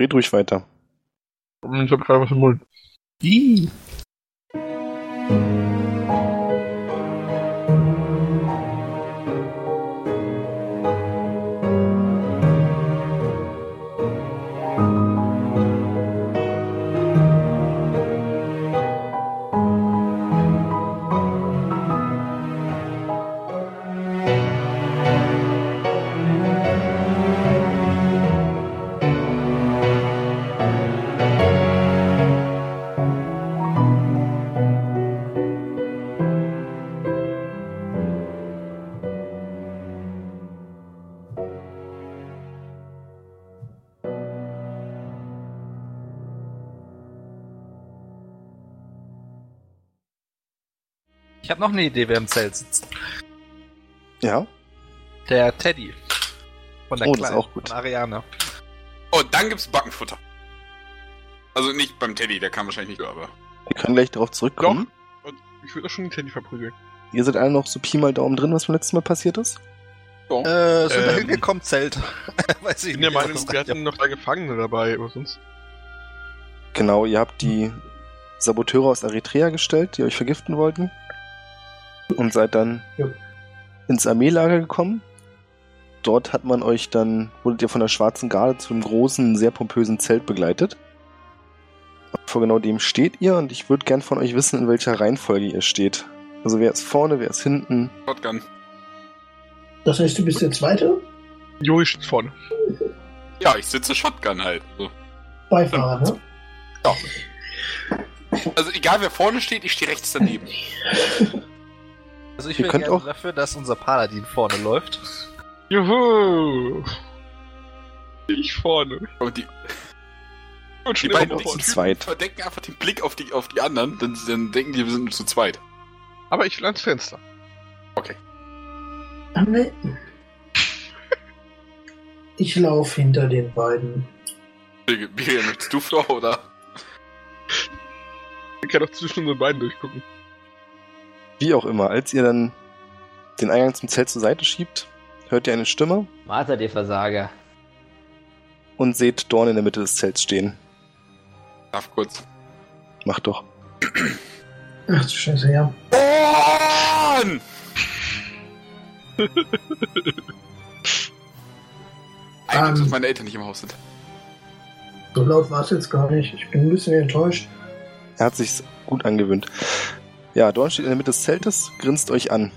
Red ruhig weiter. Ich hab gerade was im Mund. Ih. Habe noch eine Idee, wer im Zelt sitzt. Ja? Der Teddy. Von der Oh, das ist Kleinen, auch gut. Von Ariane. Oh, dann gibt's Backenfutter. Also nicht beim Teddy, der kann wahrscheinlich nicht, aber. Wir können gleich darauf zurückkommen. Ich würde doch schon den Teddy verprügeln. Ihr seid alle noch so Pi mal Daumen drin, was beim letzten Mal passiert ist? Äh, sind wir Ähm. hingekommen, Zelt. Weiß Ich bin der nicht. Meinung, was wir hatten noch drei Gefangene dabei, aber sonst. Genau, ihr habt die Saboteure aus Eritrea gestellt, die euch vergiften wollten. Und seid dann Ja. ins Armeelager gekommen. Dort hat man euch dann, wurdet ihr von der Schwarzen Garde zu einem großen, sehr pompösen Zelt begleitet. Vor genau dem steht ihr und ich würde gern von euch wissen, in welcher Reihenfolge ihr steht. Also wer ist vorne, wer ist hinten. Shotgun. Das heißt, du bist der Zweite? Juri steht vorne. Ja, ich sitze Shotgun halt. So. Beifahrer, ne? Ja. Also egal wer vorne steht, ich stehe rechts daneben. Also ich Ihr bin auch- dafür, dass unser Paladin vorne läuft. Juhu! Ich vorne. Und die, Und die beiden immer zu zweit. Verdecken einfach den Blick auf die, auf die anderen, dann, dann denken die, wir sind nur zu zweit. Aber ich will ans Fenster. Okay. Ich laufe hinter den beiden. Miriam, möchtest du vor, oder? Ich kann doch zwischen unseren beiden durchgucken. Wie auch immer, als ihr dann den Eingang zum Zelt zur Seite schiebt, hört ihr eine Stimme Martha, der Versager. und seht Dorn in der Mitte des Zelts stehen. Darf kurz. Macht doch. Ach du Scheiße, ja. Dorn! Eigentlich, Ähm. dass meine Eltern nicht im Haus sind. So laut war es jetzt gar nicht. Ich bin ein bisschen enttäuscht. Er hat sich's gut angewöhnt. Ja, Dorn steht in der Mitte des Zeltes, grinst euch an.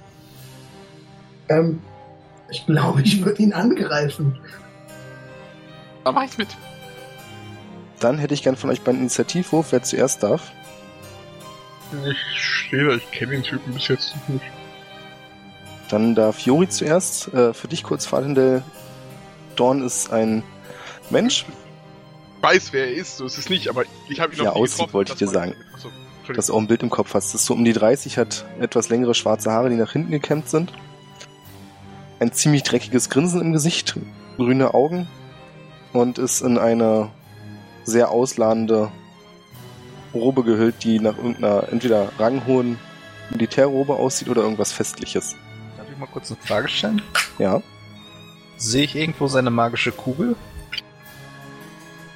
Ähm, ich glaube, ich würde ihn angreifen. Da mach ich mit. Dann hätte ich gern von euch einen Initiativwurf, wer zuerst darf. Ich stehe da, ich kenne den Typen bis jetzt noch nicht. Dann darf Jori zuerst. Äh, für dich kurz, Fahrtendell. Dorn ist ein Mensch, Ich weiß, wer er ist, so ist es nicht, aber ich habe ihn Wie noch er nie aussieht, getroffen, wollte ich dir sagen. Achso, das Entschuldigung. auch ein Bild im Kopf hast. Ist so um die 30, hat etwas längere schwarze Haare, die nach hinten gekämmt sind. Ein ziemlich dreckiges Grinsen im Gesicht, grüne Augen und ist in eine sehr ausladende Robe gehüllt, die nach irgendeiner entweder ranghohen Militärrobe aussieht oder irgendwas Festliches. Darf ich mal kurz eine Frage stellen? Ja, Sehe ich irgendwo seine magische Kugel?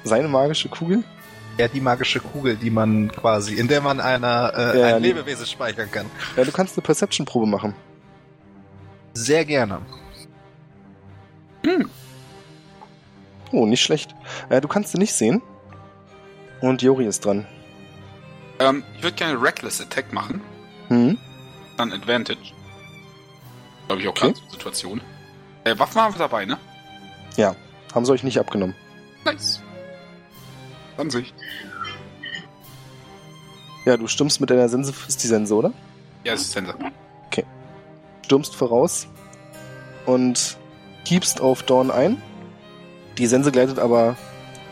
seine magische Kugel. Ja, die magische Kugel, die man quasi, in der man einer, äh, Ja, ein nee. Lebewesen speichern kann. Ja, du kannst eine Perception-Probe machen. Sehr gerne. Oh, nicht schlecht. Äh, du kannst sie nicht sehen. Und Jori ist dran. Ähm, ich würde gerne Reckless Attack machen. Hm? Dann Advantage. Glaube ich auch Okay. Situation. Äh, Waffen haben wir dabei, ne? Haben sie euch nicht abgenommen. Nice. An sich. Ja, du stimmst mit deiner Sense, ist die Sense, oder? Ja, es ist Sensor. Stürmst voraus und hiebst auf Dorn ein. Die Sense gleitet aber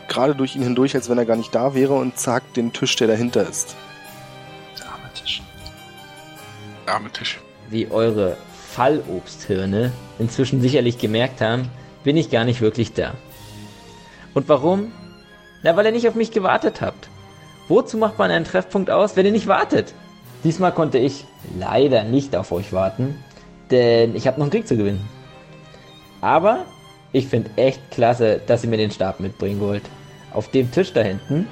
gerade durch ihn hindurch, als wenn er gar nicht da wäre und zagt den Tisch, der dahinter ist. Der arme Tisch. Arme Tisch. Wie eure Fallobsthirne inzwischen sicherlich gemerkt haben, bin ich gar nicht wirklich da. Und warum? Na, weil ihr nicht auf mich gewartet habt. Wozu macht man einen Treffpunkt aus, wenn ihr nicht wartet? Diesmal konnte ich leider nicht auf euch warten, denn ich habe noch einen Krieg zu gewinnen. Aber ich finde echt klasse, dass ihr mir den Stab mitbringen wollt. Auf dem Tisch da hinten.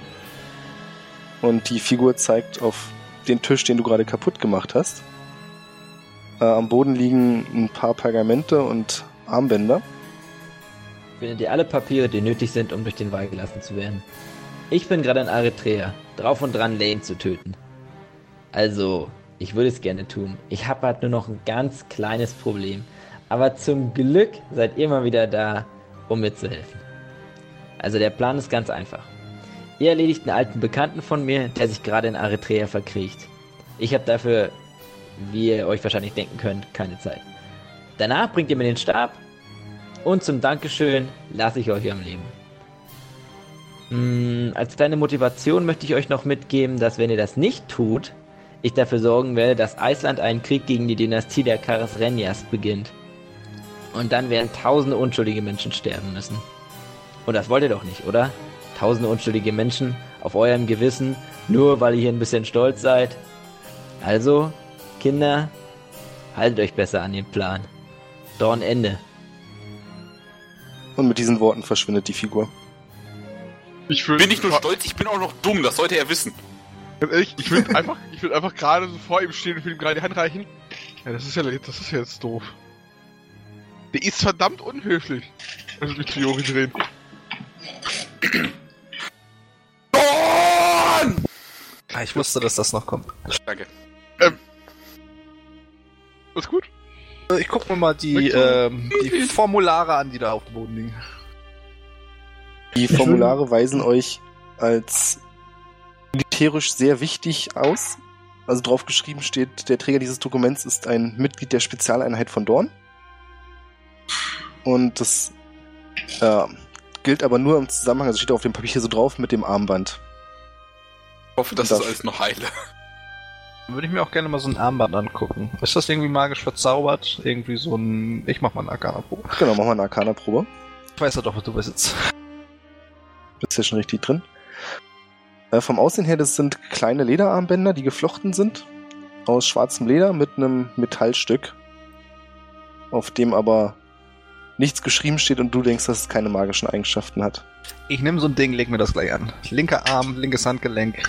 Und die Figur zeigt auf den Tisch, den du gerade kaputt gemacht hast. Äh, am Boden liegen ein paar Pergamente und Armbänder. Findet ihr alle Papiere, die nötig sind, um durch den Wall gelassen zu werden. Ich bin gerade in Eritrea, drauf und dran, Lane zu töten. Also, ich würde es gerne tun. Ich habe halt nur noch ein ganz kleines Problem. Aber zum Glück seid ihr mal wieder da, um mir zu helfen. Also der Plan ist ganz einfach. Ihr erledigt einen alten Bekannten von mir, der sich gerade in Eritrea verkriecht. Ich habe dafür, wie ihr euch wahrscheinlich denken könnt, keine Zeit. Danach bringt ihr mir den Stab und zum Dankeschön lasse ich euch am Leben. Hm, als kleine Motivation möchte ich euch noch mitgeben, dass wenn ihr das nicht tut, ich dafür sorgen werde, dass Island einen Krieg gegen die Dynastie der Karas beginnt. Und dann werden tausende unschuldige Menschen sterben müssen. Und das wollt ihr doch nicht, oder? Tausende unschuldige Menschen auf eurem Gewissen, nur weil ihr hier ein bisschen stolz seid. Also, Kinder, haltet euch besser an den Plan. Dorn Ende. Und mit diesen Worten verschwindet die Figur. Ich will, Bin nicht nur stolz, ich bin auch noch dumm, das sollte er wissen. Ganz ehrlich, ich will einfach, ich will einfach gerade so vor ihm stehen und will ihm gerade die Hand reichen. Ja, das ist ja, das ist ja jetzt doof. Der ist verdammt unhöflich. Also mit Fiori drehen. Dorn! Ah, ich wusste, dass das noch kommt. Danke. Ist gut? Ich guck mir mal die, ähm, die Formulare an, die da auf dem Boden liegen. Die Formulare weisen euch als militärisch sehr wichtig aus. Also drauf geschrieben steht, der Träger dieses Dokuments ist ein Mitglied der Spezialeinheit von Dorn. Und das äh, gilt aber nur im Zusammenhang, also steht auf dem Papier hier so drauf, mit dem Armband. Ich hoffe, das Das- ist alles noch heile. Würde ich mir auch gerne mal so ein Armband angucken. Ist das irgendwie magisch verzaubert? Irgendwie so ein. Ich mach mal eine Arcana-Probe. Genau, machen wir eine Arcana-Probe. Ich weiß ja doch, was du besitzt. Ist ja schon richtig drin. Äh, vom Aussehen her, das sind kleine Lederarmbänder, die geflochten sind. Aus schwarzem Leder mit einem Metallstück. Auf dem aber nichts geschrieben steht und du denkst, dass es keine magischen Eigenschaften hat. Ich nehme so ein Ding, leg mir das gleich an. Linker Arm, linkes Handgelenk.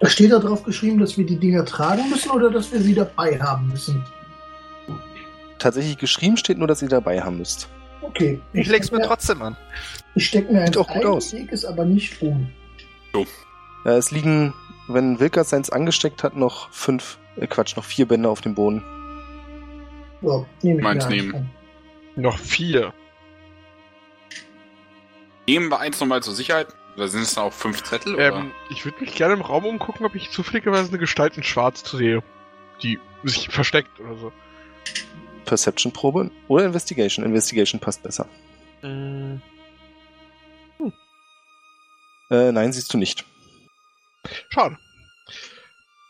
Da steht da drauf geschrieben, dass wir die Dinger tragen müssen oder dass wir sie dabei haben müssen. Tatsächlich geschrieben steht nur, dass ihr dabei haben müsst. Okay. Ich leg's mir trotzdem an. Ich stecke mir Sieht ein auch gut aus. leg es aber nicht um. Äh, es liegen, wenn Wilkers seins angesteckt hat, noch fünf, äh Quatsch, noch vier Bänder auf dem Boden. So, nehme ich Meins nehmen. an. Noch vier. Nehmen wir eins nochmal zur Sicherheit. Oder sind es dann auch fünf Zettel? Oder? Ähm, ich würde mich gerne im Raum umgucken, ob ich zufälligerweise eine Gestalt in Schwarz sehe. Die sich versteckt oder so. Perception-Probe oder Investigation. Investigation passt besser. Äh, Äh, nein, siehst du nicht. schade.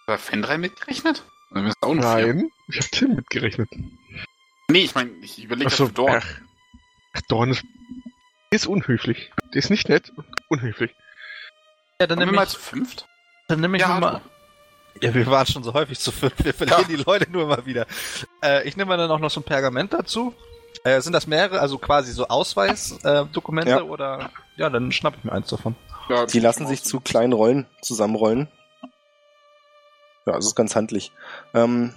War Fendrei mitgerechnet? Nein, ich habe Tim mitgerechnet. Nee, ich meine, ich überlege für Dorn. ach, Dorn ist, ist unhöflich. Der ist nicht nett, unhöflich. Ja, dann Nehmen wir nehme mal ich, zu fünft? dann nehm ich Ja, mal. Ja, wir waren schon so häufig zu fünf. Wir verlieren die Leute nur immer wieder. Äh, ich nehme dann auch noch so ein Pergament dazu. Äh, sind das mehrere, also quasi so Ausweisdokumente äh, Dokumente Ja. oder? Ja, dann schnapp ich mir eins davon. Ja, Die lassen sich zu kleinen Rollen zusammenrollen. Ja, das ist ganz handlich. Ähm,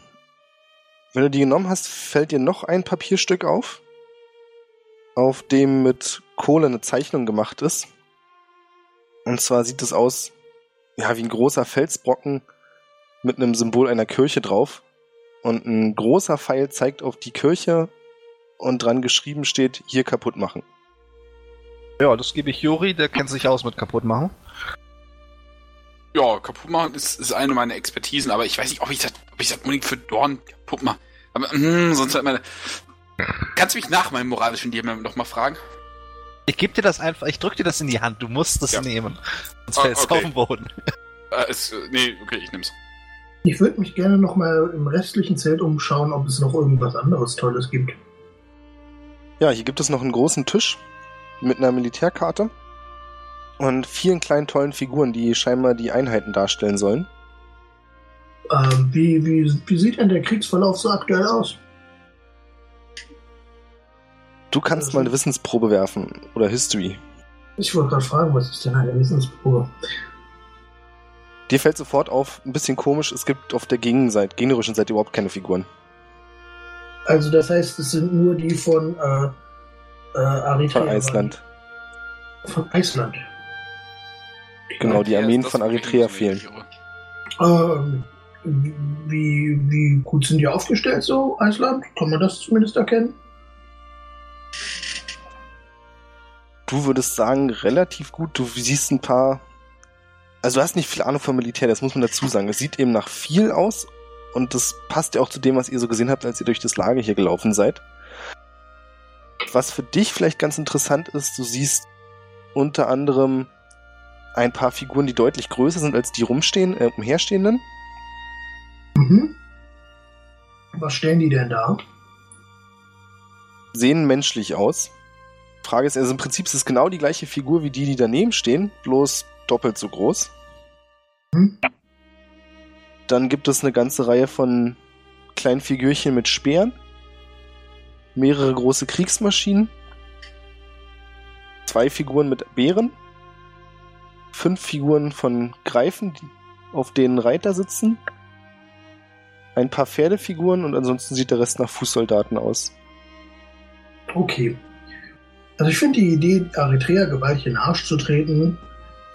wenn du die genommen hast, fällt dir noch ein Papierstück auf, auf dem mit Kohle eine Zeichnung gemacht ist. Und zwar sieht es aus, ja, wie ein großer Felsbrocken mit einem Symbol einer Kirche drauf. Und ein großer Pfeil zeigt auf die Kirche und dran geschrieben steht, hier kaputt machen. Ja, das gebe ich Juri, der kennt sich aus mit kaputt machen. Ja, kaputt machen ist, ist eine meiner Expertisen, aber ich weiß nicht, ob ich das, ob ich das unbedingt für Dorn kaputt mache. Aber hm, sonst hat meine. Kannst du mich nach meinem moralischen Dilemma noch mal fragen? Ich gebe dir das einfach, ich drück dir das in die Hand, du musst es Ja. nehmen. Sonst Ah, fällt es okay. auf den Boden. Äh, ist, äh, nee, okay, ich nehm's. Ich würde mich gerne noch mal im restlichen Zelt umschauen, ob es noch irgendwas anderes Tolles gibt. Ja, hier gibt es noch einen großen Tisch mit einer Militärkarte und vielen kleinen tollen Figuren, die scheinbar die Einheiten darstellen sollen. Ähm, wie, wie, wie sieht denn der Kriegsverlauf so aktuell aus? Du kannst mal eine Wissensprobe werfen oder History. Ich wollte gerade fragen, was ist denn eine Wissensprobe? Dir fällt sofort auf, ein bisschen komisch, es gibt auf der Gegenseite, gegnerischen Seite überhaupt keine Figuren. Also das heißt, es sind nur die von äh, äh, Eritrea. Von Island. Von Island. Genau, die Armeen von Eritrea fehlen. Ähm, wie, wie gut sind die aufgestellt so, Island? Kann man das zumindest erkennen? Du würdest sagen, relativ gut. Du siehst ein paar. Also du hast nicht viel Ahnung vom Militär, das muss man dazu sagen. Es sieht eben nach viel aus und das passt ja auch zu dem, was ihr so gesehen habt, als ihr durch das Lager hier gelaufen seid. Was für dich vielleicht ganz interessant ist, du siehst unter anderem ein paar Figuren, die deutlich größer sind als die rumstehen, äh, umherstehenden. Mhm. Was stellen die denn da? Sehen menschlich aus. Frage ist, also im Prinzip ist es genau die gleiche Figur wie die, die daneben stehen, bloß doppelt so groß. Hm? Dann gibt es eine ganze Reihe von kleinen Figürchen mit Speeren, mehrere große Kriegsmaschinen, zwei Figuren mit Bären, fünf Figuren von Greifen, auf denen Reiter sitzen, ein paar Pferdefiguren und ansonsten sieht der Rest nach Fußsoldaten aus. Okay. Also ich finde die Idee, Eritrea gewaltig in den Arsch zu treten,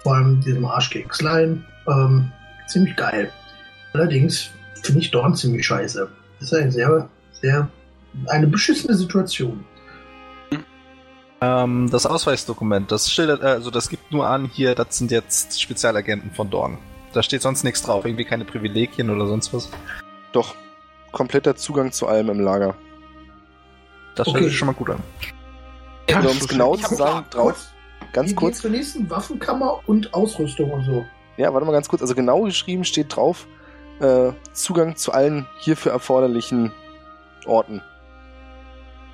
vor allem diesem Arsch gegen Klein, ähm, ziemlich geil. Allerdings finde ich Dorn ziemlich scheiße. Das ist eine sehr, sehr, eine beschissene Situation. Ähm, das Ausweisdokument, das schildert, äh, also das gibt nur an, hier, das sind jetzt Spezialagenten von Dorn. Da steht sonst nichts drauf, irgendwie keine Privilegien oder sonst was. Doch, kompletter Zugang zu allem im Lager. Das Okay. hört sich schon mal gut an. Ja, Oder um es genau zu sagen, drauf, ganz Wie kurz, zur nächsten Waffenkammer und Ausrüstung und so. ja, warte mal ganz kurz, also genau geschrieben steht drauf, äh, Zugang zu allen hierfür erforderlichen Orten.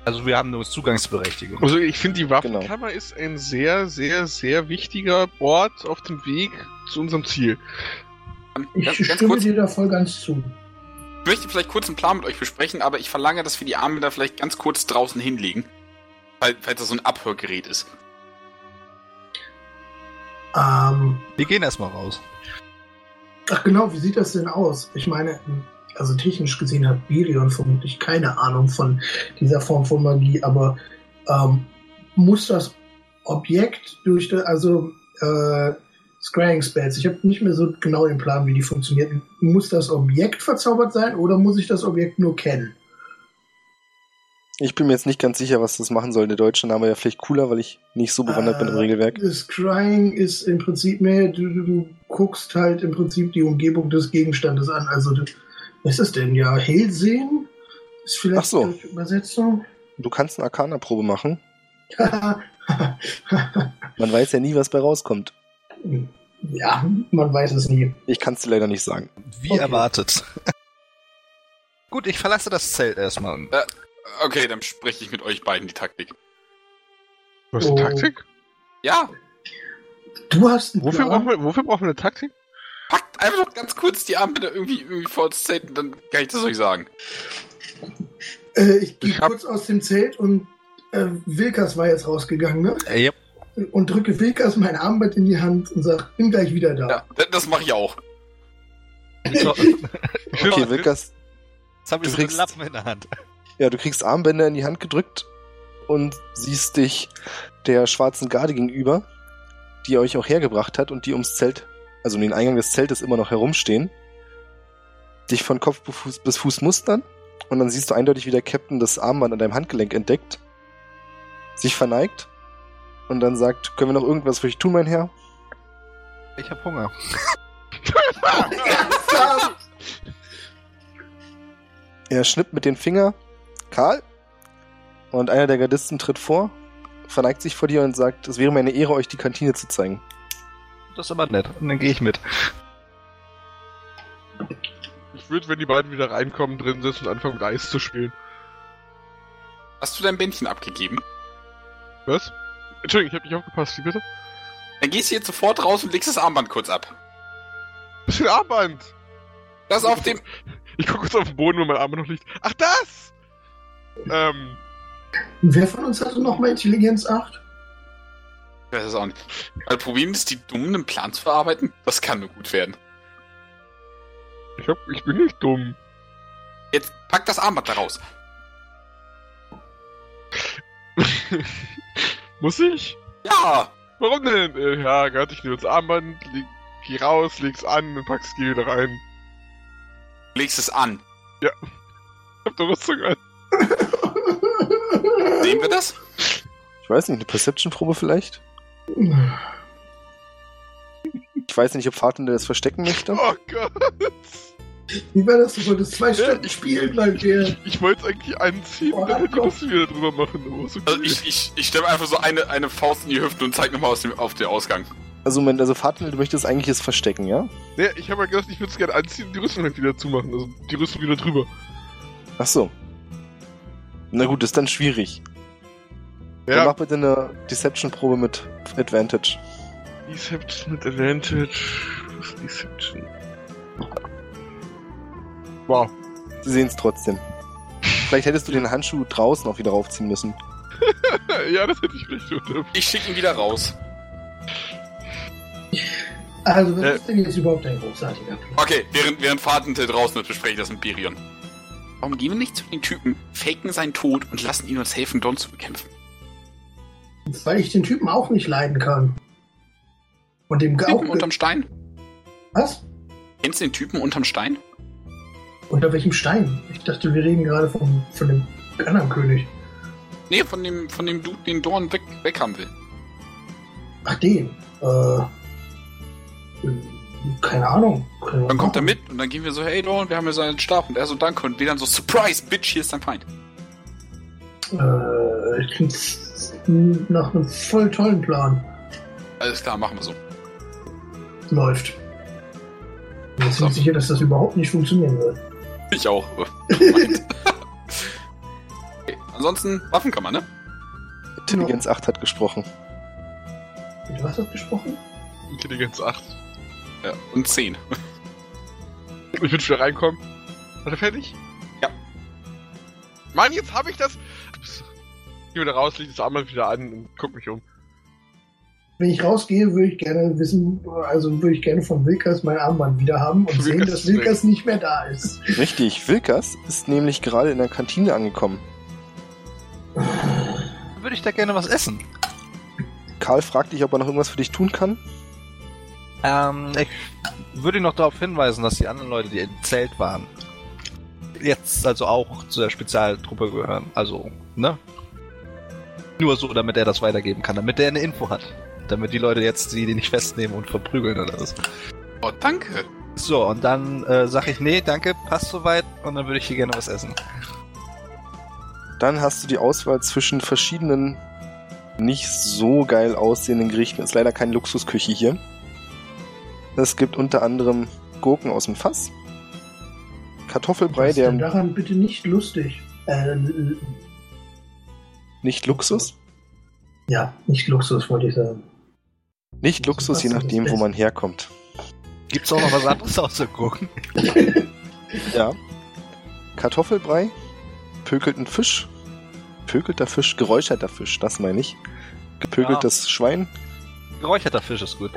Also wir haben nur Zugangsberechtigung. Also ich finde, die Genau. Waffenkammer ist ein sehr, sehr, sehr wichtiger Ort auf dem Weg zu unserem Ziel. Ähm, Ich ganz, ganz stimme kurz, dir da voll ganz zu. ich möchte vielleicht kurz einen Plan mit euch besprechen, aber ich verlange, dass wir die Armbänder vielleicht ganz kurz draußen hinlegen. Weil, falls das so ein Abhörgerät ist. Ähm, Wir gehen erstmal raus. ach genau, wie sieht das denn aus? Ich meine, also technisch gesehen hat Birion vermutlich keine Ahnung von dieser Form von Magie, aber ähm, muss das Objekt durch, die, also äh, Scrying Spells, ich habe nicht mehr so genau den Plan, wie die funktionieren. Muss das Objekt verzaubert sein oder muss ich das Objekt nur kennen? Ich bin mir jetzt nicht ganz sicher, was das machen soll. Der deutsche Name wäre vielleicht cooler, weil ich nicht so bewandert bin im Äh, Regelwerk. Scrying ist im Prinzip mehr, du, du, du guckst halt im Prinzip die Umgebung des Gegenstandes an. Also, was ist das denn? Ja, Hellsehen? Ist vielleicht Ach so. durch Übersetzung? Du kannst eine Arcana-Probe machen. Man weiß ja nie, was bei rauskommt. ja, man weiß es nie. Ich kann es dir leider nicht sagen. Wie Okay. erwartet. Gut, ich verlasse das Zelt erstmal. Okay, dann spreche ich mit euch beiden die Taktik. Was ist Oh. Taktik? Ja, Du hast einen Wofür Plan? brauchen, wir, wofür brauchen wir eine Taktik? packt einfach noch ganz kurz die Armbänder irgendwie, irgendwie vor das Zelt und dann kann ich das euch sagen. Äh, ich gehe Ich hab- kurz aus dem Zelt und äh, Wilkas war jetzt rausgegangen, ne? Äh, yep. Und drücke Wilkas mein Armband in die Hand und sag, bin gleich wieder da. Ja, das- das mache ich auch. Okay, Wilkas, Jetzt habe ich Du so einen kriegst- Lappen in der Hand. Ja, du kriegst Armbänder in die Hand gedrückt und siehst dich der schwarzen Garde gegenüber, die euch auch hergebracht hat und die ums Zelt, also um den Eingang des Zeltes immer noch herumstehen. Dich von Kopf bis Fuß, mustern und dann siehst du eindeutig, wie der Captain das Armband an deinem Handgelenk entdeckt, sich verneigt und dann sagt, können wir noch irgendwas für dich tun, mein Herr? Ich habe Hunger. Er schnippt mit dem Finger, Karl, und einer der Gardisten tritt vor, verneigt sich vor dir und sagt, es wäre mir eine Ehre, euch die Kantine zu zeigen. Das ist aber nett. Und dann gehe ich mit. Ich würde, wenn die beiden wieder reinkommen, drin sitzen und anfangen mit Eis zu spielen. Hast du dein Bändchen abgegeben? Was? Entschuldigung, ich habe nicht aufgepasst, wie bitte? Dann gehst du jetzt sofort raus und legst das Armband kurz ab. Was für ein Armband? Das auf dem. Ich gucke kurz auf den Boden, wo mein Armband noch liegt. Ach, das! Ähm, Wer von uns hatte noch mal Intelligenz 8? Ich weiß es auch nicht. Weil probieren ist, die Dummen einen Plan zu verarbeiten, das kann nur gut werden. Ich, hab, ich bin nicht dumm. Jetzt pack das Armband da raus. Muss ich? Ja! Warum denn? Äh, ja, Gott, ich nehme das Armband, leg, geh raus, leg's an und pack's die wieder rein. Legst es an. Ich hab doch Rüstung an. Sehen wir das? Ich weiß nicht, eine Perception-Probe vielleicht? Ich weiß nicht, ob Fahrten das verstecken möchte. Oh Gott. Wie war das? Du wolltest zwei Stunden spielen, mein Bär. Ich wollte es eigentlich anziehen Oh, und dann Gott. das wieder drüber machen. Okay. Also ich, ich, ich stelle einfach so eine, eine Faust in die Hüfte und zeig nochmal aus dem, auf den Ausgang. Also, Moment, also Fahrten, du möchtest eigentlich es verstecken, ja? Nee, ich habe ja gedacht, ich würde es gerne anziehen und die Rüstung halt wieder zumachen. Also die Rüstung wieder drüber. Ach so. Na gut, ist dann schwierig. Dann Ja, mach bitte eine Deception-Probe mit Advantage. Deception mit Advantage. Was ist Deception? Wow. Sie sehen es trotzdem. Vielleicht hättest du den Handschuh draußen auch wieder raufziehen müssen. ja, das hätte ich vielleicht unter. Ich schicke ihn wieder raus. Also, was Äh. ist denn jetzt überhaupt ein großartiger Plan? Okay, während, während Fahrtente draußen ist, bespreche ich das mit Birion. Warum gehen wir nicht zu den Typen, faken seinen Tod und lassen ihn uns helfen, Don zu bekämpfen? Weil ich den Typen auch nicht leiden kann. Und dem. Typen unterm Stein? Was? Kennst du den Typen unterm Stein? Unter welchem Stein? Ich dachte, wir reden gerade vom, von dem anderen König. Nee, von dem, von dem Dude, den Dorn weg, weg haben will. Ach, den. Äh. Keine Ahnung. Wir Dann kommt er mit und dann gehen wir so, hey Dorn, wir haben ja seinen Stab und er so, danke. Und wir dann so, Surprise, Bitch, hier ist dein Feind. Äh, klingt nach einem voll tollen Plan. Alles klar, machen wir so. Läuft. Ich bin mir ziemlich sicher, dass das überhaupt nicht funktionieren wird. Ich auch. okay. Ansonsten Waffenkammer, ne? Intelligenz 8 hat gesprochen. Mit was hat gesprochen? Intelligenz 8. Ja. Und 10. Ich würde wieder reinkommen. War der fertig? Ja. Mann, jetzt habe ich das. Geh wieder raus, leg das Armband wieder an und guck mich um. Wenn ich rausgehe, würde ich gerne wissen, also würde ich gerne von Wilkers mein Armband wieder haben und Wilkers sehen, dass Wilkers nicht mehr da ist. Richtig, Wilkas ist nämlich gerade in der Kantine angekommen. Würde ich da gerne was essen? Karl fragt dich, ob er noch irgendwas für dich tun kann. Ähm, ich würde ihn noch darauf hinweisen, dass die anderen Leute, die im Zelt waren, jetzt also auch zu der Spezialtruppe gehören. Also, ne? Nur so, damit er das weitergeben kann, damit er eine Info hat. Damit die Leute jetzt die, die nicht festnehmen und verprügeln oder was. Oh, danke. So, und dann äh, sag ich, nee, danke, passt soweit, und dann würde ich hier gerne was essen. Dann hast du die Auswahl zwischen verschiedenen nicht so geil aussehenden Gerichten. Ist leider keine Luxusküche hier. Es gibt unter anderem Gurken aus dem Fass, Kartoffelbrei, Was denn der daran bitte nicht lustig? Äh, l- nicht Luxus, ja, nicht Luxus, wollte ich sagen. nicht Luxus, je nachdem, wo man herkommt. Gibt's auch noch was anderes außer Gurken? Ja. Kartoffelbrei, pökelten Fisch, pökelter Fisch, geräucherter Fisch, das meine ich. Gepökeltes Schwein. Geräucherter Fisch ist gut.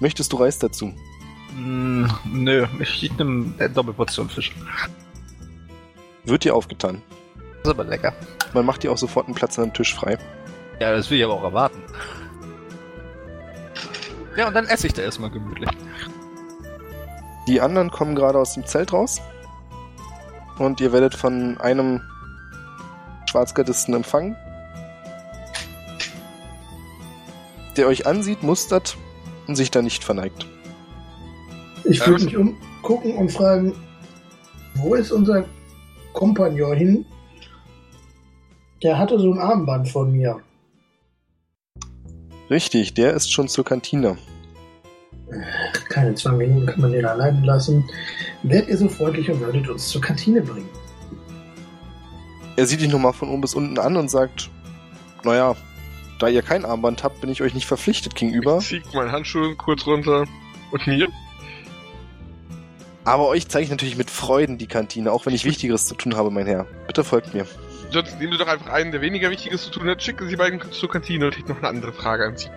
Möchtest du Reis dazu? Mm, nö, ich, nehme eine Doppelportion Fisch. Wird dir aufgetan. Das ist aber lecker. Man macht dir auch sofort einen Platz an dem Tisch frei. Ja, das will ich aber auch erwarten. Ja, und dann esse ich da erstmal gemütlich. Die anderen kommen gerade aus dem Zelt raus. Und ihr werdet von einem Schwarzgardisten empfangen. Der euch ansieht, mustert und sich da nicht verneigt. Ich würde mich umgucken und fragen, wo ist unser Kompagnon hin? Der hatte so ein Armband von mir. Richtig, der ist schon zur Kantine. Keine zwei Minuten kann man den allein lassen. Werdet ihr so freundlich und würdet uns zur Kantine bringen? Er sieht dich nochmal von oben bis unten an und sagt, naja, da ihr kein Armband habt, bin ich euch nicht verpflichtet gegenüber. Ich zieh meinen Handschuh kurz runter. Und mir? Aber euch zeige ich natürlich mit Freuden die Kantine, auch wenn ich Wichtigeres zu tun habe, mein Herr. Bitte folgt mir. Sonst nehmen Sie doch einfach einen, der weniger Wichtiges zu tun hat, schicken Sie beiden zur Kantine und ich noch eine andere Frage an Sie.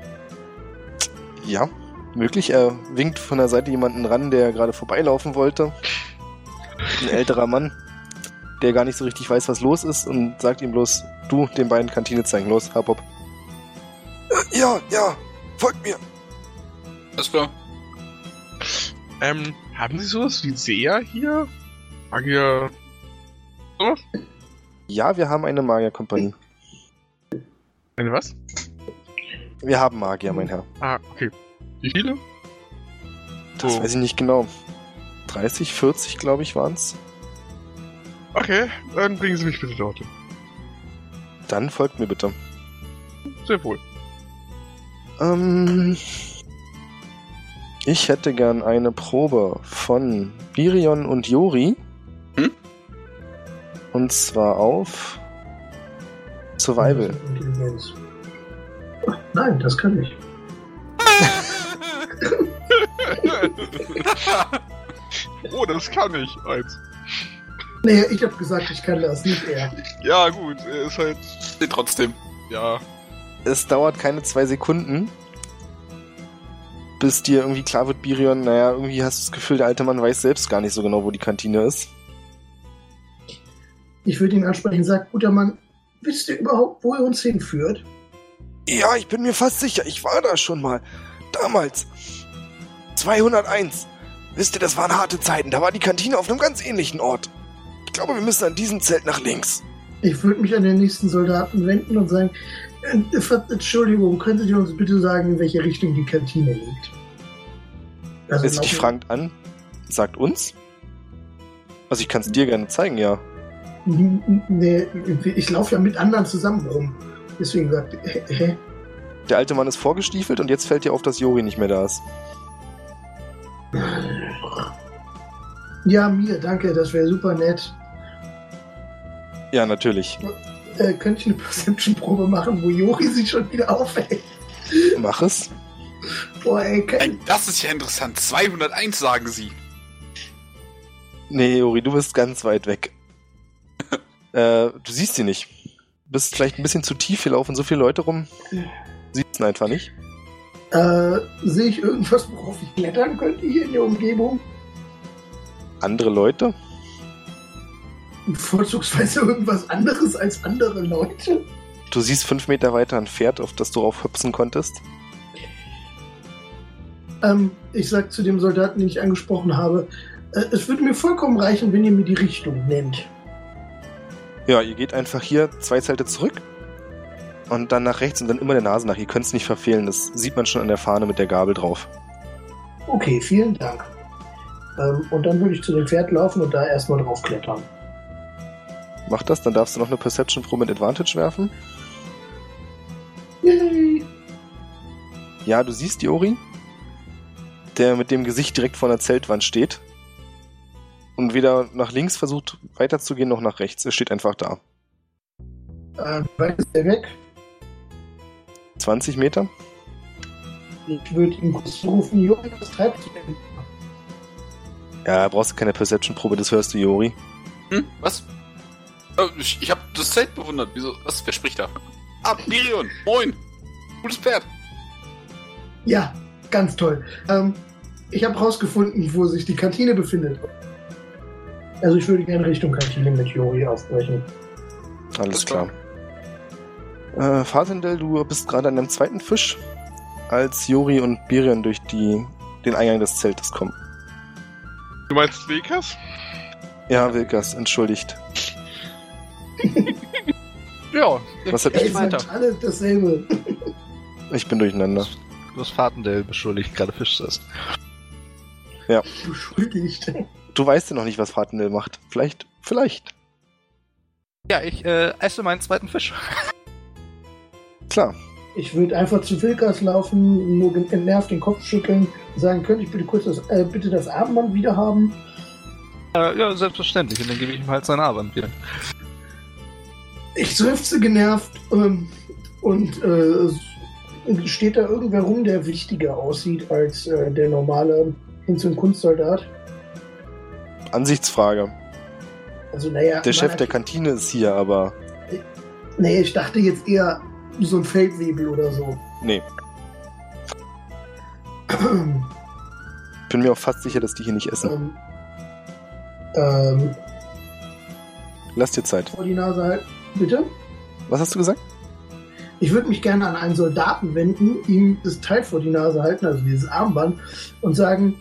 Ja, möglich. Er winkt von der Seite jemanden ran, der gerade vorbeilaufen wollte. Ein älterer Mann, der gar nicht so richtig weiß, was los ist und sagt ihm bloß, du, den beiden Kantine zeigen. Los, Hop, Hop. Äh, Ja, ja, folgt mir. Alles klar. Ähm, haben Sie sowas wie Seher hier? Magier. Sowas? Ja, wir haben eine Magierkompanie. Eine was? Wir haben Magier, mein Herr. Ah, okay. Wie viele? Das So. weiß ich nicht genau. 30, 40, glaube ich, waren's. Okay, dann bringen Sie mich bitte dorthin. Dann folgt mir bitte. Sehr wohl. Ähm, ich hätte gern eine Probe von Birion und Jori. Hm? Und zwar auf Survival. Nein, das kann ich. oh, das kann ich. Eins. Nee, ich habe gesagt, ich kann das, nicht er. Ja, gut, er ist halt. Nee, trotzdem. Ja. Es dauert keine zwei Sekunden, bis dir irgendwie klar wird, Birion, naja, irgendwie hast du das Gefühl, der alte Mann weiß selbst gar nicht so genau, wo die Kantine ist. Ich würde ihn ansprechen und sagen, guter Mann, wisst ihr überhaupt, wo er uns hinführt? Ja, ich bin mir fast sicher, ich war da schon mal. Damals. 201. Wisst ihr, das waren harte Zeiten. Da war die Kantine auf einem ganz ähnlichen Ort. Ich glaube, wir müssen an diesem Zelt nach links. Ich würde mich an den nächsten Soldaten wenden und sagen, Entschuldigung, könntet ihr uns bitte sagen, in welche Richtung die Kantine liegt? Also Jetzt dich fragend an, sagt uns? Also ich kann es dir gerne zeigen, ja. Nee, ich laufe ja mit anderen zusammen rum. Deswegen sagt, hä? hä? Der alte Mann ist vorgestiefelt und jetzt fällt dir auf, dass Jori nicht mehr da ist. Ja, mir, danke, das wäre super nett. Ja, natürlich. Äh, könnte ich eine Perception-Probe machen, wo Jori sich schon wieder aufhält? Mach es. Boah, ey, kein, Ey, das ist ja interessant. 201 sagen sie. Nee, Jori, du bist ganz weit weg. äh, du siehst sie nicht. Du bist vielleicht ein bisschen zu tief, hier laufen so viele Leute rum. Siehst ihn einfach nicht. äh, sehe ich irgendwas, worauf ich klettern könnte hier in der Umgebung? Andere Leute? Vorzugsweise irgendwas anderes als andere Leute? Du siehst fünf Meter weiter ein Pferd, auf das du aufhüpfen konntest. Ähm, ich sag zu dem Soldaten, den ich angesprochen habe, äh, es würde mir vollkommen reichen, wenn ihr mir die Richtung nennt. Ja, ihr geht einfach hier zwei Zelte zurück und dann nach rechts und dann immer der Nase nach. Ihr könnt es nicht verfehlen. Das sieht man schon an der Fahne mit der Gabel drauf. Okay, vielen Dank. Ähm, und dann würde ich zu dem Pferd laufen und da erstmal drauf klettern. Mach das, dann darfst du noch eine Perception Pro mit Advantage werfen. Yay! Ja, du siehst Jori, der mit dem Gesicht direkt vor einer Zeltwand steht und weder nach links versucht weiterzugehen noch nach rechts. Er steht einfach da. Äh, weit ist der weg? 20 Meter. Ich würde ihm kurz zurufen, Junge, was treibst du denn? Ja, brauchst du keine Perception Probe, das hörst du, Jori. Hm? Was? Oh, ich, ich habe das Zelt bewundert. Wieso? Was? Wer spricht da? Ah, Birion. Moin. Gutes Pferd. Ja, ganz toll. Ähm, ich habe rausgefunden, wo sich die Kantine befindet. Also ich würde gerne Richtung Kantine mit Jori aufbrechen. Alles Alles klar. Äh, Fasendel, du bist gerade an deinem zweiten Fisch, als Jori und Birion durch die, den Eingang des Zeltes kommen. Du meinst Vekas? Ja, Wilkas, entschuldigt. Ja, Was Ey, ich? sind weiter. alle dasselbe. Ich bin durcheinander. du hast Fahrtendell beschuldigt, gerade Fisch ist. Beschuldigt. Du weißt ja noch nicht, was Fasendel macht. Vielleicht, vielleicht. Ja, ich äh, esse meinen zweiten Fisch. Klar. Ich würde einfach zu Wilkas laufen, nur gen- genervt den Kopf schütteln, sagen, könnte ich bitte kurz das, äh, bitte das Armband wieder haben? Äh, ja, selbstverständlich. Und dann gebe ich ihm halt sein Abend wieder. Ich seufze genervt ähm, und äh, steht da irgendwer rum, der wichtiger aussieht als äh, der normale Hinz- und Kunstsoldat. Ansichtsfrage. Also naja, Der Chef der Kantine ist hier, aber Nee, ich dachte jetzt eher so ein Feldwebel oder so. Nee, bin mir auch fast sicher, dass die hier nicht essen. ähm, ähm, Lass dir Zeit. vor die Nase halten. Bitte? Was hast du gesagt? Ich würde mich gerne an einen Soldaten wenden, ihm das Teil vor die Nase halten, also dieses Armband, und sagen,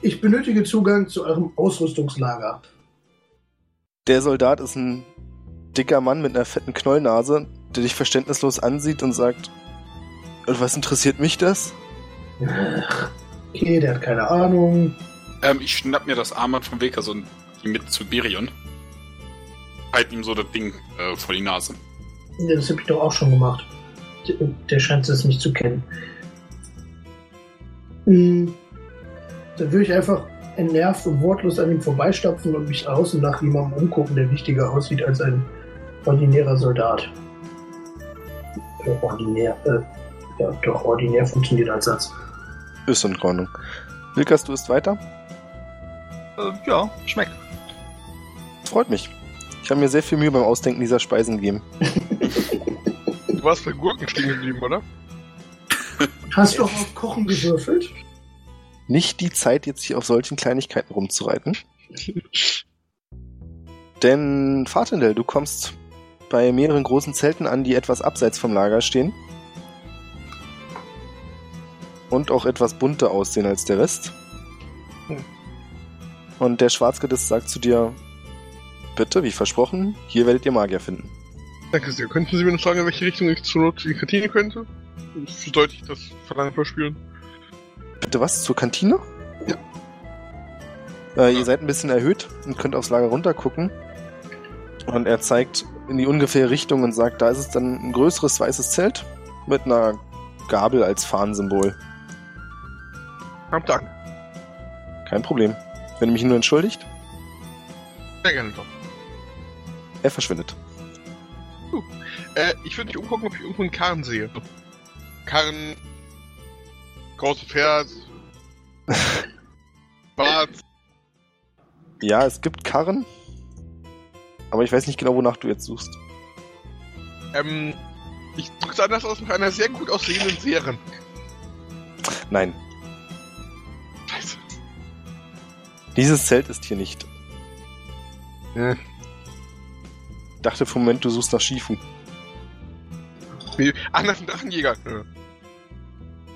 ich benötige Zugang zu eurem Ausrüstungslager. Der Soldat ist ein dicker Mann mit einer fetten Knollnase, der dich verständnislos ansieht und sagt, "Und was interessiert mich das? Ach, Okay, der hat keine Ahnung. Ähm, ich schnapp mir das Armband vom Weker so mit zu Berion. Halt ihm so das Ding äh, vor die Nase. Das habe ich doch auch schon gemacht. Der- scheint es nicht zu kennen. Hm, Dann würde ich einfach entnervt und wortlos an ihm vorbeistapfen und mich außen nach jemandem umgucken, der wichtiger aussieht als ein ordinärer Soldat. Äh, ordinär, äh, ja, doch, ordinär funktioniert als Satz. Ist in Ordnung. Wilkas, du isst weiter? Äh, ja, schmeckt. Freut mich. Ich habe mir sehr viel Mühe beim Ausdenken dieser Speisen gegeben. Du warst bei Gurken stehen geblieben, oder? Hast du auch auf Kochen gewürfelt? Nicht die Zeit, jetzt hier auf solchen Kleinigkeiten rumzureiten. Denn, Fatendel, du kommst bei mehreren großen Zelten an, die etwas abseits vom Lager stehen. Und auch etwas bunter aussehen als der Rest. Und der Schwarzgedist sagt zu dir, bitte, wie versprochen, hier werdet ihr Magier finden. Danke sehr. Könnten Sie mir noch sagen, in welche Richtung ich zur Not in die Kantine könnte? Sollte ich das Verlangen verspüren? Bitte was? Zur Kantine? Ja. Äh, Ihr seid ein bisschen erhöht und könnt aufs Lager runtergucken. Und er zeigt in die ungefähre Richtung und sagt, da ist es dann ein größeres weißes Zelt mit einer Gabel als Fahnensymbol. Am Dank. Kein Problem. Wenn ihr mich nur entschuldigt, Sehr gerne doch. Er verschwindet. Äh, ich würde mich umgucken, ob ich irgendwo einen Karren sehe. Karren, großes Pferd, Bart. Ja, es gibt Karren, aber ich weiß nicht genau, wonach du jetzt suchst. Ähm, ich drück's anders aus, nach einer sehr gut aussehenden Seherin. Nein, Scheiße. dieses Zelt ist hier nicht. Hm. Ich dachte für einen Moment, du suchst nach Shifu. Nee, ach, nach dem Drachenjäger. Nö.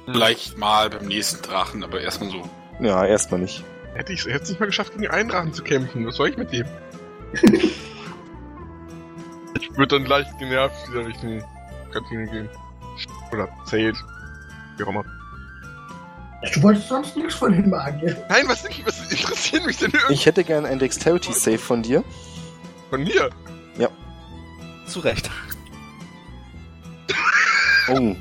Vielleicht mal beim nächsten Drachen, aber erstmal so. Ja, erstmal nicht. Hätte ich es nicht mal geschafft, gegen einen Drachen zu kämpfen. Was soll ich mit dem? ich würde dann leicht genervt wieder Richtung Kantine gehen. Oder Zelt. Wie auch immer. Du wolltest sonst nichts von den Magier. Nein, was, was interessiert mich denn irgendwie Ich hätte gern ein Dexterity Save von dir. von mir? Zu Recht. Oh.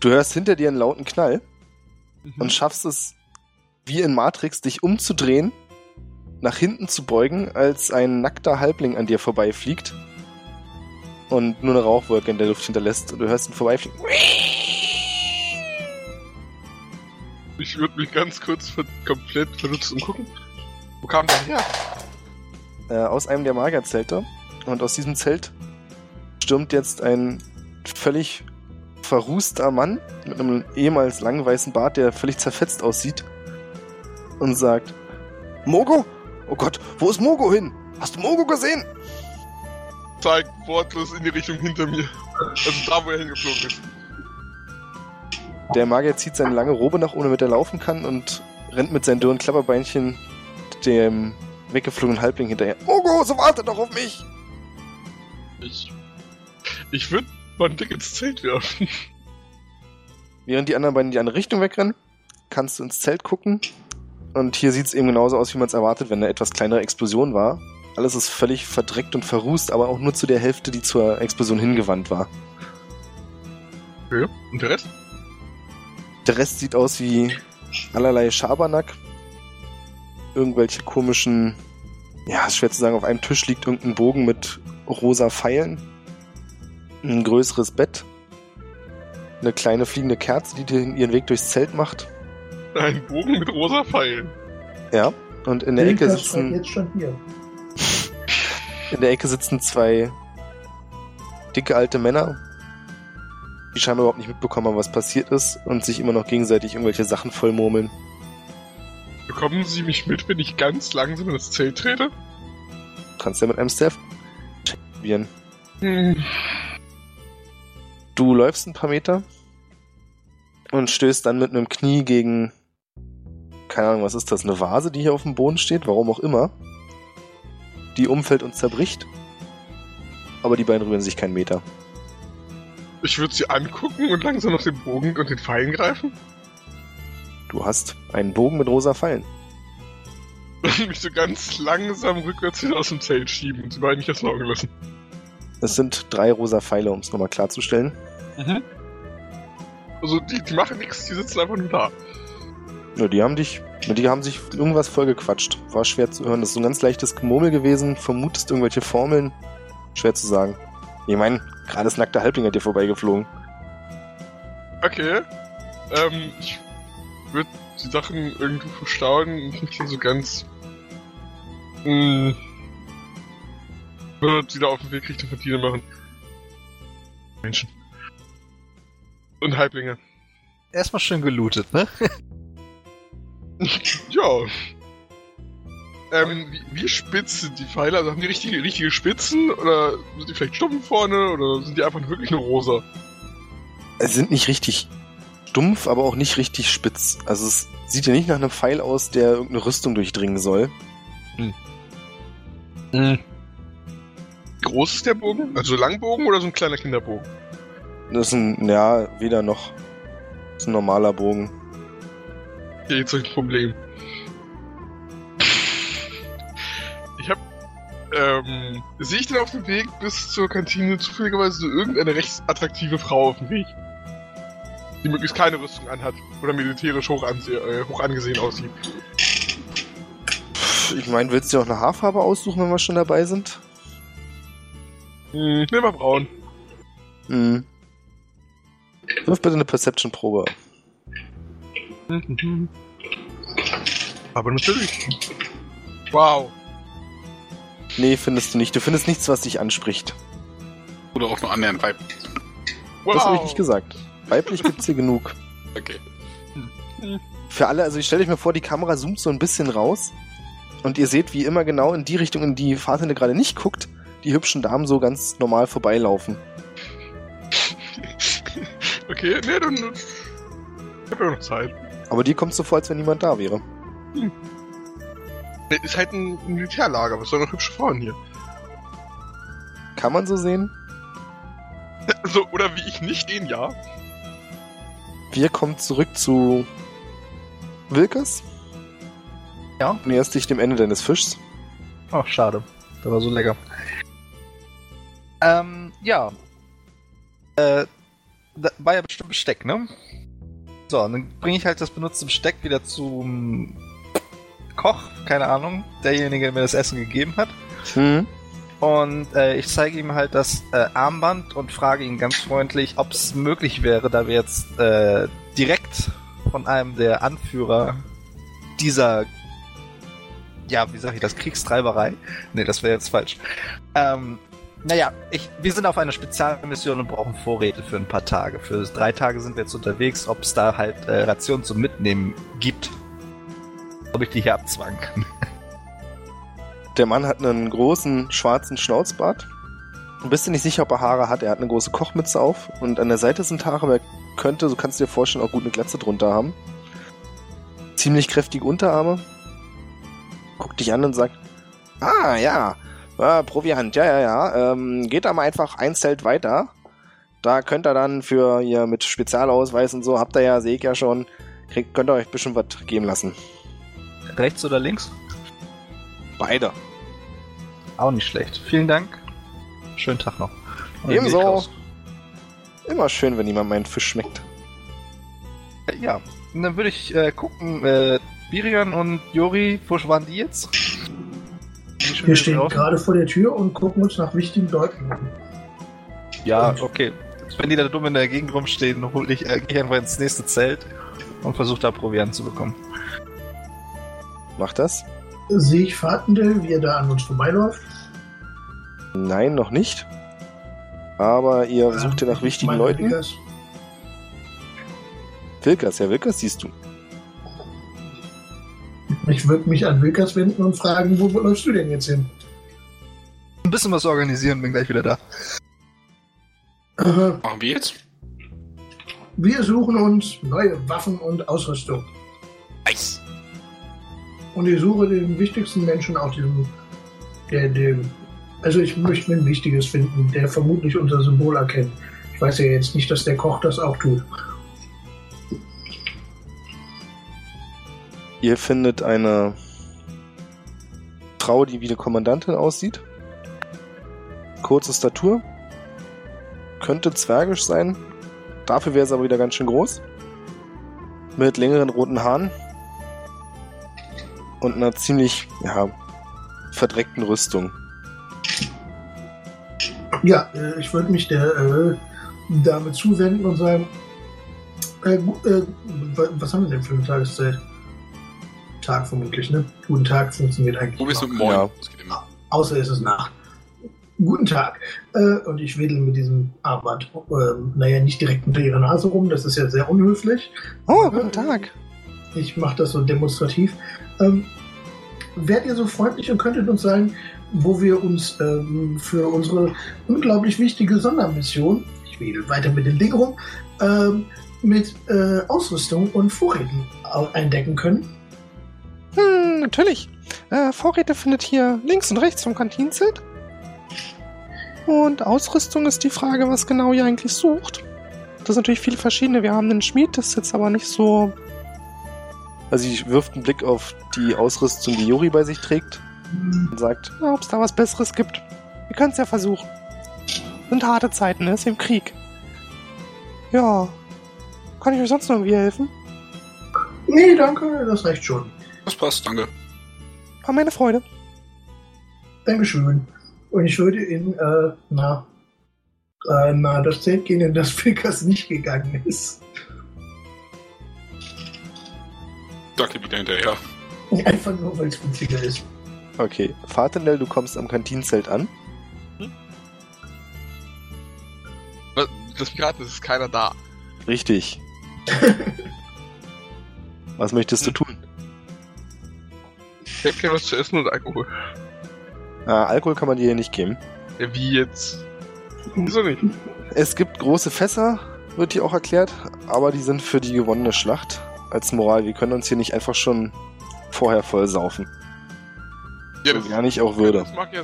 Du hörst hinter dir einen lauten Knall und schaffst es, wie in Matrix, dich umzudrehen, nach hinten zu beugen, als ein nackter Halbling an dir vorbeifliegt und nur eine Rauchwolke in der Luft hinterlässt und du hörst ihn vorbeifliegen. Ich würde mich ganz kurz komplett verdutzt umgucken. Wo kam der her? Äh, aus einem der Magerzelte und aus diesem Zelt stürmt jetzt ein völlig verrußter Mann mit einem ehemals langen weißen Bart, der völlig zerfetzt aussieht und sagt, Mogo? Oh Gott, wo ist Mogo hin? Hast du Mogo gesehen? Zeigt wortlos in die Richtung hinter mir. Also da, wo er hingeflogen ist. Der Magier zieht seine lange Robe nach oben, damit er laufen kann und rennt mit seinen dürren Klapperbeinchen dem weggeflogenen Halbling hinterher. Mogo, so warte doch auf mich! Ich. Ich würde meinen Dick ins Zelt werfen. Während die anderen beiden in die andere Richtung wegrennen, kannst du ins Zelt gucken. Und hier sieht es eben genauso aus, wie man es erwartet, wenn eine etwas kleinere Explosion war. Alles ist völlig verdreckt und verrußt, aber auch nur zu der Hälfte, die zur Explosion hingewandt war. Ja. Und der Rest? Der Rest sieht aus wie allerlei Schabernack. Irgendwelche komischen, ja, ist schwer zu sagen, auf einem Tisch liegt irgendein Bogen mit rosa Pfeilen. Ein größeres Bett. Eine kleine fliegende Kerze, die dir ihren Weg durchs Zelt macht. Ein Bogen mit rosa Pfeilen. Ja. Und in der Ecke Wilkas schreibt sitzen, jetzt schon hier. In der Ecke sitzen zwei dicke alte Männer, die scheinbar überhaupt nicht mitbekommen haben, was passiert ist und sich immer noch gegenseitig irgendwelche Sachen vollmurmeln. Bekommen Sie mich mit, wenn ich ganz langsam in das Zelt trete? Kannst ja mit einem Stealth probieren. Hm. Du läufst ein paar Meter und stößt dann mit einem Knie gegen, keine Ahnung, was ist das, eine Vase, die hier auf dem Boden steht, warum auch immer. Die umfällt und zerbricht. Aber die beiden rühren sich keinen Meter. Ich würde sie angucken und langsam nach dem Bogen und den Pfeilen greifen. Du hast einen Bogen mit rosa Pfeilen. Und mich so ganz langsam rückwärts wieder aus dem Zelt schieben und sie beiden nicht aus den Augen lassen. Es sind drei rosa Pfeile, um es nochmal klarzustellen. Also die, die machen nichts, die sitzen einfach nur da. Ja, die haben dich, die haben sich irgendwas vollgequatscht. War schwer zu hören. Das ist so ein ganz leichtes Gemurmel gewesen. Vermutest irgendwelche Formeln. Schwer zu sagen. Ich meine, gerade das nackte Halbling hat dir vorbeigeflogen. Okay. Ähm, ich würde die Sachen irgendwo verstauen und nicht so ganz. Mh, würde wieder auf den Weg Richtung Kantine machen. Menschen. Und Halblinge. Erstmal schön gelootet, ne? Ja. Ähm, wie, wie spitz sind die Pfeile? Also haben die richtige, richtige Spitzen? Oder sind die vielleicht stumpf vorne? Oder sind die einfach wirklich nur rosa? Es sind nicht richtig stumpf, aber auch nicht richtig spitz. Also es sieht ja nicht nach einem Pfeil aus, der irgendeine Rüstung durchdringen soll. Wie groß ist der Bogen? Also Langbogen oder so ein kleiner Kinderbogen? Das ist ein, ja, weder noch. Das ist ein normaler Bogen. Okay, jetzt habe ich ein Problem. Ich hab, ähm, sehe ich denn auf dem Weg bis zur Kantine zufälligerweise so irgendeine recht attraktive Frau auf dem Weg? Die möglichst keine Rüstung anhat oder militärisch hoch, anse äh, hoch angesehen aussieht. Ich meine, willst du dir auch eine Haarfarbe aussuchen, wenn wir schon dabei sind? Hm, nehmen wir braun. Hm. Wirf bitte eine Perception-Probe. Aber natürlich. Wow. Nee, findest du nicht. Du findest nichts, was dich anspricht. Oder auch nur annähernd Weib. wow. Das habe ich nicht gesagt. Weiblich gibt's hier genug. Okay. Für alle, also ich stelle euch mir vor, die Kamera zoomt so ein bisschen raus und ihr seht, wie immer genau in die Richtung, in die Fahrtende gerade nicht guckt, die hübschen Damen so ganz normal vorbeilaufen. Okay, nee, dann. Ich hab ja noch Zeit. Aber dir kommt so vor, als wenn niemand da wäre. Nee, Ist halt ein Militärlager, was soll noch hübsche Frauen hier? Kann man so sehen? So, oder wie ich nicht den, ja. Wir kommen zurück zu Wilkes. Ja. Näherst dich dem Ende deines Fischs. Ach, schade. Der war so lecker. Ähm, ja. Äh, da war ja bestimmt Besteck, ne? So, dann bringe ich halt das benutzte Besteck wieder zum Koch, keine Ahnung, derjenige, der mir das Essen gegeben hat. Hm. Und äh, ich zeige ihm halt das äh, Armband und frage ihn ganz freundlich, ob es möglich wäre, da wir jetzt äh, direkt von einem der Anführer dieser, ja, wie sage ich das, Kriegstreiberei? Nee, das wäre jetzt falsch. Ähm, naja, ich, wir sind auf einer Spezialmission und brauchen Vorräte für ein paar Tage. Für drei Tage sind wir jetzt unterwegs, ob es da halt äh, Rationen zum Mitnehmen gibt. Ob ich die hier abzwangen kann. Der Mann hat einen großen schwarzen Schnauzbart. Du bist dir nicht sicher, ob er Haare hat. Er hat eine große Kochmütze auf und an der Seite sind Haare, aber er könnte, so kannst du dir vorstellen, auch gut eine Glatze drunter haben. Ziemlich kräftige Unterarme. Guckt dich an und sagt, ah, ja, äh, Proviant, ja, ja, ja, ähm, geht da mal einfach ein Zelt weiter. Da könnt ihr dann für ihr mit Spezialausweis und so, habt ihr ja, sehe ich ja schon, kriegt, könnt ihr euch ein bisschen was geben lassen. Rechts oder links? Beide. Auch nicht schlecht. Vielen Dank. Schönen Tag noch. Und Ebenso. Immer schön, wenn jemand meinen Fisch schmeckt. Äh, Ja, und dann würde ich äh, gucken, äh, Birian und Jori, wo waren die jetzt? Die Wir stehen draußen? gerade vor der Tür und gucken uns nach wichtigen Leuten. Ja, okay. Wenn die da dumm in der Gegend rumstehen, hol ich, äh, gehe ich einfach ins nächste Zelt und versuche da Proviant zu bekommen. Macht das? Sehe ich Fahrtende, wie er da an uns vorbeiläuft? Nein, noch nicht. Aber ihr sucht ja nach wichtigen Leuten. Wilkers, Wilkers, ja, Wilkers siehst du. Ich würde mich an Wilkers wenden und fragen, wo läufst du denn jetzt hin? Ein bisschen was organisieren, bin gleich wieder da. Aha. Machen wir jetzt? Wir suchen uns neue Waffen und Ausrüstung. Nice. Und ich suche den wichtigsten Menschen auf diesem. Der, dem. Also ich möchte ein Wichtiges finden, der vermutlich unser Symbol erkennt. Ich weiß ja jetzt nicht, dass der Koch das auch tut. Ihr findet eine Frau, die wie eine Kommandantin aussieht. Kurze Statur. Könnte zwergisch sein. Dafür wäre sie aber wieder ganz schön groß. Mit längeren roten Haaren. Und einer ziemlich, ja, verdreckten Rüstung. Ja, äh, ich würde mich der äh, Dame zuwenden und sagen, äh, äh, wa- was haben wir denn für eine Tageszeit? Tag vermutlich, ne? Guten Tag funktioniert eigentlich. Wo bist du? Moin. Ja. Das geht immer. Außer es ist Nacht. Guten Tag. Äh, und ich wedel mit diesem Armband, ähm, naja, nicht direkt unter ihrer Nase rum, das ist ja sehr unhöflich. Oh, guten Tag. Ich mache das so demonstrativ. Ähm, wärt ihr so freundlich und könntet uns sagen, wo wir uns ähm, für unsere unglaublich wichtige Sondermission, ich wedel weiter mit dem Ding rum, ähm, mit äh, Ausrüstung und Vorräten eindecken können? Hm, natürlich. Äh, Vorräte findet hier links und rechts vom Kantinenzelt. Und Ausrüstung ist die Frage, was genau ihr eigentlich sucht. Das sind natürlich viele verschiedene. Wir haben einen Schmied, das ist jetzt aber nicht so. Also sie wirft einen Blick auf die Ausrüstung, die Juri bei sich trägt und sagt, ob es da was Besseres gibt. Wir können es ja versuchen. Sind harte Zeiten, ne? Ist im Krieg. Ja. Kann ich euch sonst noch irgendwie helfen? Nee, danke, das reicht schon. Das passt, danke. War meine Freude. Dankeschön. Und ich würde in, äh, na, äh, na, das Zelt gehen, in das Pickers nicht gegangen ist. Danke wieder hinterher. Einfach nur, weil es günstiger ist. Okay, Fatenel, du kommst am Kantinenzelt an. Was- Das Pirat ist keiner da. Richtig. Was möchtest du tun? Ich hab gerne was zu essen und Alkohol. Ah, Alkohol kann man dir hier nicht geben. Ja, wie jetzt? Wieso nicht? Es gibt große Fässer, wird hier auch erklärt, aber die sind für die gewonnene Schlacht als Moral. Wir können uns hier nicht einfach schon vorher voll saufen. Ja, So gar nicht auch würde. Das mag ja.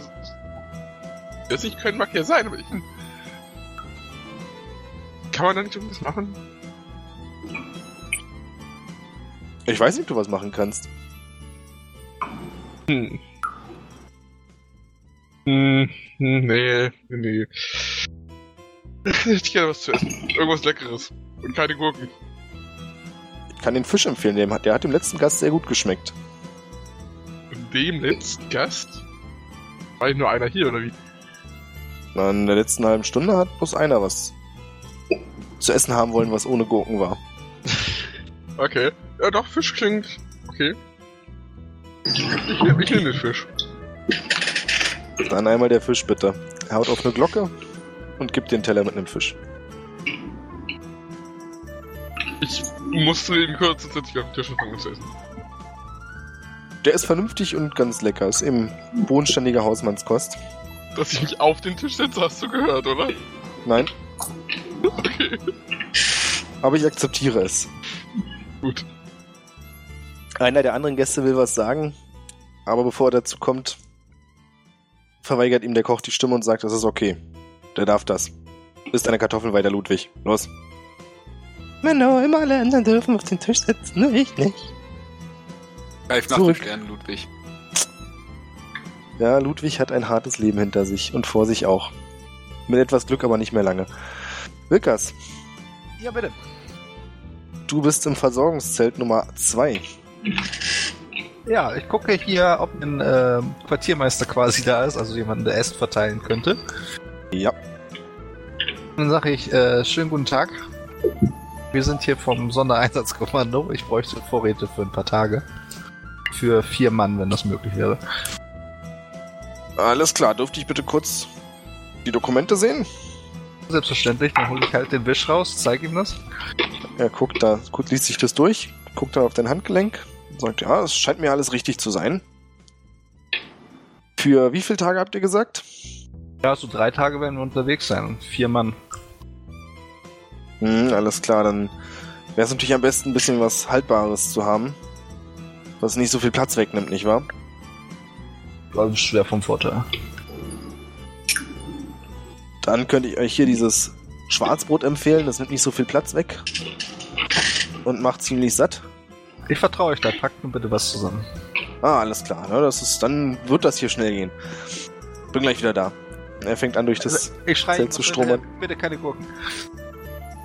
Das nicht können mag ja sein, aber ich. Kann man da nicht irgendwas machen? Ich weiß nicht, ob du was machen kannst. Hm. Hm, hm, nee, nee. Ich hätte gerne was zu essen. Irgendwas Leckeres. Und keine Gurken. Ich kann den Fisch empfehlen, der hat, der hat dem letzten Gast sehr gut geschmeckt. Dem letzten Gast? War ich nur einer hier, oder wie? Na, In der letzten halben Stunde hat bloß einer was zu essen haben wollen, was ohne Gurken war. Okay. Ja, doch, Fisch klingt. Okay. Ich, ich, nehm- ich nehme den Fisch. Dann einmal der Fisch bitte. Er haut auf eine Glocke und gibt den Teller mit einem Fisch. Ich musste eben kurz, sonst setze ich auf den Tisch und fange an zu essen. Der ist vernünftig und ganz lecker. Ist eben bodenständige Hausmannskost. Dass ich mich auf den Tisch setze, hast du gehört, oder? Nein, Okay. aber ich akzeptiere es. Gut. Einer der anderen Gäste will was sagen, aber bevor er dazu kommt, verweigert ihm der Koch die Stimme und sagt, das ist okay. Der darf das. Ist eine Kartoffel weiter, Ludwig. Los. Männer, immer alle anderen dürfen auf den Tisch sitzen, nur ich nicht. Greif nach Zurück. den Sternen, Ludwig. Ja, Ludwig hat ein hartes Leben hinter sich und vor sich auch. Mit etwas Glück aber nicht mehr lange. Wilkas, Ja, bitte. du bist im Versorgungszelt Nummer 2. Ja, ich gucke hier, ob ein ähm, Quartiermeister quasi da ist, also jemanden, der Essen verteilen könnte. Ja. Dann sage ich, äh, schönen guten Tag. Wir sind hier vom Sondereinsatzkommando. Ich bräuchte Vorräte für ein paar Tage. Für vier Mann, wenn das möglich wäre. Alles klar, dürfte ich bitte kurz Die Dokumente sehen? Selbstverständlich, dann hole ich halt den Wisch raus, zeige ihm das. Er guckt da, gut, liest sich das durch, guckt dann auf dein Handgelenk und sagt, ja, es scheint mir alles richtig zu sein. Für wie viele Tage habt ihr gesagt? Ja, so drei Tage werden wir unterwegs sein. Vier Mann. Hm, alles klar, dann wäre es natürlich am besten, ein bisschen was Haltbares zu haben. Was nicht so viel Platz wegnimmt, nicht wahr? Das ist schwer vom Vorteil. Dann könnte ich euch hier dieses Schwarzbrot empfehlen, das nimmt nicht so viel Platz weg. Und macht ziemlich satt. Ich vertraue euch da, packt nur bitte was zusammen. Ah, alles klar, ne? Das ist, dann wird das hier schnell gehen. Bin gleich wieder da. Er fängt an, durch das ich schreie Zelt zu stromern. Bitte keine Gurken.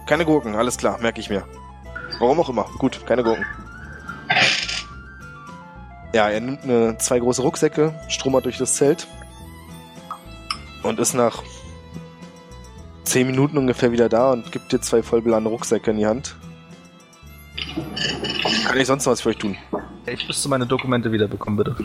Keine Gurken, alles klar, merke ich mir. Warum auch immer. Gut, keine Gurken. Ja, er nimmt eine, zwei große Rucksäcke, stromert durch das Zelt und ist nach zehn Minuten ungefähr wieder da und gibt dir zwei vollbeladene Rucksäcke in die Hand. Kann ich sonst noch was für euch tun? Ich müsste meine Dokumente wiederbekommen, bitte.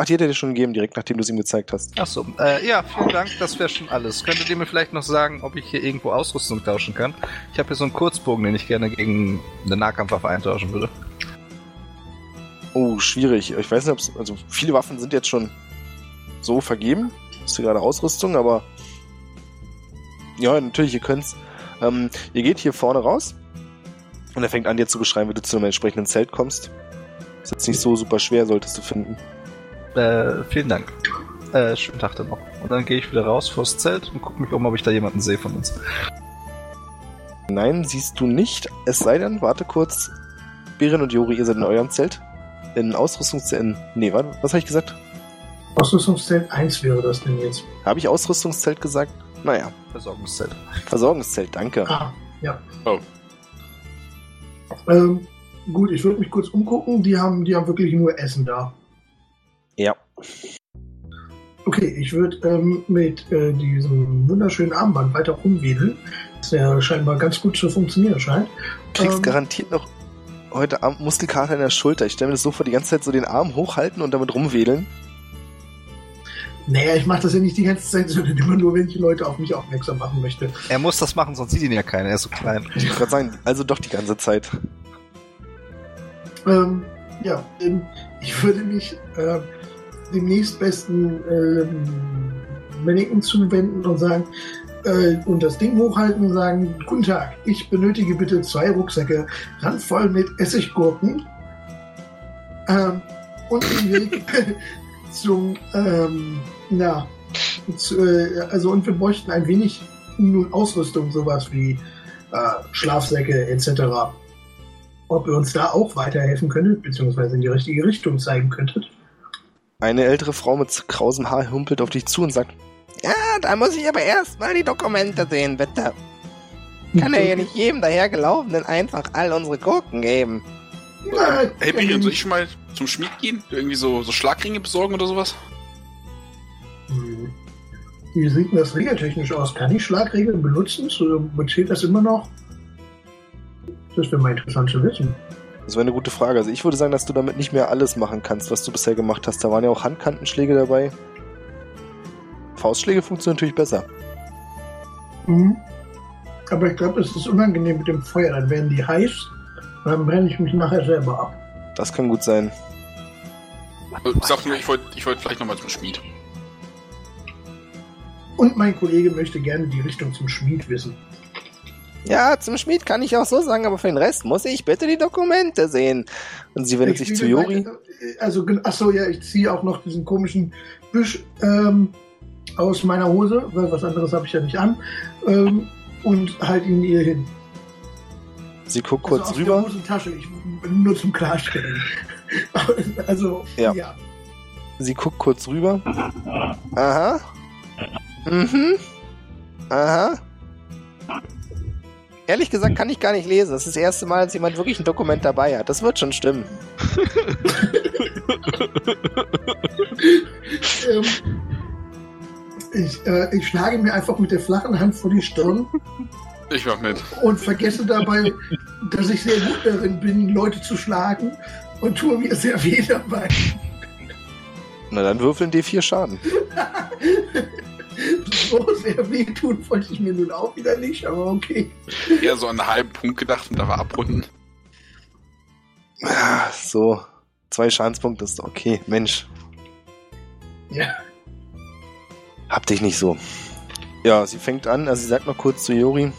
Ach, die hat er dir schon gegeben, direkt nachdem du sie ihm gezeigt hast. Achso, äh, ja, vielen Dank, das wäre schon alles. Könntet ihr mir vielleicht noch sagen, ob ich hier irgendwo Ausrüstung tauschen kann? Ich habe hier so einen Kurzbogen, den ich gerne gegen eine Nahkampfwaffe eintauschen würde. Oh, schwierig. Ich weiß nicht, ob's, also viele Waffen sind jetzt schon so vergeben. Ist hier gerade Ausrüstung, aber ja, natürlich, ihr könnt's. Ähm, ihr geht hier vorne raus und er fängt an, dir zu beschreiben, wie du zu einem entsprechenden Zelt kommst. Ist jetzt nicht so super schwer, solltest du finden. Äh, vielen Dank. Äh, schönen Tag dann noch. Und dann gehe ich wieder raus vors Zelt und gucke mich um, ob ich da jemanden sehe von uns. Nein, siehst du nicht. Es sei denn, warte kurz. Beren und Jori, ihr seid in eurem Zelt. In Ausrüstungszelt. Nee, warte, was habe ich gesagt? Ausrüstungszelt 1 wäre das denn jetzt. Habe ich Ausrüstungszelt gesagt? Naja, Versorgungszelt. Versorgungszelt, danke. Ah, ja. Oh. Ähm, gut, ich würde mich kurz umgucken. Die haben, die haben wirklich nur Essen da. Ja. Okay, ich würde ähm, mit äh, diesem wunderschönen Armband weiter rumwedeln, das ja scheinbar ganz gut zu funktionieren scheint. Kriegst Ähm, garantiert noch heute Abend Muskelkater in der Schulter. Ich stelle mir das so vor, die ganze Zeit so den Arm hochhalten und damit rumwedeln. Naja, ich mache das ja nicht die ganze Zeit, sondern immer nur, wenn ich Leute auf mich aufmerksam machen möchte. Er muss das machen, sonst sieht ihn ja keiner, er ist so klein. Ich wollte gerade sagen, also doch die ganze Zeit. Ähm, ja, ich würde mich äh, dem nächstbesten ähm, Mannequin zuwenden und sagen, äh, und das Ding hochhalten und sagen, guten Tag, ich benötige bitte zwei Rucksäcke, randvoll mit Essiggurken ähm, und den Weg zum, ähm, na, zu, äh, also und wir bräuchten ein wenig nun Ausrüstung, sowas wie äh, Schlafsäcke etc. Ob ihr uns da auch weiterhelfen könntet, beziehungsweise in die richtige Richtung zeigen könntet. Eine ältere Frau mit krausem Haar humpelt auf dich zu und sagt, Ja, da muss ich aber erst mal die Dokumente sehen, bitte. Kann er ja nicht jedem dahergelaufenen einfach all unsere Gurken geben. Ja, Hey, Birion, soll ich schon mal zum Schmied gehen? Irgendwie so, so Schlagringe besorgen oder sowas? Hm. Wie sieht denn das regeltechnisch aus? Kann ich Schlagregeln benutzen? So, Zählt das immer noch? Das wäre mal interessant zu wissen. Das wäre eine gute Frage. Also ich würde sagen, dass du damit nicht mehr alles machen kannst, was du bisher gemacht hast. Da waren ja auch Handkantenschläge dabei. Faustschläge funktionieren natürlich besser. Mhm. Aber ich glaube, es ist unangenehm mit dem Feuer. Dann werden die heiß und dann brenne ich mich nachher selber ab. Das kann gut sein. Äh, Sag nur, ich wollte ich wollt vielleicht nochmal zum Schmied. Und mein Kollege möchte gerne die Richtung zum Schmied wissen. Ja, zum Schmied kann ich auch so sagen, aber für den Rest muss ich bitte die Dokumente sehen. Und sie wendet Ich sich zu weiter- Also, gen- ach so, ja, ich ziehe auch noch diesen komischen Büsch ähm, aus meiner Hose, weil was anderes habe ich ja nicht an, ähm, und halt ihn ihr hin. Sie guckt kurz also aus rüber. Der Hosentasche, ich, nur zum Klarstellen. also, Ja. ja. Sie guckt kurz rüber. Aha. Mhm. Aha. Ehrlich gesagt kann ich gar nicht lesen. Das ist das erste Mal, dass jemand wirklich ein Dokument dabei hat. Das wird schon stimmen. ähm, ich, äh, ich schlage mir einfach mit der flachen Hand vor die Stirn Ich mach mit. und vergesse dabei, dass ich sehr gut darin bin, Leute zu schlagen und tue mir sehr weh dabei. Na dann würfeln D4 Schaden. So sehr wehtun wollte ich mir nun auch wieder nicht, aber okay. Eher so an einen halben Punkt gedacht und da war abrunden. Ah, So, zwei Schadenspunkte ist okay. Mensch, Ja. hab dich nicht so. Ja, sie fängt an, also sie sagt noch kurz zu Jori.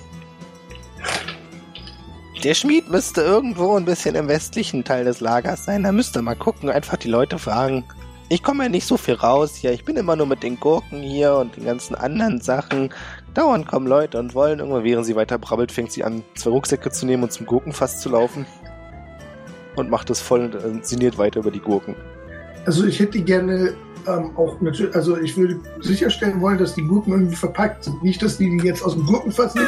Der Schmied müsste irgendwo ein bisschen im westlichen Teil des Lagers sein. Da müsste mal gucken, einfach die Leute fragen. Ich komme ja nicht so viel raus hier. Ich bin immer nur mit den Gurken hier und den ganzen anderen Sachen. Dauernd kommen Leute und wollen irgendwann, während sie weiter brabbelt, fängt sie an, zwei Rucksäcke zu nehmen und zum Gurkenfass zu laufen. Und macht es voll und äh, sinniert weiter über die Gurken. Also ich hätte gerne ähm, auch natürlich, also ich würde sicherstellen wollen, dass die Gurken irgendwie verpackt sind. Nicht, dass die die jetzt aus dem Gurkenfass nimmt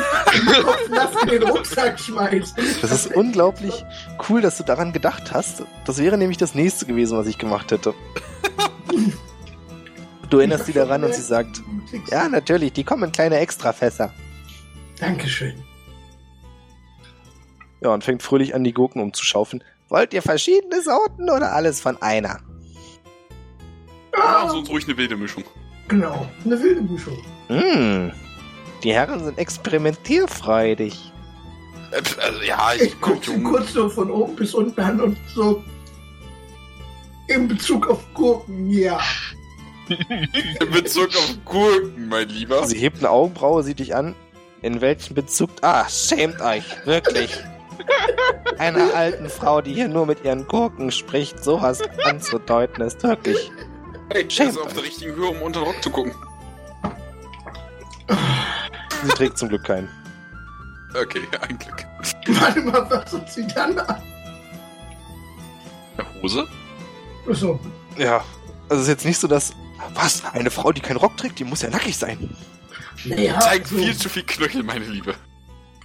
und den Rucksack schmeißt. Das ist unglaublich cool, dass du daran gedacht hast. Das wäre nämlich das nächste gewesen, was ich gemacht hätte. Du erinnerst sie daran und sie sagt, ja, natürlich, die kommen in kleine Extrafässer. Dankeschön. Ja, und fängt fröhlich an, die Gurken umzuschaufeln. Wollt ihr verschiedene Sorten oder alles von einer? Machen Sie uns ruhig eine wilde Mischung. Genau, eine wilde Mischung. Hm, die Herren sind experimentierfreudig. Äh, Also, ja, Ich ich gucke guck, sie kurz so von oben bis unten an und so in Bezug auf Gurken, ja. In Bezug auf Gurken, mein Lieber. Sie hebt eine Augenbraue, sieht dich an. In welchem Bezug? Ah, schämt euch, wirklich. Einer alten Frau, die hier nur mit ihren Gurken spricht, sowas anzudeuten, ist wirklich. Hey, Schämt ist auf der richtigen Höhe, um unter den Rock zu gucken. Sie trägt zum Glück keinen. Okay, ein Glück. Warte mal, was hat sie dann an? Eine Hose? So, Ja, also es ist jetzt nicht so, dass. Was? Eine Frau, die keinen Rock trägt, die muss ja nackig sein. naja, Zeigt also, viel zu viel Knöchel, meine Liebe.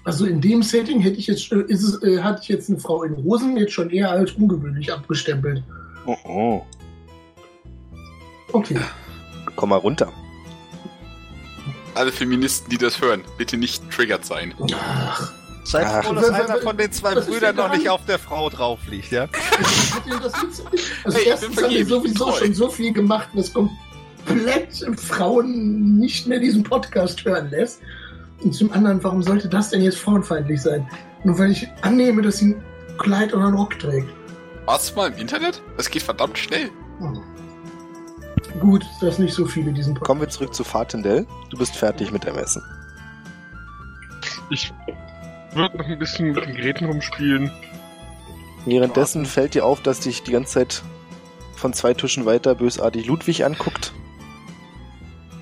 also in dem Setting hätte ich jetzt, äh, ist es, äh, hatte ich jetzt eine Frau in Hosen jetzt schon eher als ungewöhnlich abgestempelt. Oh, oh. Okay. Komm mal runter. Alle Feministen, die das hören, bitte nicht triggert sein. Ach, Seid Ach. froh, dass einer von den zwei Was ist Brüdern noch nicht auf der Frau drauf liegt, ja? das? Also Hey, erstens haben wir sowieso treu. schon so viel gemacht, was komplett Frauen nicht mehr diesen Podcast hören lässt. Und zum anderen, warum sollte das denn jetzt frauenfeindlich sein? Nur weil ich annehme, dass sie ein Kleid oder einen Rock trägt. Warst du mal im Internet? Das geht verdammt schnell. Hm. Gut, dass nicht so viele diesen Podcast. Kommen wir zurück zu Fatendell. Du bist fertig mit dem Essen. Ich würde noch ein bisschen mit den Geräten rumspielen. Währenddessen fällt dir auf, dass dich die ganze Zeit von zwei Tischen weiter bösartig Ludwig anguckt.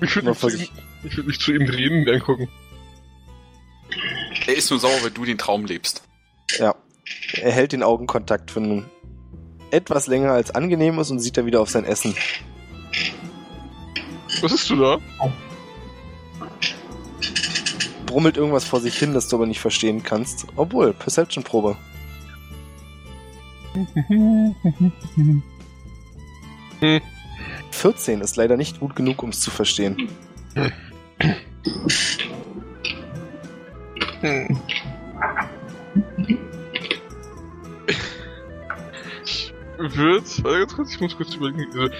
Ich würde mich, ich würd mich zu ihm drehen und angucken. Er ist nur sauer, weil du den Traum lebst. Ja. Er hält den Augenkontakt für einen etwas länger als angenehm ist und sieht dann wieder auf sein Essen. Was ist du da? Brummelt irgendwas vor sich hin, das du aber nicht verstehen kannst. Obwohl, Perception-Probe. Hm. 14 ist leider nicht gut genug, um es zu verstehen. Hm. Ich würde, warte ganz kurz, ich muss kurz überlegen. Also,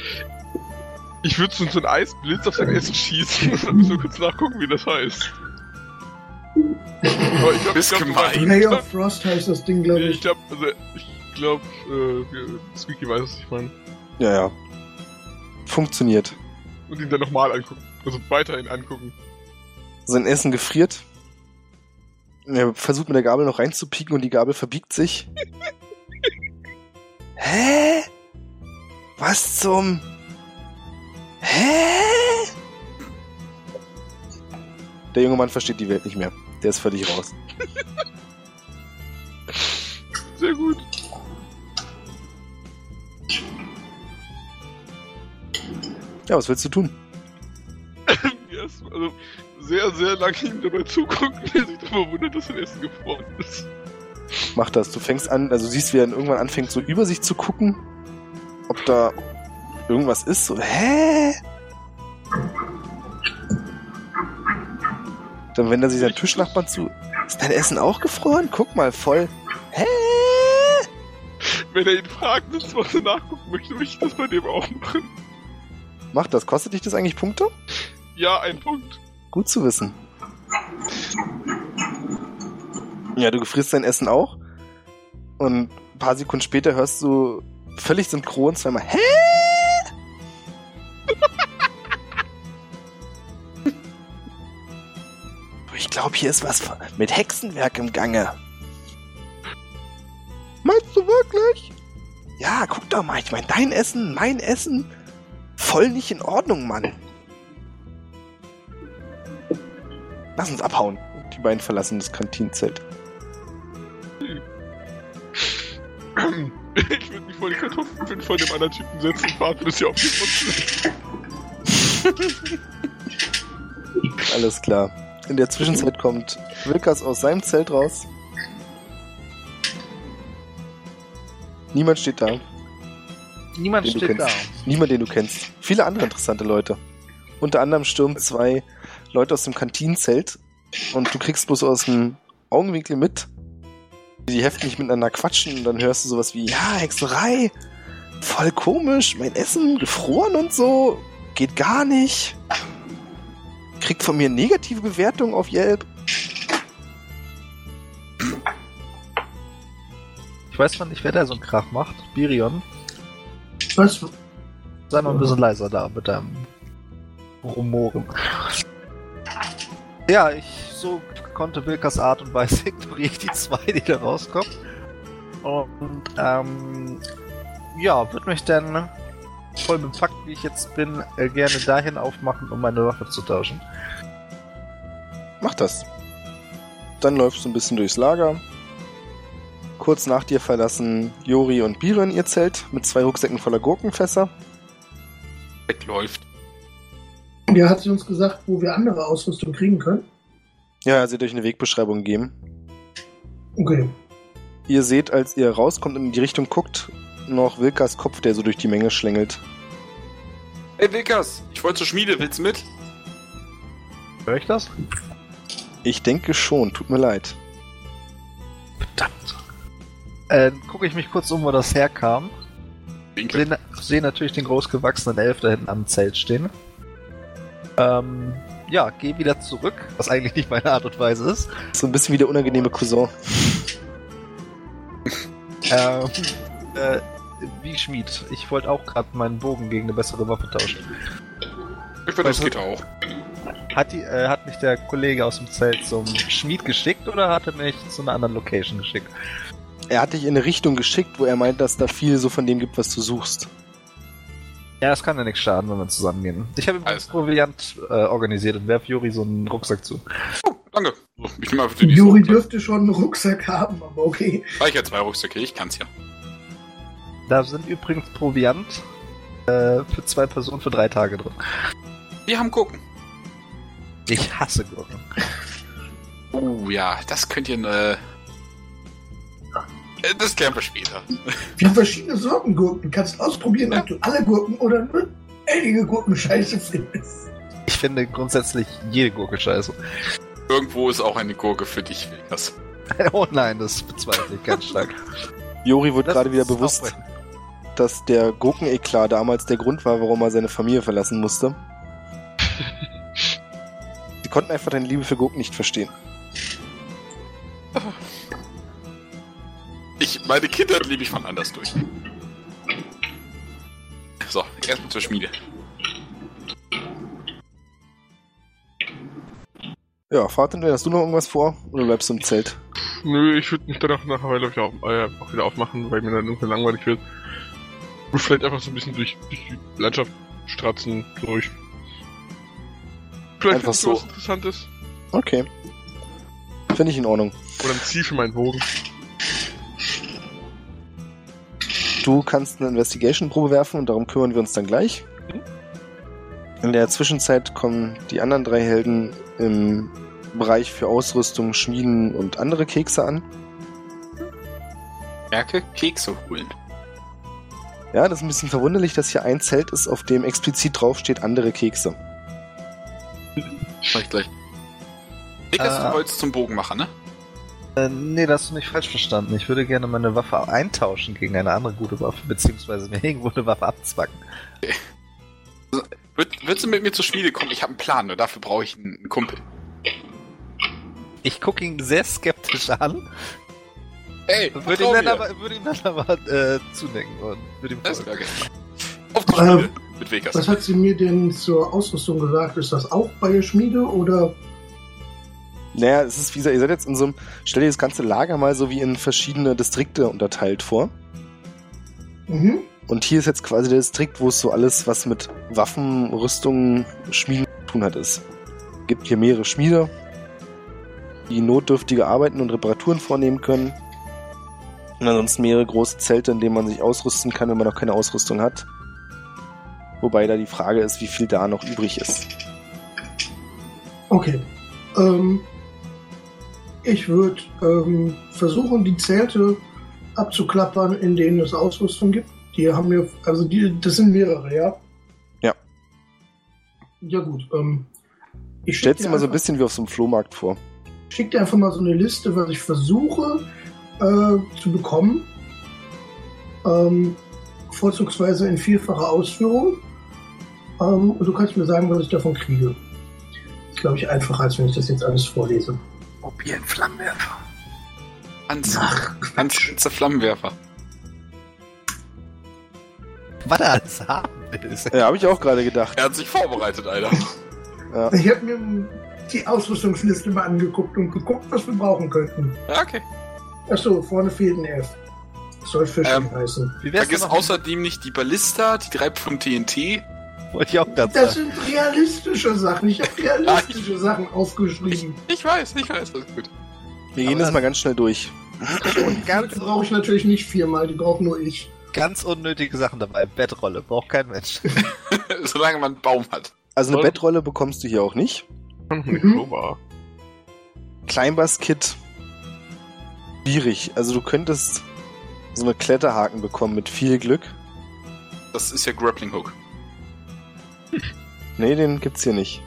ich würde so so einen Eisblitz auf sein Essen schießen und dann müssen wir kurz nachgucken, wie das heißt. Aber ich glaub, Bist ich glaub, gemein. Ray of Frost heißt das Ding, glaube ich. ich glaube, also, ich glaube, äh, Squeaky weiß, was ich meine. Ja, ja. Funktioniert. Und ihn dann nochmal angucken. Also weiterhin angucken. Sein Essen gefriert. Er versucht mit der Gabel noch reinzupieken und die Gabel verbiegt sich. Hä? Was zum... Hä? Der junge Mann versteht die Welt nicht mehr. Der ist völlig raus. Sehr gut. Ja, was willst du tun? Yes, also sehr, sehr lange ihm dabei zugucken, wie er sich darüber wundert, dass sein Essen gefroren ist. Mach das. Du fängst an, also siehst, wie er irgendwann anfängt, so über sich zu gucken, ob da irgendwas ist. So, hä? Dann wendet er sich seinen Tischnachbarn zu. Ist dein Essen auch gefroren? Guck mal, voll. Hä? Wenn er ihn fragt, was er nachgucken möchte, möchte ich das bei dem auch machen. Mach das. Kostet dich das eigentlich Punkte? Ja, ein Punkt. Gut zu wissen. Ja, du gefrierst dein Essen auch. Und ein paar Sekunden später hörst du völlig synchron zweimal Hä? Ich glaube, hier ist was mit Hexenwerk im Gange. Meinst du wirklich? Ja, guck doch mal, ich meine, dein Essen, mein Essen, voll nicht in Ordnung, Mann. Lass uns abhauen. Die beiden verlassen das Kantinenzelt. Ich würde mich vor die Kartoffeln von dem anderen Typen setzen und warten, bis sie auf die Front sind. Alles klar. In der Zwischenzeit kommt Wilkas aus seinem Zelt raus. Niemand steht da. Niemand steht da. Niemand, den du kennst. Viele andere interessante Leute. Unter anderem stürmen zwei Leute aus dem Kantinenzelt und du kriegst bloß aus dem Augenwinkel mit, wie die heftig miteinander quatschen und dann hörst du sowas wie, ja, Hexerei, voll komisch, mein Essen gefroren und so, geht gar nicht. Kriegt von mir negative Bewertung auf Yelp. Ich weiß noch nicht, wer da so einen Krach macht. Birion, Was? Sei mal ein bisschen leiser da mit deinem Rumoren. Ja, ich so konnte Wilkers Art und Weise ignoriere ich die zwei, die da rauskommen. Und ähm, ja, würde mich dann voll Fakt, wie ich jetzt bin, äh, gerne dahin aufmachen, um meine Waffe zu tauschen. Mach das. Dann läufst du ein bisschen durchs Lager. Kurz nach dir verlassen Jori und Biren ihr Zelt mit zwei Rucksäcken voller Gurkenfässer. Wegläuft. Ja, hat sie uns gesagt, wo wir andere Ausrüstung kriegen können? Ja, sie hat euch eine Wegbeschreibung gegeben. Okay. Ihr seht, als ihr rauskommt und in die Richtung guckt, noch Wilkas Kopf, der so durch die Menge schlängelt. Hey Wilkas, ich wollte zur Schmiede, willst du mit? Hör ich das? Ich denke schon, tut mir leid. Verdammt. Äh, gucke ich mich kurz um, wo das herkam. Winkel. Sehe seh natürlich den großgewachsenen Elf da hinten am Zelt stehen. Ähm, ja, geh wieder zurück, was eigentlich nicht meine Art und Weise ist. So ein bisschen wie der unangenehme Cousin. Ähm, äh, wie Schmied. Ich wollte auch gerade meinen Bogen gegen eine bessere Waffe tauschen. Ich finde, das geht auch. Hat, die, äh, hat mich der Kollege aus dem Zelt zum Schmied geschickt oder hat er mich zu einer anderen Location geschickt? Er hat dich in eine Richtung geschickt, wo er meint, dass da viel so von dem gibt, was du suchst. Ja, das kann ja nichts schaden, wenn wir zusammengehen. Ich habe übrigens Alles Proviant äh, organisiert und werf Juri so einen Rucksack zu. Oh, danke. Ich nehme einfach den nächsten Juri Rucksack. dürfte schon einen Rucksack haben, aber okay. Weil ich ja zwei Rucksäcke, ich kann's ja. Da sind übrigens Proviant äh, für zwei Personen für drei Tage drin. Wir haben gucken. Ich hasse Gurken. Oh ja, das könnt ihr, äh... äh, Das klären wir später. Wir haben verschiedene Sorten Gurken. Du kannst ausprobieren, ob du alle Gurken oder nur einige Gurken scheiße findest. Ich finde grundsätzlich jede Gurke scheiße. Irgendwo ist auch eine Gurke für dich, Wilkas. oh nein, das bezweifle ich ganz stark. Jori wurde gerade wieder bewusst, dass der Gurkeneklat damals der Grund war, warum er seine Familie verlassen musste. Sie konnten einfach deine Liebe für Gurken nicht verstehen. Ich, meine Kindheit lebe ich von anders durch. So, erstmal zur Schmiede. Ja, Vater, hast du noch irgendwas vor? Oder bleibst du im Zelt? Nö, ich würde mich danach nach einer Weile auf, äh, auch wieder aufmachen, weil mir dann irgendwann langweilig wird. Und vielleicht einfach so ein bisschen durch, durch die Landschaft stratzen, durch. Vielleicht Einfach so. was Interessantes. Okay. Finde ich in Ordnung. Oder ein Ziel für meinen Bogen. Du kannst eine Investigation-Probe werfen und darum kümmern wir uns dann gleich. In der Zwischenzeit kommen die anderen drei Helden im Bereich für Ausrüstung, Schmieden und andere Kekse an. Merke, Kekse holen. Ja, das ist ein bisschen verwunderlich, dass hier ein Zelt ist, auf dem explizit draufsteht andere Kekse. Mach ich gleich. Wilkas, Ah. du wolltest zum Bogenmacher, ne? Äh, nee, das hast du mich falsch verstanden. Ich würde gerne meine Waffe eintauschen gegen eine andere gute Waffe, beziehungsweise mir irgendwo eine Waffe abzwacken. Würd, würdest du mit mir zur Schmiede kommen? Ich habe einen Plan, nur dafür brauche ich einen, einen Kumpel. Ich gucke ihn sehr skeptisch an, Ey, würde ihm dann aber, würde ihm dann aber äh, zunecken und würde ihm Das okay. Auf die Schmiede Ähm, mit Vegas. Was hat sie mir denn zur Ausrüstung gesagt? Ist das auch bei der Schmiede oder? Naja, es ist wie gesagt, ihr seid jetzt in so einem, stell dir das ganze Lager mal so wie in verschiedene Distrikte unterteilt vor. Mhm. Und hier ist jetzt quasi der Distrikt, wo es so alles, was mit Waffen, Rüstungen, Schmieden zu tun hat, ist. Gibt hier mehrere Schmiede, die notdürftige Arbeiten und Reparaturen vornehmen können. Und ansonsten mehrere große Zelte, in denen man sich ausrüsten kann, wenn man noch keine Ausrüstung hat. Wobei da die Frage ist, wie viel da noch übrig ist. Okay. Ähm, ich würde ähm, versuchen, die Zelte abzuklappern, in denen es Ausrüstung gibt. Die haben wir, also die, das sind mehrere, ja? Ja. Ja gut. Ähm, ich Stellst schick dir mal so ein bisschen wie auf so einem Flohmarkt vor. schick dir einfach mal so eine Liste, was ich versuche äh, zu bekommen. Ähm, vorzugsweise in vierfacher Ausführung. Ähm, und du kannst mir sagen, was ich davon kriege. Ist, glaube ich, einfacher, als wenn ich das jetzt alles vorlese. Mobilen Flammenwerfer. Hans, Ach, Hans Spitzer Flammenwerfer. Was er alles haben will. Ja, habe ich auch gerade gedacht. Er hat sich vorbereitet, Alter. Ja. Ich habe mir die Ausrüstungsliste mal angeguckt und geguckt, was wir brauchen könnten. Ja, okay. Achso, vorne fehlt ein F. Soll Fisch Ähm, heißen. Vergiss außerdem nicht die Ballista, die drei Pfund TNT. Wollte ich auch ganz Das sagen. sind realistische Sachen. Ich habe realistische Sachen aufgeschrieben. Ich weiß, ich weiß, das ist gut. Wir gehen das mal ganz schnell durch. Und ganz, Die brauche ich natürlich nicht viermal, die brauche nur ich. ganz unnötige Sachen dabei. Bettrolle, braucht kein Mensch. Solange man einen Baum hat. Also eine Soll- Bettrolle bekommst du hier auch nicht. Mhm. Oktober. Kleinbass-Kit schwierig. Also du könntest so eine Kletterhaken bekommen mit viel Glück. Das ist ja Grappling Hook. Nee, den gibt's hier nicht.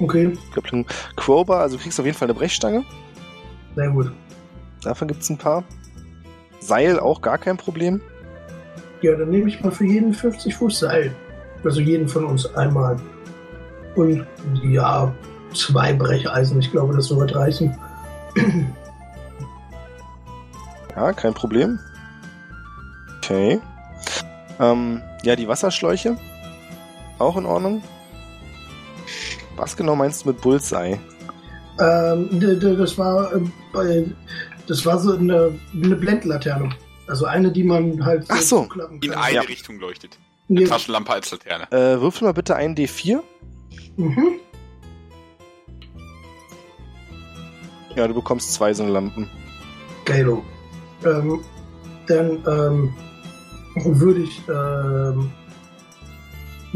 Okay, Grappling- Crowbar, also du kriegst auf jeden Fall eine Brechstange. sehr gut. Davon gibt's ein paar. Seil auch gar kein Problem. Ja, dann nehme ich mal für jeden 50 Fuß Seil. Also jeden von uns einmal. Und ja, zwei Brecheisen. Ich glaube, das wird reichen. Ja, kein Problem. Okay. Ähm, ja, die Wasserschläuche. Auch in Ordnung. Was genau meinst du mit Bullseye? Ähm, d- d- das war äh, bei, das war so eine, eine Blendlaterne. Also eine, die man halt Ach so, In eine Ja. Richtung leuchtet. Eine Ja. Taschenlampe als Laterne. Äh, würfel mal bitte einen D4. Mhm. Ja, du bekommst zwei so eine Lampen. Geilo. Ähm, dann ähm, würde ich, ähm,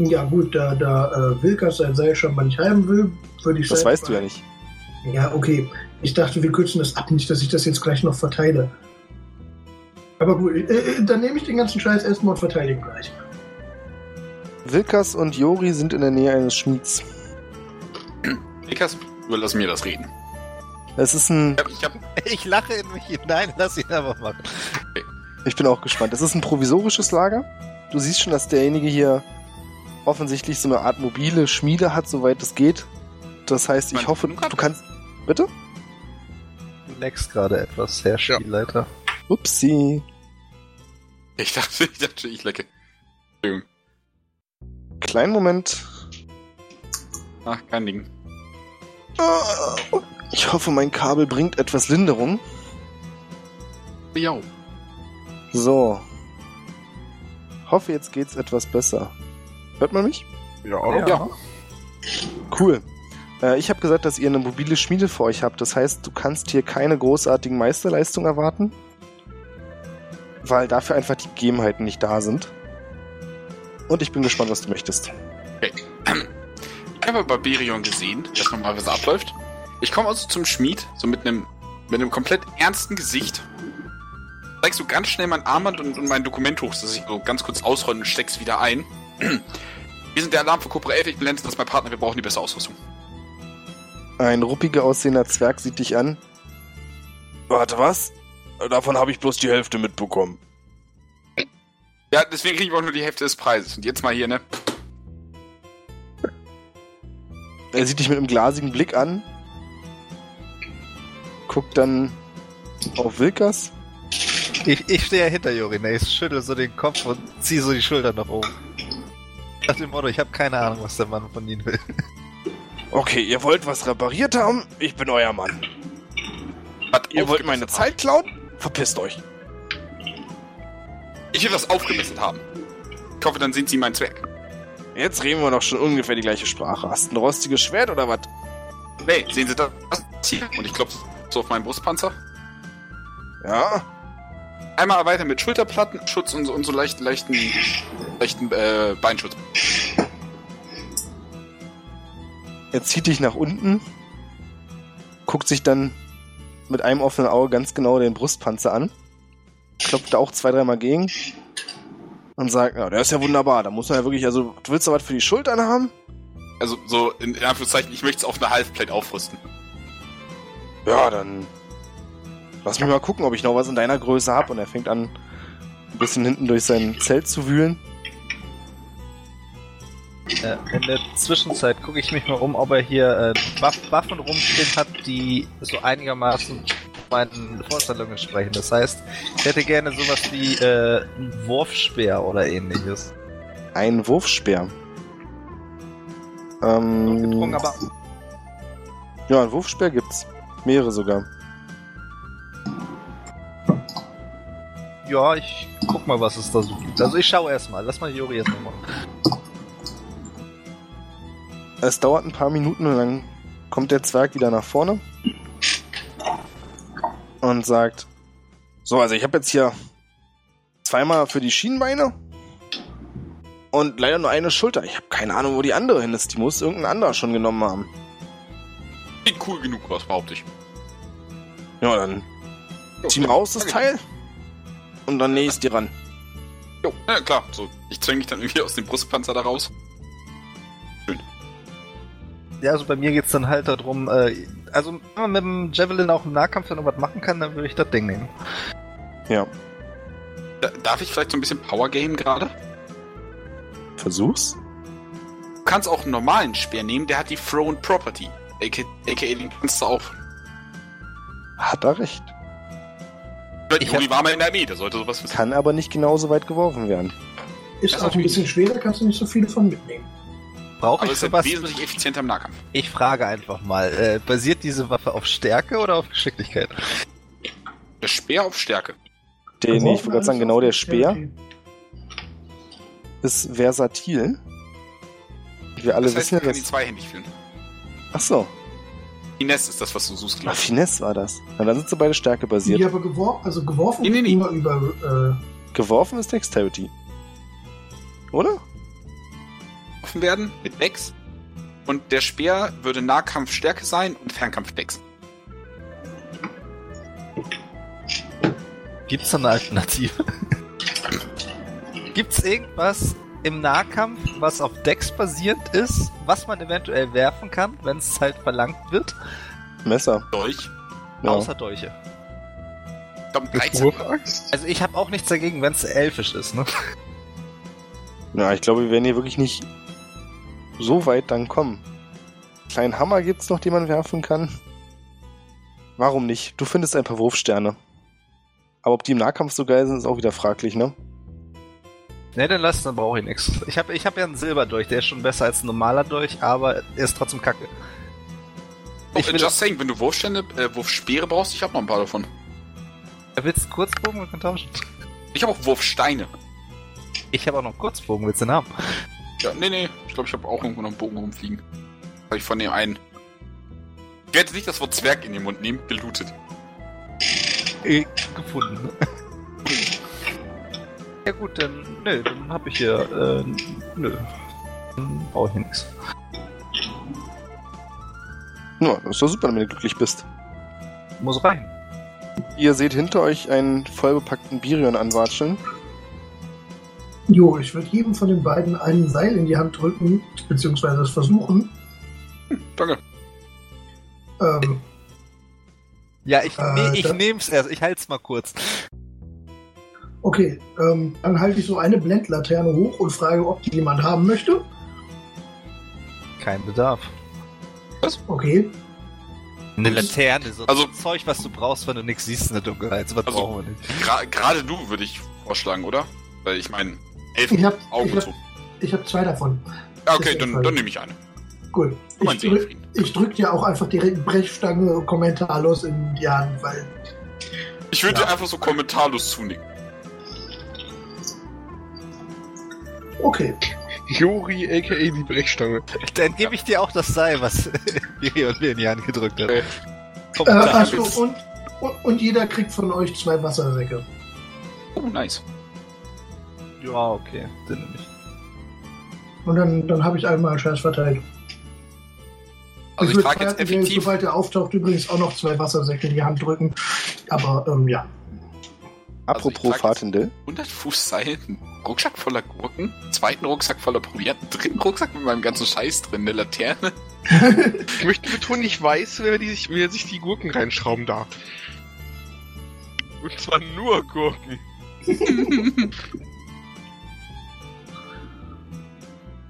ja gut, da, da äh, Wilkas sein Seil scheinbar nicht haben will, würde ich Das sein- weißt du ja nicht. Ja, okay. Ich dachte, wir kürzen das ab, nicht, dass ich das jetzt gleich noch verteile. Aber gut, äh, äh, dann nehme ich den ganzen Scheiß erstmal und verteile ihn gleich. Wilkas und Jori sind in der Nähe eines Schmieds. Nikas, überlass mir das reden. Es ist ein, Ich hab, Ich lache in mich hinein, lass ihn einfach machen. ich bin auch gespannt. Es ist ein provisorisches Lager. Du siehst schon, dass derjenige hier offensichtlich so eine Art mobile Schmiede hat, soweit es geht. Das heißt, ich Man- hoffe, du kannst. Bitte? Du neckst gerade etwas, Herr Spielleiter. Upsi. ich dachte, ich dachte, ich lecke. Entschuldigung. Kleinen Moment. Ach, kein Ding. Ich hoffe, mein Kabel bringt etwas Linderung. Ja. So. Hoffe, jetzt geht's etwas besser. Hört man mich? Ja, Ja. Cool. Äh, ich habe gesagt, dass ihr eine mobile Schmiede für euch habt. Das heißt, du kannst hier keine großartigen Meisterleistungen erwarten, weil dafür einfach die Gegebenheiten nicht da sind. Und ich bin gespannt, was du möchtest. Ich habe bei Berion gesehen, wie das normalerweise abläuft. Ich komme also zum Schmied, so mit einem mit einem komplett ernsten Gesicht. Zeigst du ganz schnell mein Armband und, und mein Dokument hoch, dass ich so ganz kurz ausrollen und steck's wieder ein. Wir sind der Alarm für Cobra 11, ich bin Lenz, das ist mein Partner, wir brauchen die beste Ausrüstung. Ein ruppiger aussehender Zwerg sieht dich an. Warte, was? Davon habe ich bloß die Hälfte mitbekommen. Ja, deswegen kriege ich auch nur die Hälfte des Preises. Und jetzt mal hier, ne? Er sieht dich mit einem glasigen Blick an, guckt dann auf Wilkas. Ich, ich stehe ja hinter Jorin, ey. ich schüttel so den Kopf und ziehe so die Schultern nach oben. Nach dem Motto, ich habe keine Ahnung, was der Mann von Ihnen will. Okay, ihr wollt was repariert haben? Ich bin euer Mann. Was Ihr wollt meine Zeit klauen? Verpisst euch. Ich will was aufgemesselt haben. Ich hoffe, dann sind Sie mein Zwerg. Jetzt reden wir doch schon ungefähr die gleiche Sprache. Hast du ein rostiges Schwert oder was? Nee, sehen Sie das? Und ich klopfe so auf meinen Brustpanzer. Ja? Einmal erweitern mit Schulterplattenschutz und so, und so leicht, leichten, leichten äh, Beinschutz. Er zieht dich nach unten, guckt sich dann mit einem offenen Auge ganz genau den Brustpanzer an, klopft da auch zwei, dreimal gegen und sagt, ja, der ist ja wunderbar, da muss man ja wirklich, also, du willst doch was für die Schultern haben? Also so in, in Anführungszeichen, ich möchte es auf eine Halfplate aufrüsten. Ja, dann lass mich mal gucken, ob ich noch was in deiner Größe habe. Und er fängt an, ein bisschen hinten durch sein Zelt zu wühlen. Äh, in der Zwischenzeit gucke ich mich mal um, ob er hier äh, Waff Waffen rumstehen hat, die so einigermaßen meinen Vorstellungen entsprechen. Das heißt, ich hätte gerne sowas wie äh, ein Wurfspeer oder ähnliches. Ein Wurfspeer. Ähm, aber ja, ein Wurfspeer gibt's. Mehrere sogar. Ja, ich guck mal, was es da so gibt. Also ich schaue erstmal. Lass mal Juri jetzt nochmal. Es dauert ein paar Minuten und dann kommt der Zwerg wieder nach vorne und sagt: So, also ich habe jetzt hier zweimal für die Schienenbeine und leider nur eine Schulter. Ich habe keine Ahnung, wo die andere hin ist. Die muss irgendein anderer schon genommen haben. Sieht cool genug aus, behaupte ich. Ja, dann zieh mal aus das Teil und dann nähe ich dir ran. Jo, ja klar. So, ich zwänge mich dann irgendwie aus dem Brustpanzer da raus. Ja, also bei mir geht's dann halt darum, äh, also wenn man mit dem Javelin auch im Nahkampf dann noch was machen kann, dann würde ich das Ding nehmen. Ja, Da, darf ich vielleicht so ein bisschen Power Game gerade? versuch's. Du kannst auch einen normalen Speer nehmen, der hat die Thrown Property. AKA, AKA den kannst du auch. Hat er recht. Ich Ich Juri war mal in der Armee, der sollte sowas wissen. Kann aber nicht genauso weit geworfen werden. Ist Das auch ein bisschen schwerer, kannst du nicht so viele von mitnehmen. Brauche ich ist sowas? wesentlich effizienter im Nahkampf. Ich frage einfach mal, äh, basiert diese Waffe auf Stärke oder auf Geschicklichkeit? Der Speer auf Stärke. Der, nee, ich wollte gerade sagen, genau der Speer Stärke. ist versatil. Wir alle Das heißt, wissen ja, kann die dass... zweihändig führen. Ach so, Finesse ist das, was du suchst, ah, glaube ich. Finesse war das. Na, dann sind sie beide Stärke basiert. Ja, aber geworfen, also geworfen Nee, nee, nee. immer über, Geworfen ist Dexterity. Oder? Offen werden mit Dex. Und der Speer würde Nahkampf Stärke sein und Fernkampf Dex. Gibt's da eine Alternative? Gibt's irgendwas im Nahkampf, was auf Dex basierend ist, was man eventuell werfen kann, wenn es halt verlangt wird? Messer. Dolch. Ja. Außer Dolche. Ich glaube, 13. Wurfaxt? Also ich habe auch nichts dagegen, wenn es elfisch ist, ne? ja, ich glaube, wir werden hier wirklich nicht so weit dann kommen. Kleinen Hammer gibt's noch, den man werfen kann. Warum nicht? Du findest ein paar Wurfsterne. Aber ob die im Nahkampf so geil sind, ist auch wieder fraglich, ne? Ne, dann lass, dann brauche ich nichts. Ich habe ich hab ja einen Silberdolch, der ist schon besser als ein normaler Dolch, aber er ist trotzdem kacke. Ich Ich will just saying, wenn du Wurfstände, äh, Wurfspeere brauchst, ich habe noch ein paar davon. Willst du einen Kurzbogen? Wir können tauschen. Ich habe auch Wurfsteine. Ich habe auch noch Kurzbogen, willst du den haben? Ja, nee, nee. Ich glaube, ich habe auch irgendwo noch einen Bogen rumfliegen. Habe ich von dem einen. Ich werde nicht das Wort Zwerg in den Mund nehmen, gelootet. Äh, gefunden. Ja gut, dann, nö, dann habe ich hier, äh, nö. Dann brauche ich hier nichts. Ja, das ist doch super, wenn du glücklich bist. Muss rein. Ihr seht hinter euch einen vollbepackten Birion anwatscheln. Jo, ich würde jedem von den beiden einen Seil in die Hand drücken, beziehungsweise es versuchen. Danke. Ähm, Ja, ich, Äh, nee, ich da- nehm's erst, ich halt's mal kurz. Okay, ähm, dann halte ich so eine Blendlaterne hoch und frage, ob die jemand haben möchte. Kein Bedarf. Okay. Eine Laterne, so Also- Zeug, was du brauchst, wenn du nichts siehst in der Dunkelheit. Was Also- brauchen wir nicht. Gra Gerade du würde ich vorschlagen, oder? Weil ich meine, Elfen, Ich hab, Augen ich hab, zu. ich hab zwei davon. Ja, okay, dann, dann nehme ich eine. Gut. Mal, Ich drück, ich drück dir auch einfach direkt Brechstange kommentarlos in die Hand, weil Ich würde Ja. dir einfach so kommentarlos zunicken. Okay. Jori, aka die Brechstange. Dann gebe ich dir auch das Seil, was Miri und mir in die Hand gedrückt hat. Äh, achso, und, und, und jeder kriegt von euch zwei Wassersäcke. Oh, nice. Ja, okay. Dann nehm ich. Und dann, dann habe ich einmal Scheiß verteilt. Also ich würd frage jetzt Fahrten, der, effektiv, Sobald er auftaucht, übrigens auch noch zwei Wassersäcke in die Hand drücken. Aber ähm, ja. Also Apropos jetzt- Fatendell. 100 Fuß Seil, Rucksack voller Gurken, zweiten Rucksack voller Proviant, dritten Rucksack mit meinem ganzen Scheiß drin, eine Laterne. Ich möchte betonen, ich weiß, wer, die sich, wer sich die Gurken reinschrauben darf. Und zwar nur Gurken.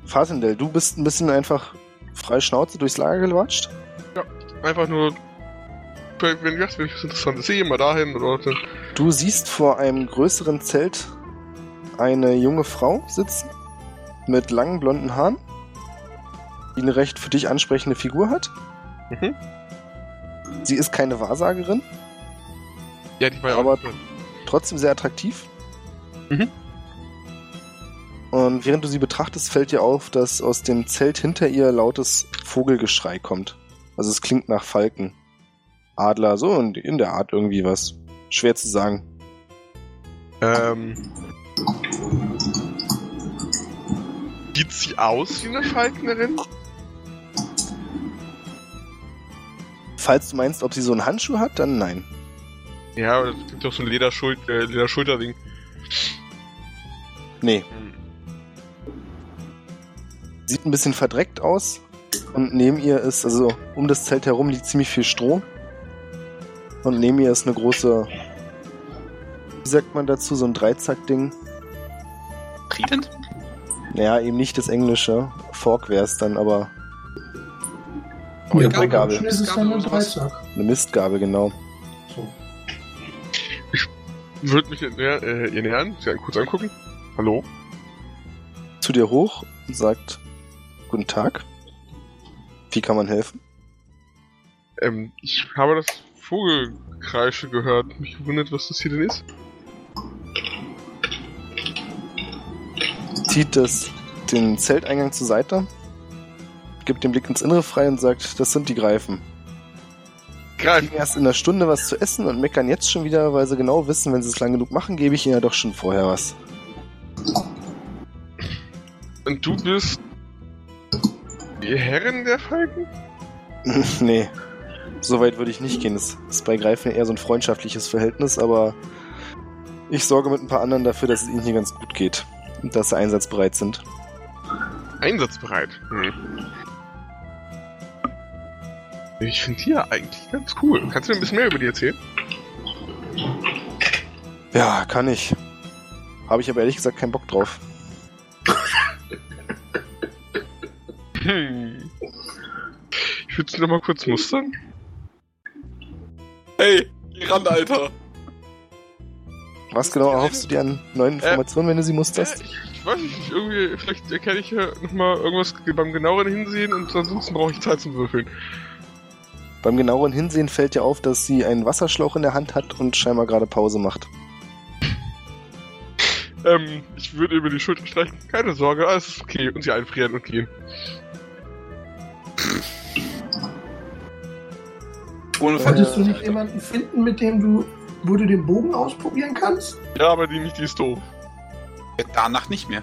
Fatendell, du bist ein bisschen einfach frei Schnauze durchs Lager gewatscht. Einfach nur. Wenn ich wenn ich was Interessantes sehe, mal dahin oder dann. Du siehst vor einem größeren Zelt eine junge Frau sitzen mit langen blonden Haaren, die eine recht für dich ansprechende Figur hat. Mhm. Sie ist keine Wahrsagerin, Ja, die war ja Aber- auch. trotzdem sehr attraktiv. Mhm. Und während du sie betrachtest, fällt dir auf, dass aus dem Zelt hinter ihr lautes Vogelgeschrei kommt. Also es klingt nach Falken. Adler, so und in der Art irgendwie was. Schwer zu sagen. Ähm. Sieht sie aus wie eine Falknerin? Falls du meinst, ob sie so einen Handschuh hat, dann nein. Ja, aber das gibt doch so ein Lederschul äh, Lederschulterding. Nee. Sieht ein bisschen verdreckt aus. Und neben ihr ist, also um das Zelt herum liegt ziemlich viel Stroh. Und neben ihr ist eine große, wie sagt man dazu, so ein Dreizack-Ding. Trident? Naja, eben nicht das englische. Fork wäre es dann, aber Oh, Ja. Beigabe. Dann ist es dann ein Dreizack. eine Mistgabel, genau. So. Würde mich ihr näher, äh, ihr nähern, sie kurz angucken. Hallo? Zu dir hoch und sagt, guten Tag. Wie kann man helfen? Ähm, ich habe das Vogelkreische gehört. Mich gewundert, was das hier denn ist. Zieht das, den Zelteingang zur Seite, gibt den Blick ins Innere frei und sagt, das sind die Greifen. Greif. kriegen erst in einer Stunde was zu essen und meckern jetzt schon wieder, weil sie genau wissen, wenn sie es lang genug machen, gebe ich ihnen ja doch schon vorher was. Und du bist die Herrin der Falken? nee, so weit würde ich nicht gehen. Es ist bei Greifen eher so ein freundschaftliches Verhältnis, aber ich sorge mit ein paar anderen dafür, dass es ihnen hier ganz gut geht und dass sie einsatzbereit sind. Einsatzbereit. Hm. Ich finde die ja eigentlich ganz cool. Kannst du mir ein bisschen mehr über die erzählen? Ja, kann ich. Habe ich aber ehrlich gesagt keinen Bock drauf. Hm. Ich würde sie noch mal kurz mustern. Ran, Alter. Was genau erhoffst du dir an neuen Informationen, wenn du sie Äh, musterst? ich, ich weiß nicht, irgendwie, vielleicht erkenne ich ja noch mal irgendwas beim genaueren Hinsehen und ansonsten brauche ich Zeit zum Würfeln. Beim genaueren Hinsehen fällt dir auf, dass sie einen Wasserschlauch in der Hand hat und scheinbar gerade Pause macht. Ähm, ich würde über die Schulter streichen. Keine Sorge, alles ist okay. Und sie einfrieren und gehen. Ohne Äh, Konntest du nicht jemanden finden, mit dem du, wo du den Bogen ausprobieren kannst? Ja, aber die nicht, die ist doof. Danach nicht mehr.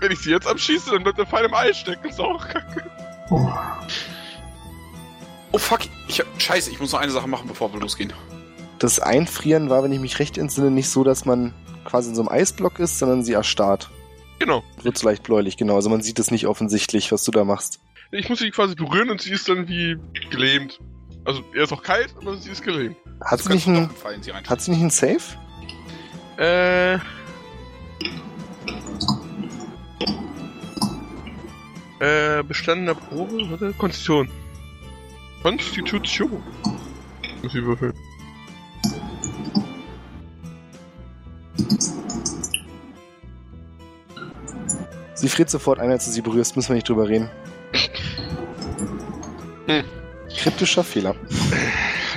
Wenn ich sie jetzt abschieße, dann bleibt der Pfeil im Ei stecken. Ist auch kacke. Oh. Oh fuck, ich hab, scheiße, ich muss noch eine Sache machen, bevor wir losgehen. Das Einfrieren war, wenn ich mich recht entsinne, nicht so, dass man quasi in so einem Eisblock ist, sondern sie erstarrt. Genau. Wird so leicht bläulich, genau. Also man sieht es nicht offensichtlich, was du da machst. Ich muss sie quasi berühren und sie ist dann wie gelähmt. Also, er ist auch kalt, aber sie ist gelähmt. Hat sie, nicht einen sie hat sie nicht ein Safe? Äh. Äh, bestandener Probe, warte, Konstitution. Konstitution. Muss ich würfeln. Sie friert sofort ein, als du sie berührst, müssen wir nicht drüber reden. Hm. Kryptischer Fehler.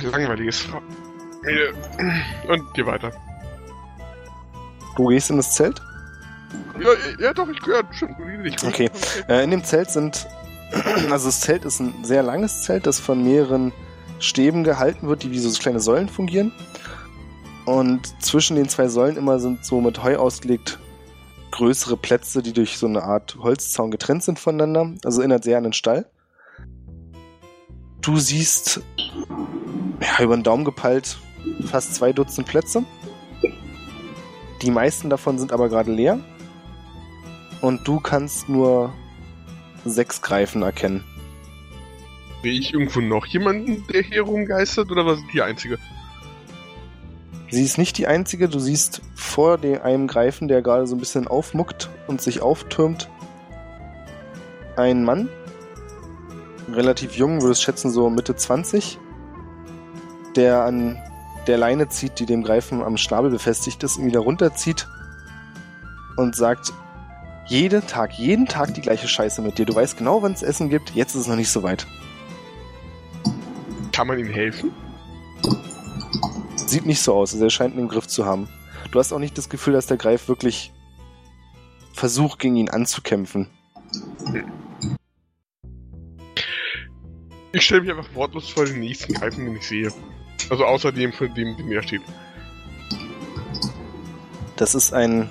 Langweiliges. Und geh weiter. Du gehst in das Zelt? Ja, ja doch, ich gehöre bestimmt. Ich Okay. Äh, in dem Zelt sind, also das Zelt ist ein sehr langes Zelt, das von mehreren Stäben gehalten wird, die wie so kleine Säulen fungieren. Und zwischen den zwei Säulen immer sind so mit Heu ausgelegt größere Plätze, die durch so eine Art Holzzaun getrennt sind voneinander. Also erinnert sehr an den Stall. Du siehst, ja, über den Daumen gepeilt, fast zwei Dutzend Plätze. Die meisten davon sind aber gerade leer. Und du kannst nur sechs Greifen erkennen. Sehe ich irgendwo noch jemanden, der hier rumgeistert, oder was ist die einzige? Sie ist nicht die einzige. Du siehst vor dem, einem Greifen, der gerade so ein bisschen aufmuckt und sich auftürmt, einen Mann. Relativ jung, würdest schätzen so Mitte 20. Der an der Leine zieht, die dem Greifen am Schnabel befestigt ist, ihn wieder runterzieht und sagt, jeden Tag, jeden Tag die gleiche Scheiße mit dir. Du weißt genau, wann es Essen gibt. Jetzt ist es noch nicht so weit. Kann man ihm helfen? Sieht nicht so aus. Also er scheint ihn im Griff zu haben. Du hast auch nicht das Gefühl, dass der Greif wirklich versucht, gegen ihn anzukämpfen. Ich stelle mich einfach wortlos vor den nächsten Greifen, den ich sehe. Also außer dem, von dem, dem er steht. Das ist ein.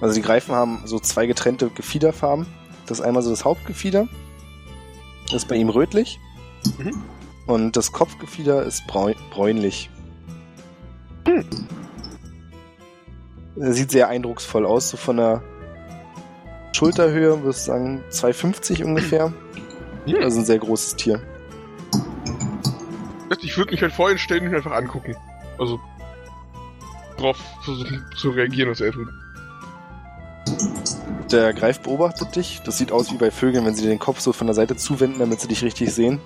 Also die Greifen haben so zwei getrennte Gefiederfarben. Das ist einmal so das Hauptgefieder. Das ist bei ihm rötlich. Mhm. Und das Kopfgefieder ist bräun bräunlich. Er sieht sehr eindrucksvoll aus, so von der Schulterhöhe, würde ich sagen 2,50 ungefähr. Hm. Also ein sehr großes Tier. Ich würde mich halt vorhin stellen und mich einfach angucken. Also drauf versuchen zu reagieren, was er tut. Der Greif beobachtet dich. Das sieht aus wie bei Vögeln, wenn sie dir den Kopf so von der Seite zuwenden, damit sie dich richtig sehen.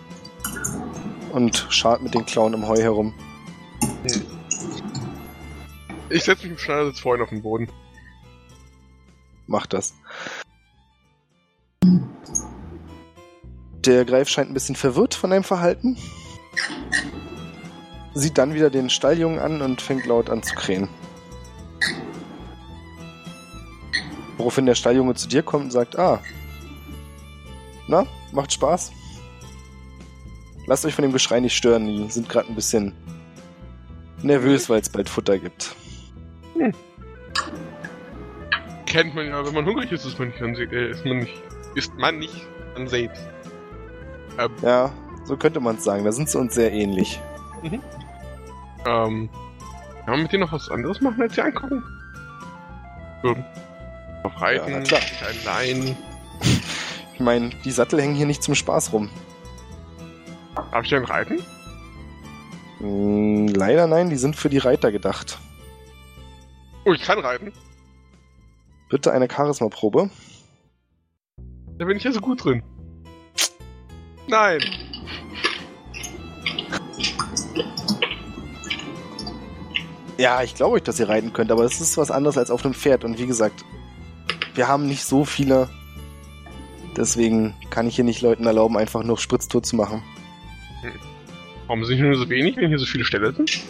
Und schart mit den Klauen im Heu herum. Ich setze mich im Schneidersitz vorhin auf den Boden. Macht das. Der Greif scheint ein bisschen verwirrt von deinem Verhalten. Sieht dann wieder den Stalljungen an und fängt laut an zu krähen. Woraufhin der Stalljunge zu dir kommt und sagt, ah, na, macht Spaß. Lasst euch von dem Geschrei nicht stören, die sind gerade ein bisschen nervös, weil es bald Futter gibt. Kennt man ja, wenn man hungrig ist, ist man nicht an se- äh, ist man nicht, ist man nicht an selbst. Ähm, Ja, so könnte man es sagen. Da sind sie uns sehr ähnlich. ähm, kann man mit dir noch was anderes machen, als sie angucken? So, auf Reiten, Ja, na klar. ein Lein. Ich meine, die Sattel hängen hier nicht zum Spaß rum. Darf ich denn reiten? Hm, leider nein, die sind für die Reiter gedacht. Oh, ich kann reiten. Bitte eine Charisma-Probe. Da bin ich ja so gut drin. Nein. Ja, ich glaube euch, dass ihr reiten könnt, aber das ist was anderes als auf einem Pferd. Und wie gesagt, wir haben nicht so viele. Deswegen kann ich hier nicht Leuten erlauben, einfach nur Spritztour zu machen. Warum sind hier nur so wenig, wenn hier so viele Ställe sind?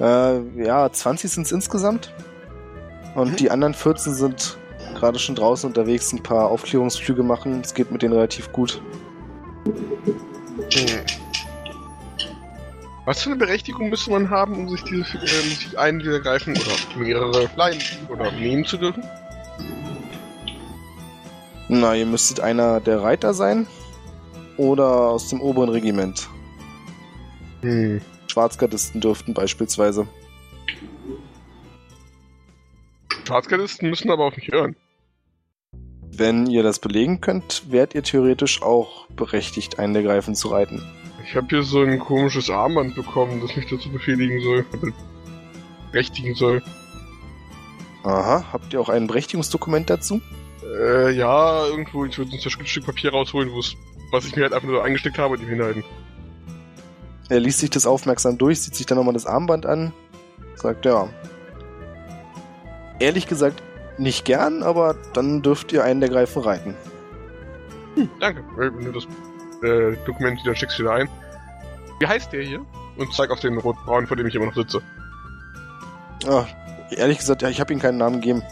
Äh, ja, 20 sind es insgesamt. Und die anderen 14 sind gerade schon draußen unterwegs, ein paar Aufklärungsflüge machen. Es geht mit denen relativ gut. Hm. Was für eine Berechtigung müsste man haben, um sich diese äh, sich einen dieser greifen oder mehrere leihen oder nehmen zu dürfen? Na, ihr müsstet einer der Reiter sein oder aus dem oberen Regiment. Hm. Schwarzgardisten dürften beispielsweise. Schwarzgardisten müssen aber auch nicht hören. Wenn ihr das belegen könnt, wärt ihr theoretisch auch berechtigt, einen der Greifen zu reiten. Ich habe hier so ein komisches Armband bekommen, das mich dazu befehligen soll. Berechtigen soll. Aha, habt ihr auch ein Berechtigungsdokument dazu? Äh, ja, irgendwo, ich würde ein Stück Papier rausholen, wo es, was ich mir halt einfach nur eingesteckt habe und ihm hinhalten. Er liest sich das aufmerksam durch, sieht sich dann nochmal das Armband an, sagt, ja. Ehrlich gesagt, nicht gern, aber dann dürft ihr einen der Greifen reiten. Danke. Äh, Wenn du das äh, Dokument wieder schickst wieder ein. Wie heißt der hier? Und zeig auf den rotbraun, vor dem ich immer noch sitze. Ah, ehrlich gesagt, ja, ich habe ihm keinen Namen gegeben.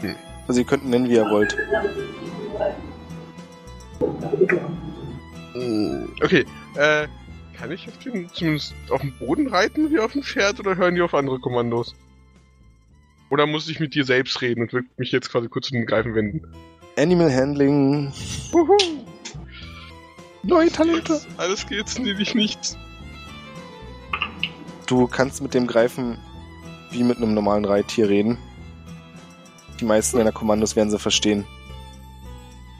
Hm. Also ihr könnt ihn nennen, wie ihr wollt. Okay, äh, kann ich auf den, zumindest auf dem Boden reiten wie auf dem Pferd oder hören die auf andere Kommandos? Oder muss ich mit dir selbst reden und will mich jetzt quasi kurz zu den Greifen wenden? Animal Handling. Wuhu! Neue Talente. Alles, geht's nämlich nichts. Du kannst mit dem Greifen wie mit einem normalen Reittier reden. Die meisten deiner Kommandos werden sie verstehen.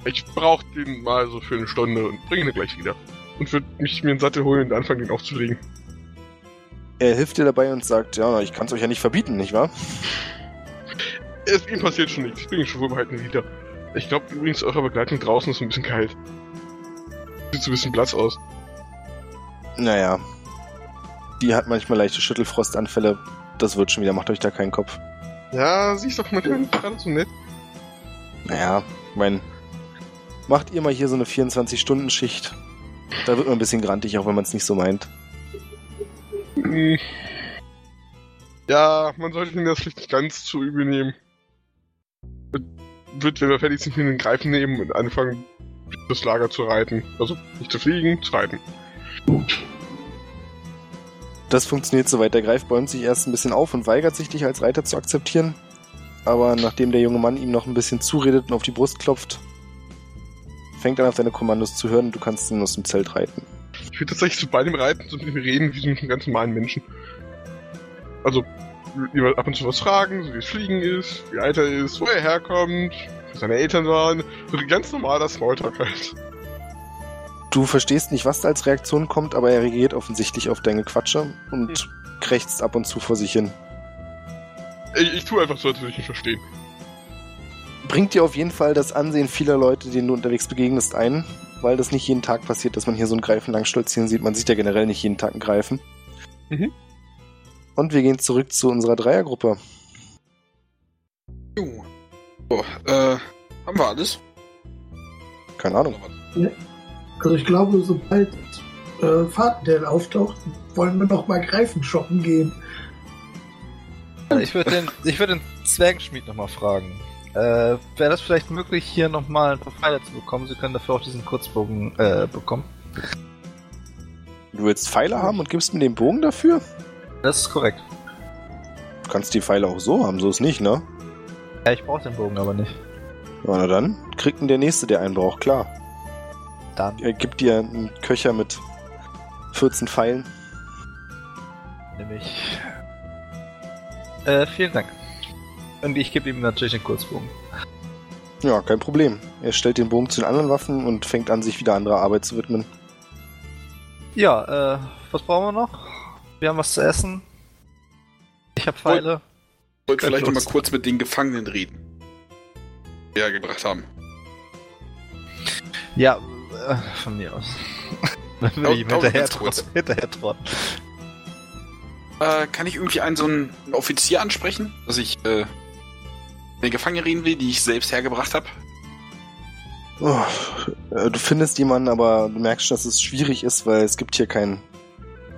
Ich brauch den mal so für eine Stunde und bringe ihn gleich wieder. Und würde mich mir einen Sattel holen und anfangen, den aufzulegen. Er hilft dir dabei und sagt, ja, ich kann es euch ja nicht verbieten, nicht wahr? Es, ihm passiert schon nichts. Ich bringe ihn schon vorbehalten wieder. Ich glaube übrigens, eure Begleitung draußen ist ein bisschen kalt. Sieht so ein bisschen blass aus. Naja. Die hat manchmal leichte Schüttelfrostanfälle. Das wird schon wieder, macht euch da keinen Kopf. Ja, siehst doch manchmal nicht gerade so nett. Naja, mein. Macht ihr mal hier so eine 24-Stunden-Schicht. Da wird man ein bisschen grantig, auch wenn man es nicht so meint. Hm. Ja, man sollte ihn das vielleicht nicht ganz zu übel nehmen. Wird- wenn wir fertig sind, den Greifen nehmen und anfangen, das Lager zu reiten. Also nicht zu fliegen, zu reiten. Das funktioniert soweit. Der Greif bäumt sich erst ein bisschen auf und weigert sich, dich als Reiter zu akzeptieren. Aber nachdem der junge Mann ihm noch ein bisschen zuredet und auf die Brust klopft, fängt er an auf deine Kommandos zu hören und du kannst ihn aus dem Zelt reiten. Ich will tatsächlich so bei dem Reiten so mit ihm reden, wie so mit einem ganz normalen Menschen. Also, ab und zu was fragen, so wie es Fliegen ist, wie alt er ist, wo er herkommt, seine Eltern waren. So ein ganz normaler Smalltalk halt. Du verstehst nicht, was da als Reaktion kommt, aber er reagiert offensichtlich auf deine Quatsche und krächzt ab und zu vor sich hin. Ich, ich tue einfach so, als würde ich ihn verstehen. Bringt dir auf jeden Fall das Ansehen vieler Leute, denen du unterwegs begegnest, ein, weil das nicht jeden Tag passiert, dass man hier so einen Greifen lang stolzieren sieht. Man sieht ja generell nicht jeden Tag einen Greifen. Mhm. Und wir gehen zurück zu unserer Dreiergruppe. Jo. So, äh, haben wir alles? Keine Ahnung. Also ich glaube, sobald äh, Fahrtendell auftaucht, wollen wir noch mal Greifen shoppen gehen. Ich würde den, ich würd den Zwergenschmied nochmal fragen. Äh, Wäre das vielleicht möglich, hier nochmal ein paar Pfeile zu bekommen? Sie können dafür auch diesen Kurzbogen äh, bekommen. Du willst Pfeile haben und gibst mir den Bogen dafür? Das ist korrekt. Du kannst die Pfeile auch so haben, so ist nicht, ne? Ja, ich brauche den Bogen aber nicht. Ja, na dann kriegt ihn der Nächste, der einen braucht, klar. Dann Er gibt dir einen Köcher mit 14 Pfeilen. nehme ich. Äh, vielen Dank. Und ich gebe ihm natürlich den Kurzbogen. Ja, kein Problem. Er stellt den Bogen zu den anderen Waffen und fängt an, sich wieder anderer Arbeit zu widmen. Ja, äh, was brauchen wir noch? Wir haben was zu essen. Ich habe Pfeile. Wollte vielleicht noch mal kurz mit den Gefangenen reden. Die wir gebracht haben. Ja, äh, von mir aus. Dann will ich ihm hinterher, ganz kurz. trot- hinterher trotten. Äh, kann ich irgendwie einen so einen Offizier ansprechen, dass ich äh, den Gefangenen reden will, die ich selbst hergebracht habe? Oh, äh, du findest jemanden, aber du merkst dass es schwierig ist, weil es gibt hier keinen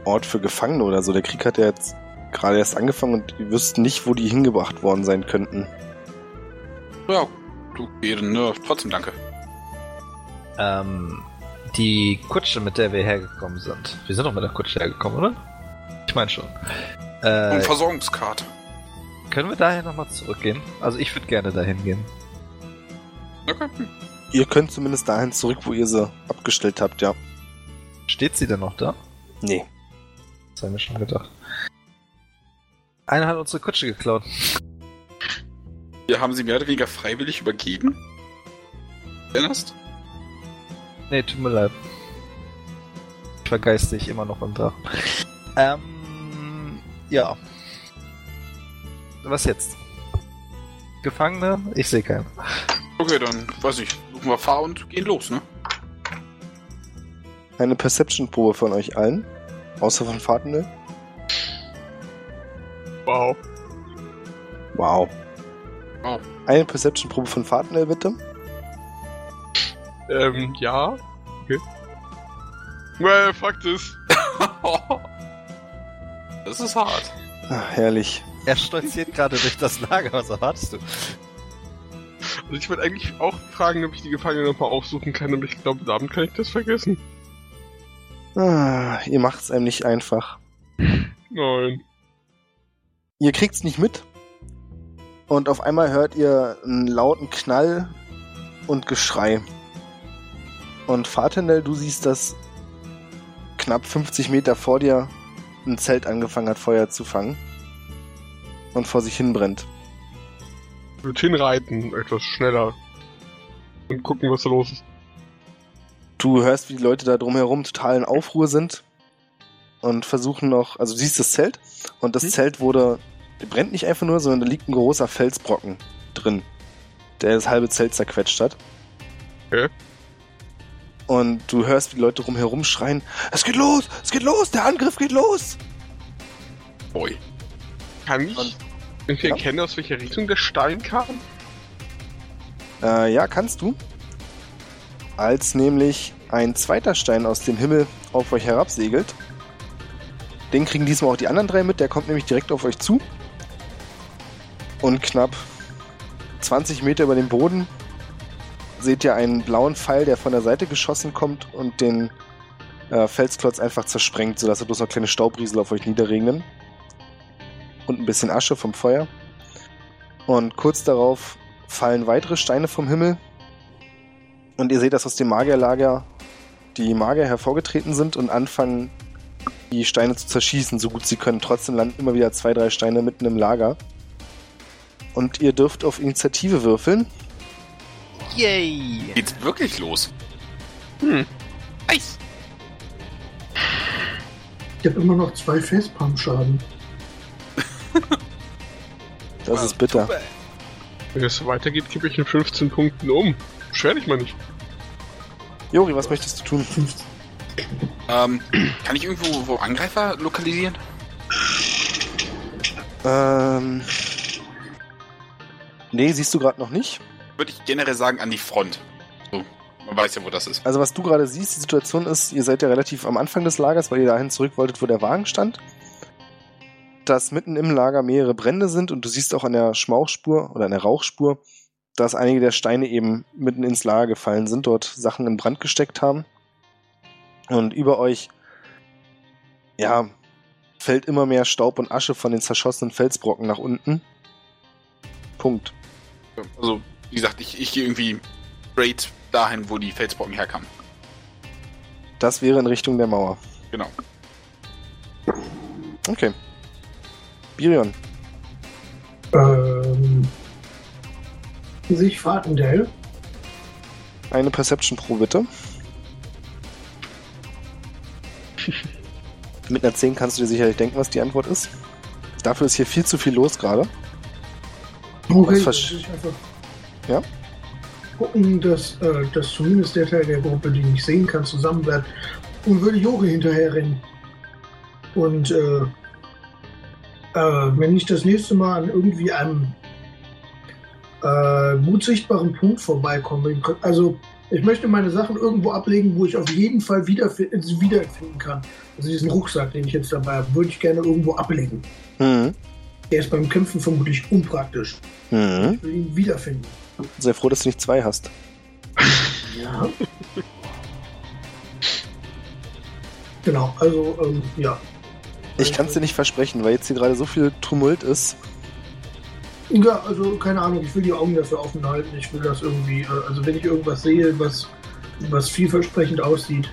Ort für Gefangene oder so. Der Krieg hat ja jetzt gerade erst angefangen und die wüssten nicht, wo die hingebracht worden sein könnten. Ja, du, Ehren, ne, trotzdem danke. Ähm, die Kutsche, mit der wir hergekommen sind. Wir sind doch mit der Kutsche hergekommen, oder? Ich meine schon. Und Äh, Versorgungskarte. können wir daher nochmal zurückgehen? Also ich würde gerne dahin gehen. Okay. Ihr könnt zumindest dahin zurück, wo ihr sie abgestellt habt, ja. Steht sie denn noch da? Nee. Das haben wir schon gedacht. Einer hat unsere Kutsche geklaut. Wir haben sie mehr oder weniger freiwillig übergeben. Erinnerst? Nee, tut mir leid. Ich vergeiste ich immer noch im Drachen. Ähm, ja. Was jetzt? Gefangene? Ich sehe keinen. Okay, dann, weiß ich, suchen wir Fahr und gehen los, ne? Eine Perception-Probe von euch allen. Außer von Fahrtende. Wow. Wow. Wow. Eine Perception-Probe von Fahrtende, bitte. Ähm, ja. Okay. Well, Fakt ist, das ist hart. Ah, herrlich. Er stolziert gerade durch das Lager. Was erwartest du? also ich wollte eigentlich auch fragen, ob ich die Gefangene nochmal aufsuchen kann, aber ich glaube, damit kann ich das vergessen. Ah, ihr macht's einem nicht einfach. Nein. Ihr kriegt's nicht mit. Und auf einmal hört ihr einen lauten Knall und Geschrei. Und Fatenel, du siehst, dass knapp 50 Meter vor dir ein Zelt angefangen hat, Feuer zu fangen. Und vor sich hin brennt. Ich würde hinreiten, etwas schneller. Und gucken, was da los ist. Du hörst, wie die Leute da drumherum total in Aufruhr sind und versuchen noch, also du siehst das Zelt und das Hm. Zelt wurde, der brennt nicht einfach nur, sondern da liegt ein großer Felsbrocken drin, der das halbe Zelt zerquetscht hat. Okay. Und du hörst, wie die Leute drumherum schreien, es geht los, es geht los, der Angriff geht los. Boy. Kann ich Und- irgendwie Ja. erkennen, aus welcher Richtung der Stein kam? Äh, ja, kannst du. Als nämlich ein zweiter Stein aus dem Himmel auf euch herabsegelt. Den kriegen diesmal auch die anderen drei mit, der kommt nämlich direkt auf euch zu. Und knapp 20 Meter über dem Boden seht ihr einen blauen Pfeil, der von der Seite geschossen kommt und den äh, Felsklotz einfach zersprengt, sodass da bloß noch kleine Staubriesel auf euch niederregnen. Und ein bisschen Asche vom Feuer. Und kurz darauf fallen weitere Steine vom Himmel. Und ihr seht, dass aus dem Magierlager die Magier hervorgetreten sind und anfangen, die Steine zu zerschießen, so gut sie können. Trotzdem landen immer wieder zwei, drei Steine mitten im Lager. Und ihr dürft auf Initiative würfeln. Yay! Geht's wirklich los? Hm. Nice. Ich habe immer noch zwei Facepalm-Schaden. Das ist bitter. Super. Wenn es so weitergeht, kippe ich in 15 Punkten um. Beschwer dich mal nicht. Jori, was möchtest du tun? 15. Ähm, kann ich irgendwo wo Angreifer lokalisieren? Ähm. Nee, siehst du gerade noch nicht. Würde ich generell sagen an die Front. So, man weiß ja, wo das ist. Also was du gerade siehst, die Situation ist, ihr seid ja relativ am Anfang des Lagers, weil ihr dahin zurück wolltet, wo der Wagen stand. Dass mitten im Lager mehrere Brände sind und du siehst auch an der Schmauchspur oder an der Rauchspur, dass einige der Steine eben mitten ins Lager gefallen sind, dort Sachen in Brand gesteckt haben. Und über euch, ja, fällt immer mehr Staub und Asche von den zerschossenen Felsbrocken nach unten. Punkt. Also, wie gesagt, ich, ich gehe irgendwie straight dahin, wo die Felsbrocken herkamen. Das wäre in Richtung der Mauer. Genau. Okay. Birion. Ähm. Sich Fatendell. Eine Perception Pro bitte. Mit einer 10 kannst du dir sicherlich denken, was die Antwort ist. Dafür ist hier viel zu viel los gerade. Okay, das versch- Ja? gucken, dass, äh, dass zumindest der Teil der Gruppe, den ich sehen kann, zusammen bleibt. Und würde Jori hinterher rennen. Und äh, äh, wenn ich das nächste Mal an irgendwie einem äh, gut sichtbaren Punkt vorbeikomme, also ich möchte meine Sachen irgendwo ablegen, wo ich auf jeden Fall wiederfi- sie wiederfinden kann. Also diesen Rucksack, den ich jetzt dabei habe, würde ich gerne irgendwo ablegen. Mhm. Der ist beim Kämpfen vermutlich unpraktisch. Mhm. Ich will ihn wiederfinden. Sehr froh, dass du nicht zwei hast. Ja. genau, also, ähm, ja. Ich kann es dir nicht versprechen, weil jetzt hier gerade so viel Tumult ist. Ja, also, keine Ahnung, ich will die Augen dafür offen halten. Ich will das irgendwie, äh, also, wenn ich irgendwas sehe, was, was vielversprechend aussieht.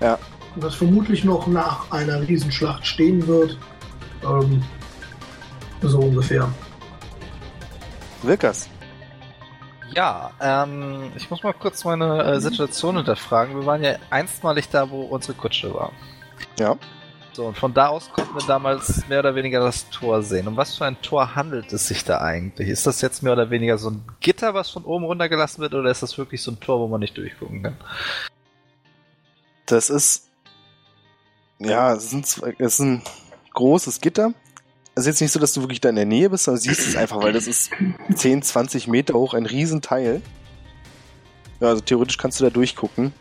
Ja. Was vermutlich noch nach einer Riesenschlacht stehen wird. Ähm, so ungefähr. Wilkas. Ja, ähm, ich muss mal kurz meine äh, Situation hinterfragen. Wir waren ja einstmalig da, wo unsere Kutsche war. Ja. So, und von da aus konnten wir damals mehr oder weniger das Tor sehen. Um was für ein Tor handelt es sich da eigentlich? Ist das jetzt mehr oder weniger so ein Gitter, was von oben runtergelassen wird, oder ist das wirklich so ein Tor, wo man nicht durchgucken kann? Das ist. Ja, es, sind, zwei- es ist ein großes Gitter. Es ist jetzt nicht so, dass du wirklich da in der Nähe bist, sondern siehst es einfach, weil das ist 10, 20 Meter hoch, ein Riesenteil. Ja, also theoretisch kannst du da durchgucken.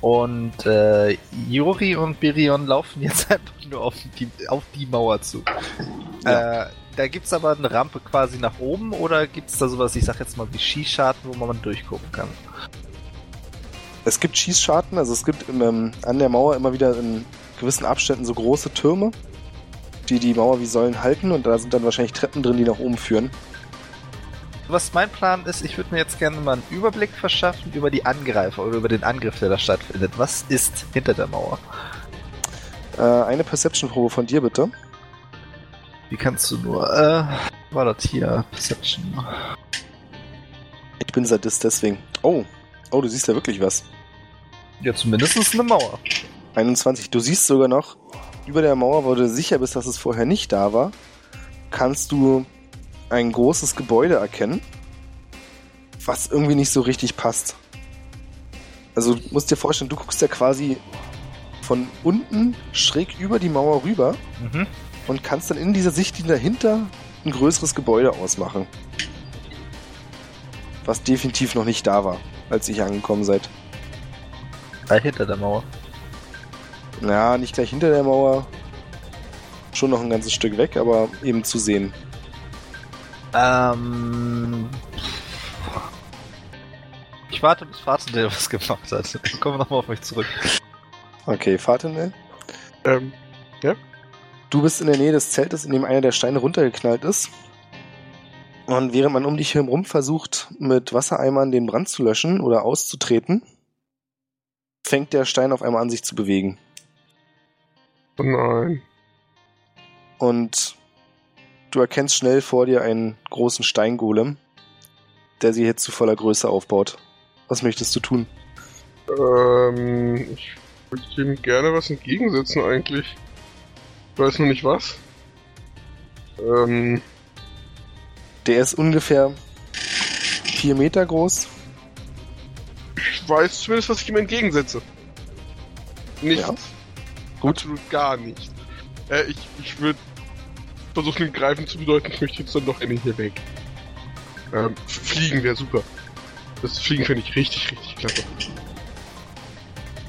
Und äh, Yuri und Birion laufen jetzt einfach nur auf die, auf die Mauer zu. Ja. Äh, da gibt's aber eine Rampe quasi nach oben oder gibt's da sowas, ich sag jetzt mal wie Skischarten, wo man durchgucken kann? Es gibt Schießscharten, also es gibt im, ähm, an der Mauer immer wieder in gewissen Abständen so große Türme, die die Mauer wie Säulen halten und da sind dann wahrscheinlich Treppen drin, die nach oben führen. Was mein Plan ist, ich würde mir jetzt gerne mal einen Überblick verschaffen über die Angreifer oder über den Angriff, der da stattfindet. Was ist hinter der Mauer? Äh, eine Perception-Probe von dir bitte. Wie kannst du nur, äh, war das hier, Perception. Ich bin Sadist deswegen. Oh, oh, du siehst ja wirklich was. Ja, zumindest eine Mauer. 21. Du siehst sogar noch, über der Mauer, wo du sicher bist, dass es vorher nicht da war, kannst du ein großes Gebäude erkennen, was irgendwie nicht so richtig passt. Also du musst dir vorstellen, du guckst ja quasi von unten schräg über die Mauer rüber Mhm. und kannst dann in dieser Sichtlinie dahinter ein größeres Gebäude ausmachen. Was definitiv noch nicht da war, als ihr angekommen seid. Äh, hinter der Mauer. Ja, nicht gleich hinter der Mauer. Schon noch ein ganzes Stück weg, aber eben zu sehen. Ähm. Ich warte, bis Fahrtendale was gemacht hat. Dann kommen wir nochmal auf euch zurück. Okay, Fahrtenel. Ähm, Du bist in der Nähe des Zeltes, in dem einer der Steine runtergeknallt ist. Und während man um dich herum versucht, mit Wassereimern den Brand zu löschen oder auszutreten, fängt der Stein auf einmal an, sich zu bewegen. Oh nein. Und du erkennst schnell vor dir einen großen Steingolem, der sie jetzt zu voller Größe aufbaut. Was möchtest du tun? Ähm, ich würde dem gerne was entgegensetzen eigentlich. Ich weiß nur nicht was. Ähm, Der ist ungefähr vier Meter groß. ich weiß zumindest, was ich ihm entgegensetze. Nichts. Ja. Gut. Absolut gar nicht. Äh, ich ich würde versuchen, dem Greifen zu bedeuten, ich möchte jetzt dann doch endlich hier weg. Ähm, Fliegen wäre super. Das Fliegen finde ich richtig, richtig klasse.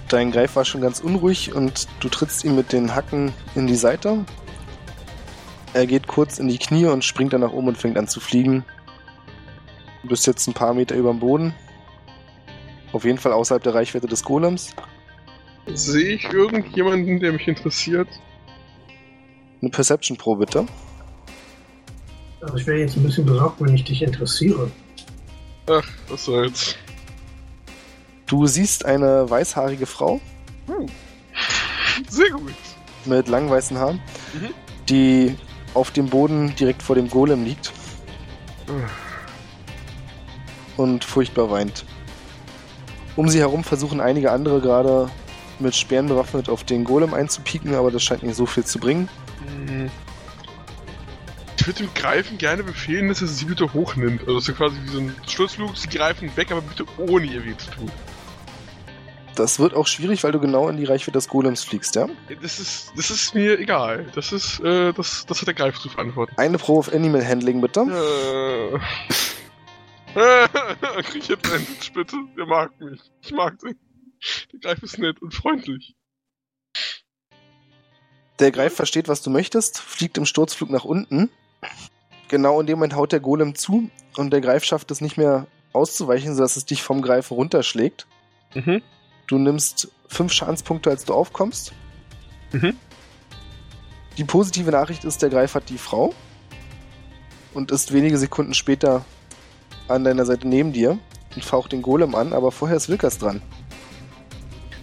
Dein Greif war schon ganz unruhig und du trittst ihm mit den Hacken in die Seite. Er geht kurz in die Knie und springt dann nach oben und fängt an zu fliegen. Du bist jetzt ein paar Meter über dem Boden. Auf jeden Fall außerhalb der Reichweite des Golems. Sehe ich irgendjemanden, der mich interessiert? Eine Perception Pro bitte. Also ich wäre jetzt ein bisschen besorgt, wenn ich dich interessiere. Ach, was soll's. Du siehst eine weißhaarige Frau Sehr gut. mit langen weißen Haaren, Mhm. die auf dem Boden direkt vor dem Golem liegt und furchtbar weint. Um sie herum versuchen einige andere gerade mit Speeren bewaffnet auf den Golem einzupieken, aber das scheint nicht so viel zu bringen. Hm. Ich würde dem Greifen gerne befehlen, dass er sie bitte hochnimmt. Also, dass er quasi wie so ein Sturzflug, sie greifen weg, aber bitte ohne ihr weh zu tun. Das wird auch schwierig, weil du genau in die Reichweite des Golems fliegst, ja? Das ist, das ist mir egal. Das ist, äh, das, das hat der Greif zu verantworten. Eine Pro auf Animal Handling, bitte. Äh. Krieg ich jetzt einen bitte? Der mag mich. Ich mag den. Der Greif ist nett und freundlich. Der Greif versteht, was du möchtest, fliegt im Sturzflug nach unten. Genau in dem Moment haut der Golem zu und der Greif schafft es nicht mehr auszuweichen, sodass es dich vom Greifen runterschlägt. Mhm. Du nimmst fünf Schadenspunkte, als du aufkommst. Mhm. Die positive Nachricht ist, der Greif hat die Frau und ist wenige Sekunden später an deiner Seite neben dir und faucht den Golem an, aber vorher ist Wilkas dran.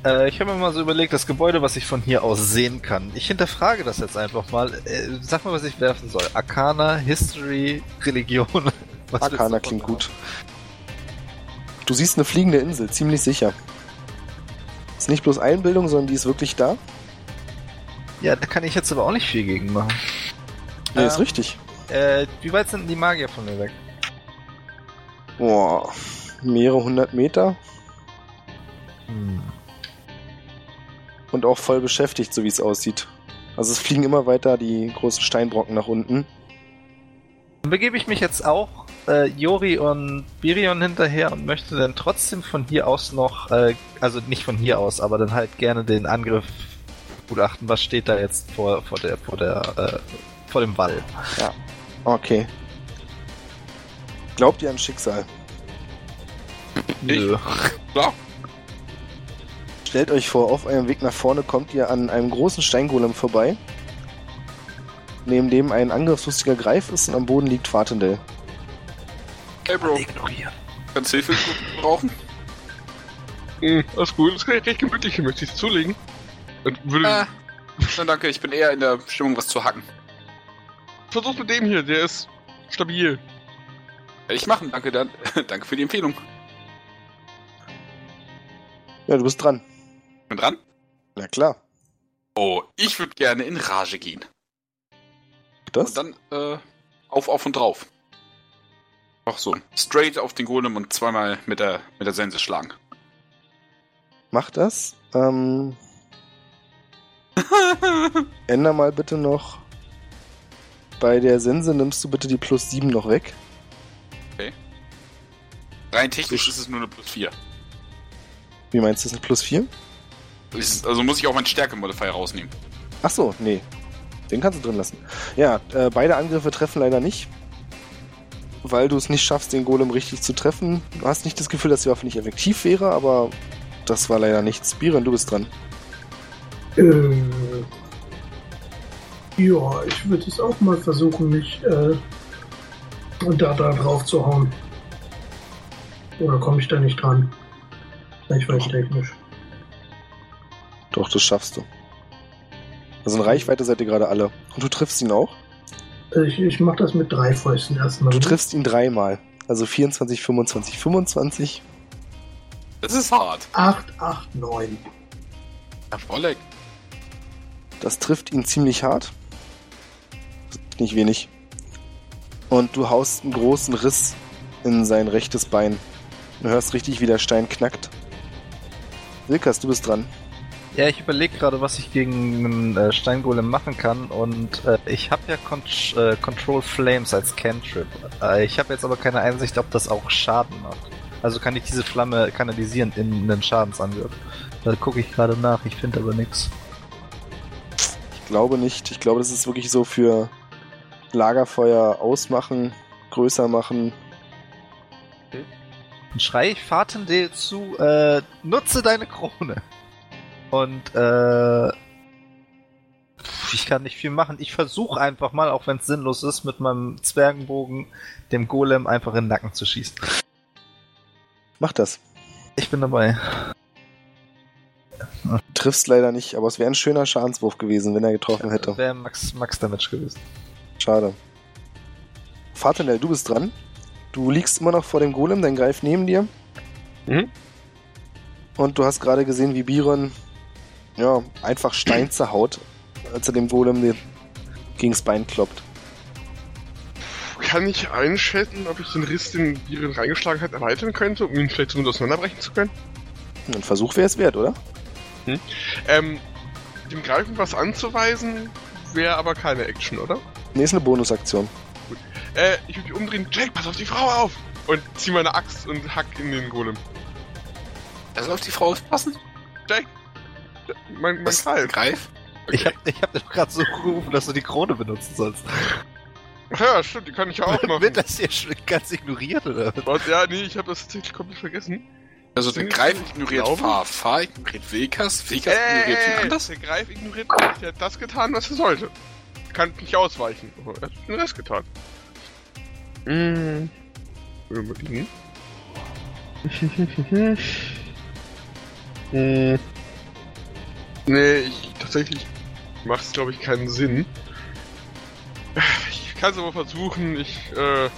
Äh, ich habe mir mal so überlegt, das Gebäude, was ich von hier aus sehen kann. Ich hinterfrage das jetzt einfach mal. Äh, sag mal, was ich werfen soll. Arcana, History, Religion. Was Arcana klingt haben? gut. Du siehst eine fliegende Insel, ziemlich sicher. Ist nicht bloß Einbildung, sondern die ist wirklich da. Ja, da kann ich jetzt aber auch nicht viel gegen machen. Nee, ist Ähm, richtig. Äh, wie weit sind die Magier von mir weg? Boah, mehrere hundert Meter Hm. Und auch voll beschäftigt, so wie es aussieht. Also es fliegen immer weiter die großen Steinbrocken nach unten. Dann begebe ich mich jetzt auch äh, Jori und Birion hinterher und möchte dann trotzdem von hier aus noch, äh, also nicht von hier aus, aber dann halt gerne den Angriff gutachten, was steht da jetzt vor, vor der, vor der, äh, vor dem Wall. Okay. Glaubt ihr an Schicksal? Nö. Klar. Stellt euch vor, auf eurem Weg nach vorne kommt ihr an einem großen Steingolem vorbei, neben dem ein angriffslustiger Greif ist und am Boden liegt Fatendell. Hey Bro, Ignorieren. kannst Hilfe brauchen? Hm, alles gut, das ist recht gemütlich, hier möchte ich es zulegen. Und würde. Äh, nein, danke, ich bin eher in der Stimmung, was zu hacken. Versuch's mit dem hier, der ist stabil. Werde ich machen, danke, dann, danke für die Empfehlung. Ja, du bist dran. Bin dran? Na klar. Oh, ich würde gerne in Rage gehen. Das? Und dann, äh, auf, auf und drauf. Ach so, straight auf den Golem und zweimal mit der, mit der Sense schlagen. Mach das. Ähm, änder mal bitte noch. Bei der Sense nimmst du bitte die plus 7 noch weg. Rein technisch ist es nur eine plus 4. Wie meinst du, das ist eine plus 4? Ist, also muss ich auch meinen Stärke-Modifier rausnehmen. Ach so, nee. Den kannst du drin lassen. Ja, äh, beide Angriffe treffen leider nicht. Weil du es nicht schaffst, den Golem richtig zu treffen. Du hast nicht das Gefühl, dass die Waffe nicht effektiv wäre, aber das war leider nichts. Biren, du bist dran. Äh, ja, ich würde es auch mal versuchen, mich äh, da, da drauf zu hauen. Oder komme ich da nicht dran? Ich weiß technisch. Doch, das schaffst du. Also in Reichweite seid ihr gerade alle. Und du triffst ihn auch. Ich, ich mache das mit drei Fäusten erstmal. Du triffst ihn dreimal. Also 24, 25, 25. Das ist hart. 8, 8, 9. Ja, Volleck. Das trifft ihn ziemlich hart. Nicht wenig. Und du haust einen großen Riss in sein rechtes Bein. Du hörst richtig, wie der Stein knackt. Wilkas, du bist dran. Ja, ich überlege gerade, was ich gegen einen äh, Steingolem machen kann und äh, ich habe ja Con äh, Control Flames als Cantrip. Äh, ich habe jetzt aber keine Einsicht, ob das auch Schaden macht. Also kann ich diese Flamme kanalisieren in einen Schadensangriff. Da gucke ich gerade nach, ich finde aber nichts. Ich glaube nicht. Ich glaube, das ist wirklich so für Lagerfeuer ausmachen, größer machen. Dann schrei ich Fatendale zu, äh, nutze deine Krone. Und, äh, ich kann nicht viel machen. Ich versuche einfach mal, auch wenn es sinnlos ist, mit meinem Zwergenbogen dem Golem einfach in den Nacken zu schießen. Mach das. Ich bin dabei. Du triffst leider nicht, aber es wäre ein schöner Schadenswurf gewesen, wenn er getroffen hätte. Wäre Max, Max Damage gewesen. Schade. Fatanel, du bist dran. Du liegst immer noch vor dem Golem, dein Greif neben dir. Mhm. Und du hast gerade gesehen, wie Biron ja, einfach Stein zerhaut, als er dem Golem den, gegens Bein kloppt. Kann ich einschätzen, ob ich den Riss, den Biren reingeschlagen hat, erweitern könnte, um ihn vielleicht zumindest auseinanderbrechen zu können? Ein Versuch wäre es wert, oder? Ähm, dem Greifen was anzuweisen, wäre aber keine Action, oder? Nee, ist eine Bonusaktion. Äh, ich würde mich umdrehen, Jake, pass auf die Frau auf! Und zieh meine Axt und hack in den Golem. Da soll auf die Frau aufpassen? Jake! Mein, mein Was? Greif. Greif? Ich hab, ich hab dir doch gerade so gerufen, dass du die Krone benutzen sollst. Ach ja, stimmt, die kann ich ja auch machen. Wird das hier schon ganz ignoriert, oder? Was? Ja, nee, ich habe das tatsächlich komplett vergessen. Also der Greif ignoriert Fahr, Fahr ignoriert Vekas, Vekas ignoriert wen anders. der Greif ignoriert mich. Der hat das getan, was er sollte. Kann nicht ausweichen. Er hat den Rest getan. Hm. Überlegen. hm. Nee, ich tatsächlich macht es glaube ich keinen Sinn. Ich kann es aber versuchen. Ich äh,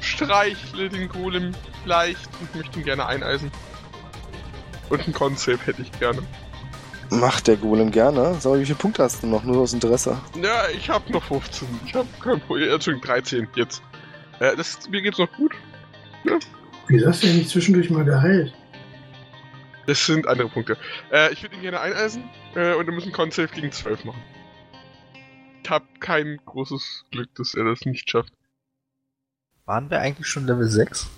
streichle den Golem leicht und möchte ihn gerne eineisen. Und ein Con-Save hätte ich gerne. Macht der Golem gerne. Sag mal, wie viele Punkte hast du noch? Nur aus Interesse. Ja, ich hab noch 15. Ich hab kein Problem. Ja, Entschuldigung, 13 jetzt. Äh, das, mir geht's noch gut. Wieso hast du ja nicht zwischendurch mal geheilt? Das sind andere Punkte. Äh, ich würde ihn gerne eineisen äh, und wir müssen Con-Save gegen 12 machen. Ich hab kein großes Glück, dass er das nicht schafft. Waren wir eigentlich schon Level 6?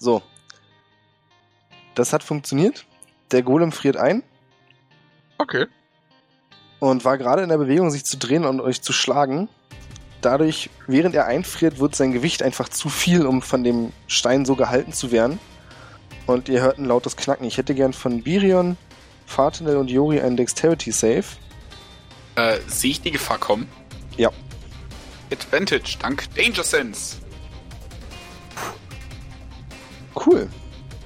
So. Das hat funktioniert. Der Golem friert ein Okay. und war gerade in der Bewegung, sich zu drehen und euch zu schlagen. Dadurch, während er einfriert, wird sein Gewicht einfach zu viel, um von dem Stein so gehalten zu werden. Und ihr hört ein lautes Knacken. Ich hätte gern von Birion, Fartinel und Yori einen Dexterity Save. Äh, sehe ich die Gefahr kommen? Ja. Advantage, dank Danger Sense. Cool.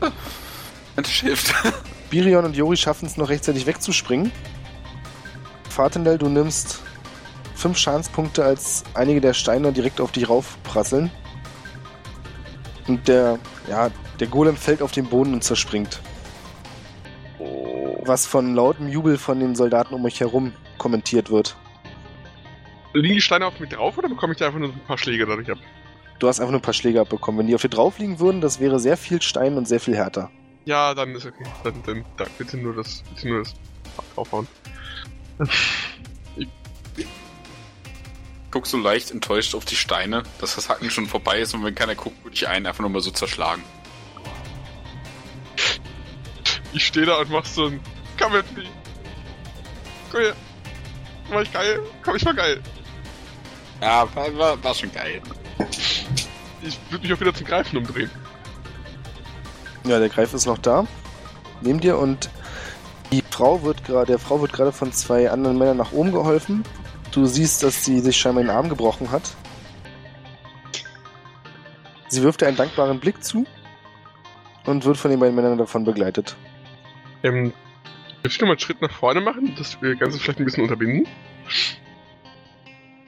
Advantage hilft. Birion und Yori schaffen es noch rechtzeitig wegzuspringen. Fartendell, du nimmst fünf Schadenspunkte, als einige der Steine direkt auf dich raufprasseln. Und der, ja, der Golem fällt auf den Boden und zerspringt. Was von lautem Jubel von den Soldaten um euch herum kommentiert wird. Liegen die Steine auf mich drauf oder bekomme ich da einfach nur ein paar Schläge dadurch ab? Du hast einfach nur ein paar Schläge abbekommen. Wenn die auf dir drauf liegen würden, das wäre sehr viel Stein und sehr viel härter. Ja, dann ist okay. Dann, dann, dann bitte nur das, bitte nur das draufhauen. Guck so leicht enttäuscht auf die Steine, dass das Hacken schon vorbei ist und wenn keiner guckt, würde ich einen einfach nur mal so zerschlagen. Ich stehe da und mach so ein Come at me. Komm her. War ich geil? Komm, ich war geil. Ja, war, war, war schon geil. Ich würde mich auch wieder zum Greifen umdrehen. Ja, der Greif ist noch da. Neben dir und die Frau wird gerade, der Frau wird gerade von zwei anderen Männern nach oben geholfen. Du siehst, dass sie sich scheinbar den Arm gebrochen hat. Sie wirft dir einen dankbaren Blick zu und wird von den beiden Männern davon begleitet. Ähm, darf ich nochmal einen Schritt nach vorne machen, dass wir das Ganze vielleicht ein bisschen unterbinden?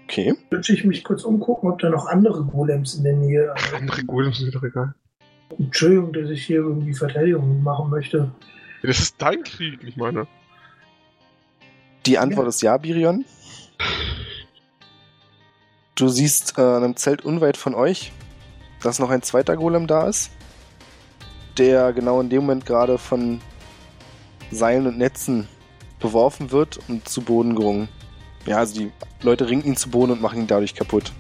Okay. Würde ich mich kurz umgucken, ob da noch andere Golems in der Nähe. Also, Andere Golems sind mir doch egal. Entschuldigung, dass ich hier irgendwie Verteidigung machen möchte. Ja, das ist dein Krieg, nicht meiner. Die Antwort ist ja, Birion. Du siehst äh, an einem Zelt unweit von euch, dass noch ein zweiter Golem da ist, der genau in dem Moment gerade von Seilen und Netzen beworfen wird und zu Boden gerungen. Ja, also die Leute ringen ihn zu Boden und machen ihn dadurch kaputt.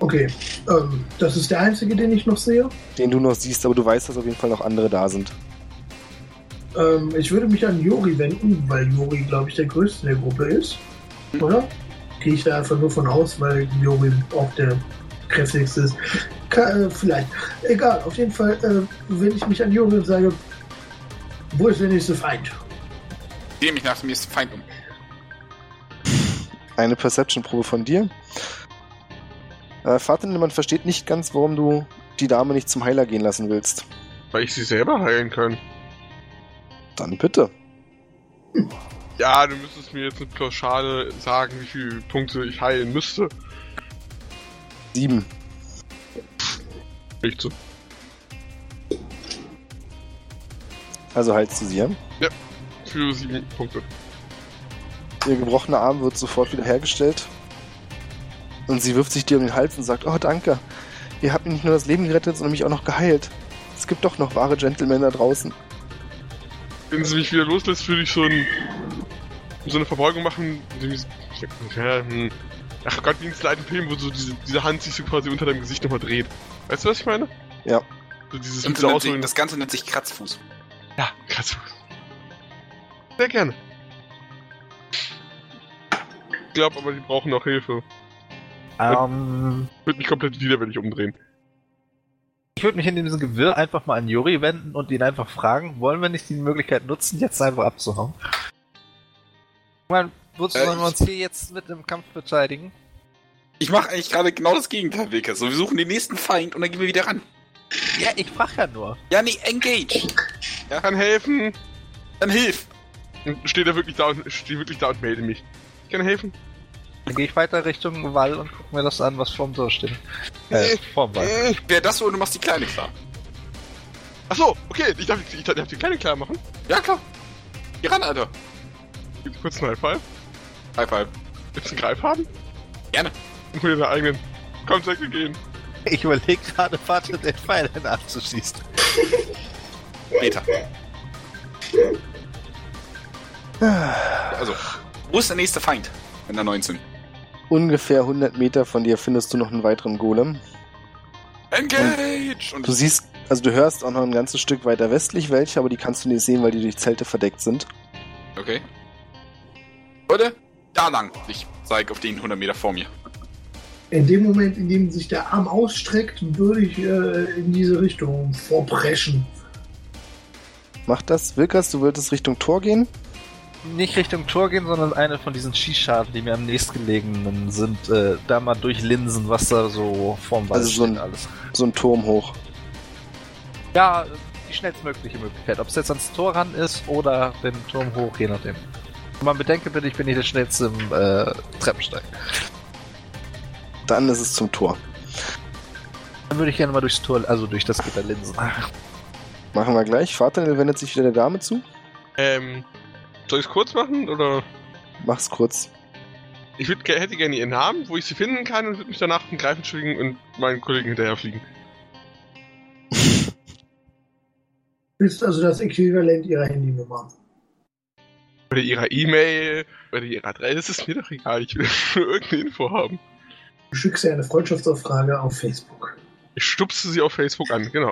Okay, ähm, das ist der einzige, den ich noch sehe. Den du noch siehst, aber du weißt, dass auf jeden Fall noch andere da sind. Ähm, ich würde mich an Jori wenden, weil Jori, glaube ich, der größte der Gruppe ist. Oder? Gehe ich da einfach nur von aus, weil Jori auch der kräftigste ist. Ka äh, vielleicht. Egal, auf jeden Fall äh, wende ich mich an Jori und sage, wo ist der nächste Feind? Sehe mich nach dem nächsten Feind um. Eine Perception-Probe von dir. Äh, Vater, man versteht nicht ganz, warum du die Dame nicht zum Heiler gehen lassen willst. Weil ich sie selber heilen kann. Dann bitte. Ja, du müsstest mir jetzt nicht pauschal sagen, wie viele Punkte ich heilen müsste. Sieben. Nicht so. Also heilst du sie, ja? Für sieben Punkte. Ihr gebrochener Arm wird sofort wieder hergestellt. Und sie wirft sich dir um den Hals und sagt, oh danke, ihr habt mir nicht nur das Leben gerettet, sondern mich auch noch geheilt. Es gibt doch noch wahre Gentlemen da draußen. Wenn sie mich wieder loslässt, würde ich so, ein, so eine Verbeugung machen. Ja, hm. Ach Gott, wie in diesen alten Filmen, wo so diese, diese Hand sich so quasi unter deinem Gesicht nochmal dreht. Weißt du, was ich meine? Ja. So dieses sich, Ausholung. das Ganze nennt sich Kratzfuß. Ja, krass. Sehr gerne. Ich glaube aber, die brauchen noch Hilfe. Ähm, Wird mich komplett widerwillig umdrehen. ich würde mich in diesem Gewirr einfach mal an Juri wenden und ihn einfach fragen, wollen wir nicht die Möglichkeit nutzen, jetzt einfach abzuhauen? Ich meine, wozu Äh, sollen wir uns hier jetzt mit im Kampf verteidigen? Ich mache eigentlich gerade genau das Gegenteil, Wilke. So, wir suchen den nächsten Feind und dann gehen wir wieder ran. Ja, ich frag ja nur. Ja, nee, engage. Kann helfen. Dann hilf. Und steht er wirklich da und steht wirklich da und melde mich. Ich kann helfen. Dann gehe ich weiter Richtung Wall und guck mir das an, was vorm Tor steht. Äh, vorm Wall. Äh, Wer das so und du machst die Kleine klar. Achso, okay, ich darf, ich darf die Kleine klar machen. Ja, klar. Geh ran, Alter. Gibt's kurz einen High Five? High five. Willst du einen Greif haben? Gerne. Und hol dir deinen eigenen. Komm, sag, wir gehen. Ich überlege gerade, Vater den Pfeil nachzuschießen. Später. Also, wo ist der nächste Feind in der 19? Ungefähr 100 Meter von dir findest du noch einen weiteren Golem. Engage! Und Du siehst, also du hörst auch noch ein ganzes Stück weiter westlich welche, aber die kannst du nicht sehen, weil die durch Zelte verdeckt sind. Okay. Leute, da lang. Ich zeige auf den 100 Meter vor mir. In dem Moment, in dem sich der Arm ausstreckt, würde ich äh, in diese Richtung vorpreschen. Mach das. Wilkas, du wolltest Richtung Tor gehen? Nicht Richtung Tor gehen, sondern eine von diesen Skischaden, die mir am nächstgelegenen sind, äh, da mal durchlinsen, was da so vorm Wald Also so ein- steht alles. So ein Turm hoch. Ja, die schnellstmögliche Möglichkeit. Ob es jetzt ans Tor ran ist oder den Turm hoch, je nachdem. Wenn man bedenke, bin ich bin nicht der schnellste im äh, Treppensteig. Dann ist es zum Tor. Dann würde ich gerne mal durchs Tor, also durch das Gitter linsen. Machen wir gleich. Vater wendet sich wieder der Dame zu. Ähm, soll ich es kurz machen oder? Mach's kurz. Ich würd, hätte gerne ihren Namen, wo ich sie finden kann und würde mich danach den Greifen schwingen und meinen Kollegen hinterherfliegen. Ist also das Äquivalent ihrer Handynummer. Oder ihrer E-Mail, oder ihrer Adresse, das ist mir doch egal. Ich will nur irgendeine Info haben. Du schickst ihr eine Freundschaftsanfrage auf Facebook. Ich stupse sie auf Facebook an, genau.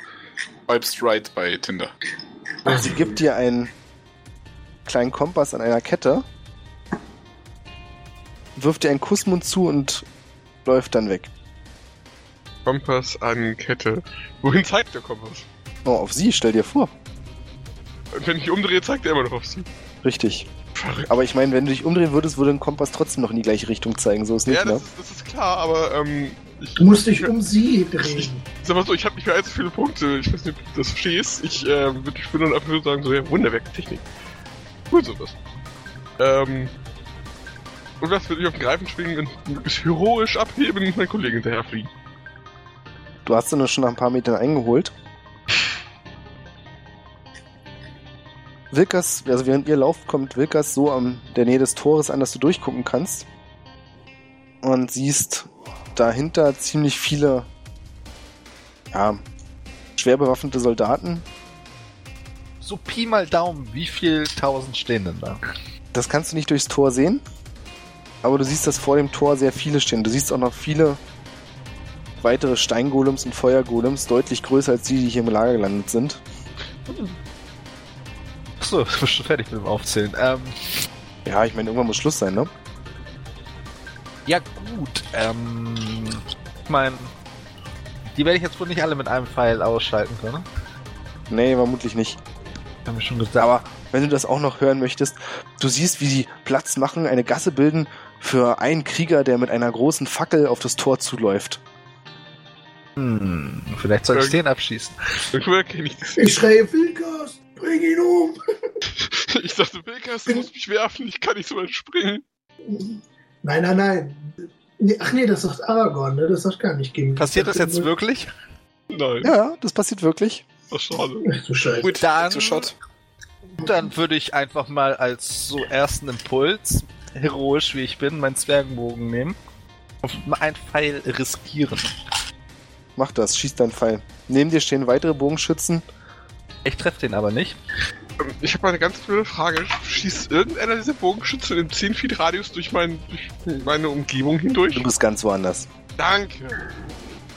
Vibes right bei Tinder. Sie gibt dir einen kleinen Kompass an einer Kette, wirft dir einen Kussmund zu und läuft dann weg. Kompass an Kette. Wohin zeigt der Kompass? Oh, auf sie, stell dir vor. Und wenn ich umdrehe, zeigt er immer noch auf sie. Richtig. Aber ich meine, wenn du dich umdrehen würdest, würde ein Kompass trotzdem noch in die gleiche Richtung zeigen. So ist nicht, Ja, ne? das ist, das ist klar, aber ähm, ich, Du musst dich um sie drehen. sag mal so, ich habe nicht mehr allzu viele Punkte. Ich weiß nicht, ob du das verstehst. Ich äh, würde ich würde dann einfach nur sagen, so, ja, Wunderwerk, Technik. Cool sowas. Ähm, und das würde ich auf den Greifen schwingen und möglichst heroisch abheben und meinen Kollegen hinterherfliegen. Du hast ihn schon nach ein paar Metern eingeholt. Wilkas, also während ihr lauft, kommt Wilkas so an der Nähe des Tores an, dass du durchgucken kannst. Und siehst dahinter ziemlich viele, ja, schwer bewaffnete Soldaten. So Pi mal Daumen, wie viel tausend stehen denn da? Das kannst du nicht durchs Tor sehen. Aber du siehst, dass vor dem Tor sehr viele stehen. Du siehst auch noch viele weitere Steingolems und Feuergolems, deutlich größer als die, die hier im Lager gelandet sind. Achso, ich bin schon fertig mit dem Aufzählen. Ähm, Ja, ich meine, irgendwann muss Schluss sein, ne? ja gut, ähm, ich meine, die werde ich jetzt wohl nicht alle mit einem Pfeil ausschalten können. Nee, vermutlich nicht. Haben wir schon gesagt. Aber wenn du das auch noch hören möchtest, du siehst, wie sie Platz machen, eine Gasse bilden für einen Krieger, der mit einer großen Fackel auf das Tor zuläuft. Hm, vielleicht soll ich den abschießen. Ich. Ich schreie, Wilkas, bring ihn um! Ich dachte, Wilkas, du musst mich werfen, ich kann nicht so weit springen. Nein, nein, nein. Nee, ach nee, das sagt Aragorn, ne? Das sagt gar nicht gegen. Passiert das jetzt wirklich? Nein, Ja, das passiert wirklich. ach, schade. Ach du Scheiße. Gut, Dann-. Dann würde ich einfach mal als so ersten Impuls, heroisch wie ich bin, meinen Zwergenbogen nehmen. Und einen Pfeil riskieren. Mach das, schieß deinen Pfeil. Neben dir stehen weitere Bogenschützen. Ich treffe den aber nicht. Ähm, Ich habe mal eine ganz blöde Frage. Schießt irgendeiner dieser Bogenschützen in 10 Feet Radius durch, mein, durch meine Umgebung hindurch? Du bist ganz woanders. Danke.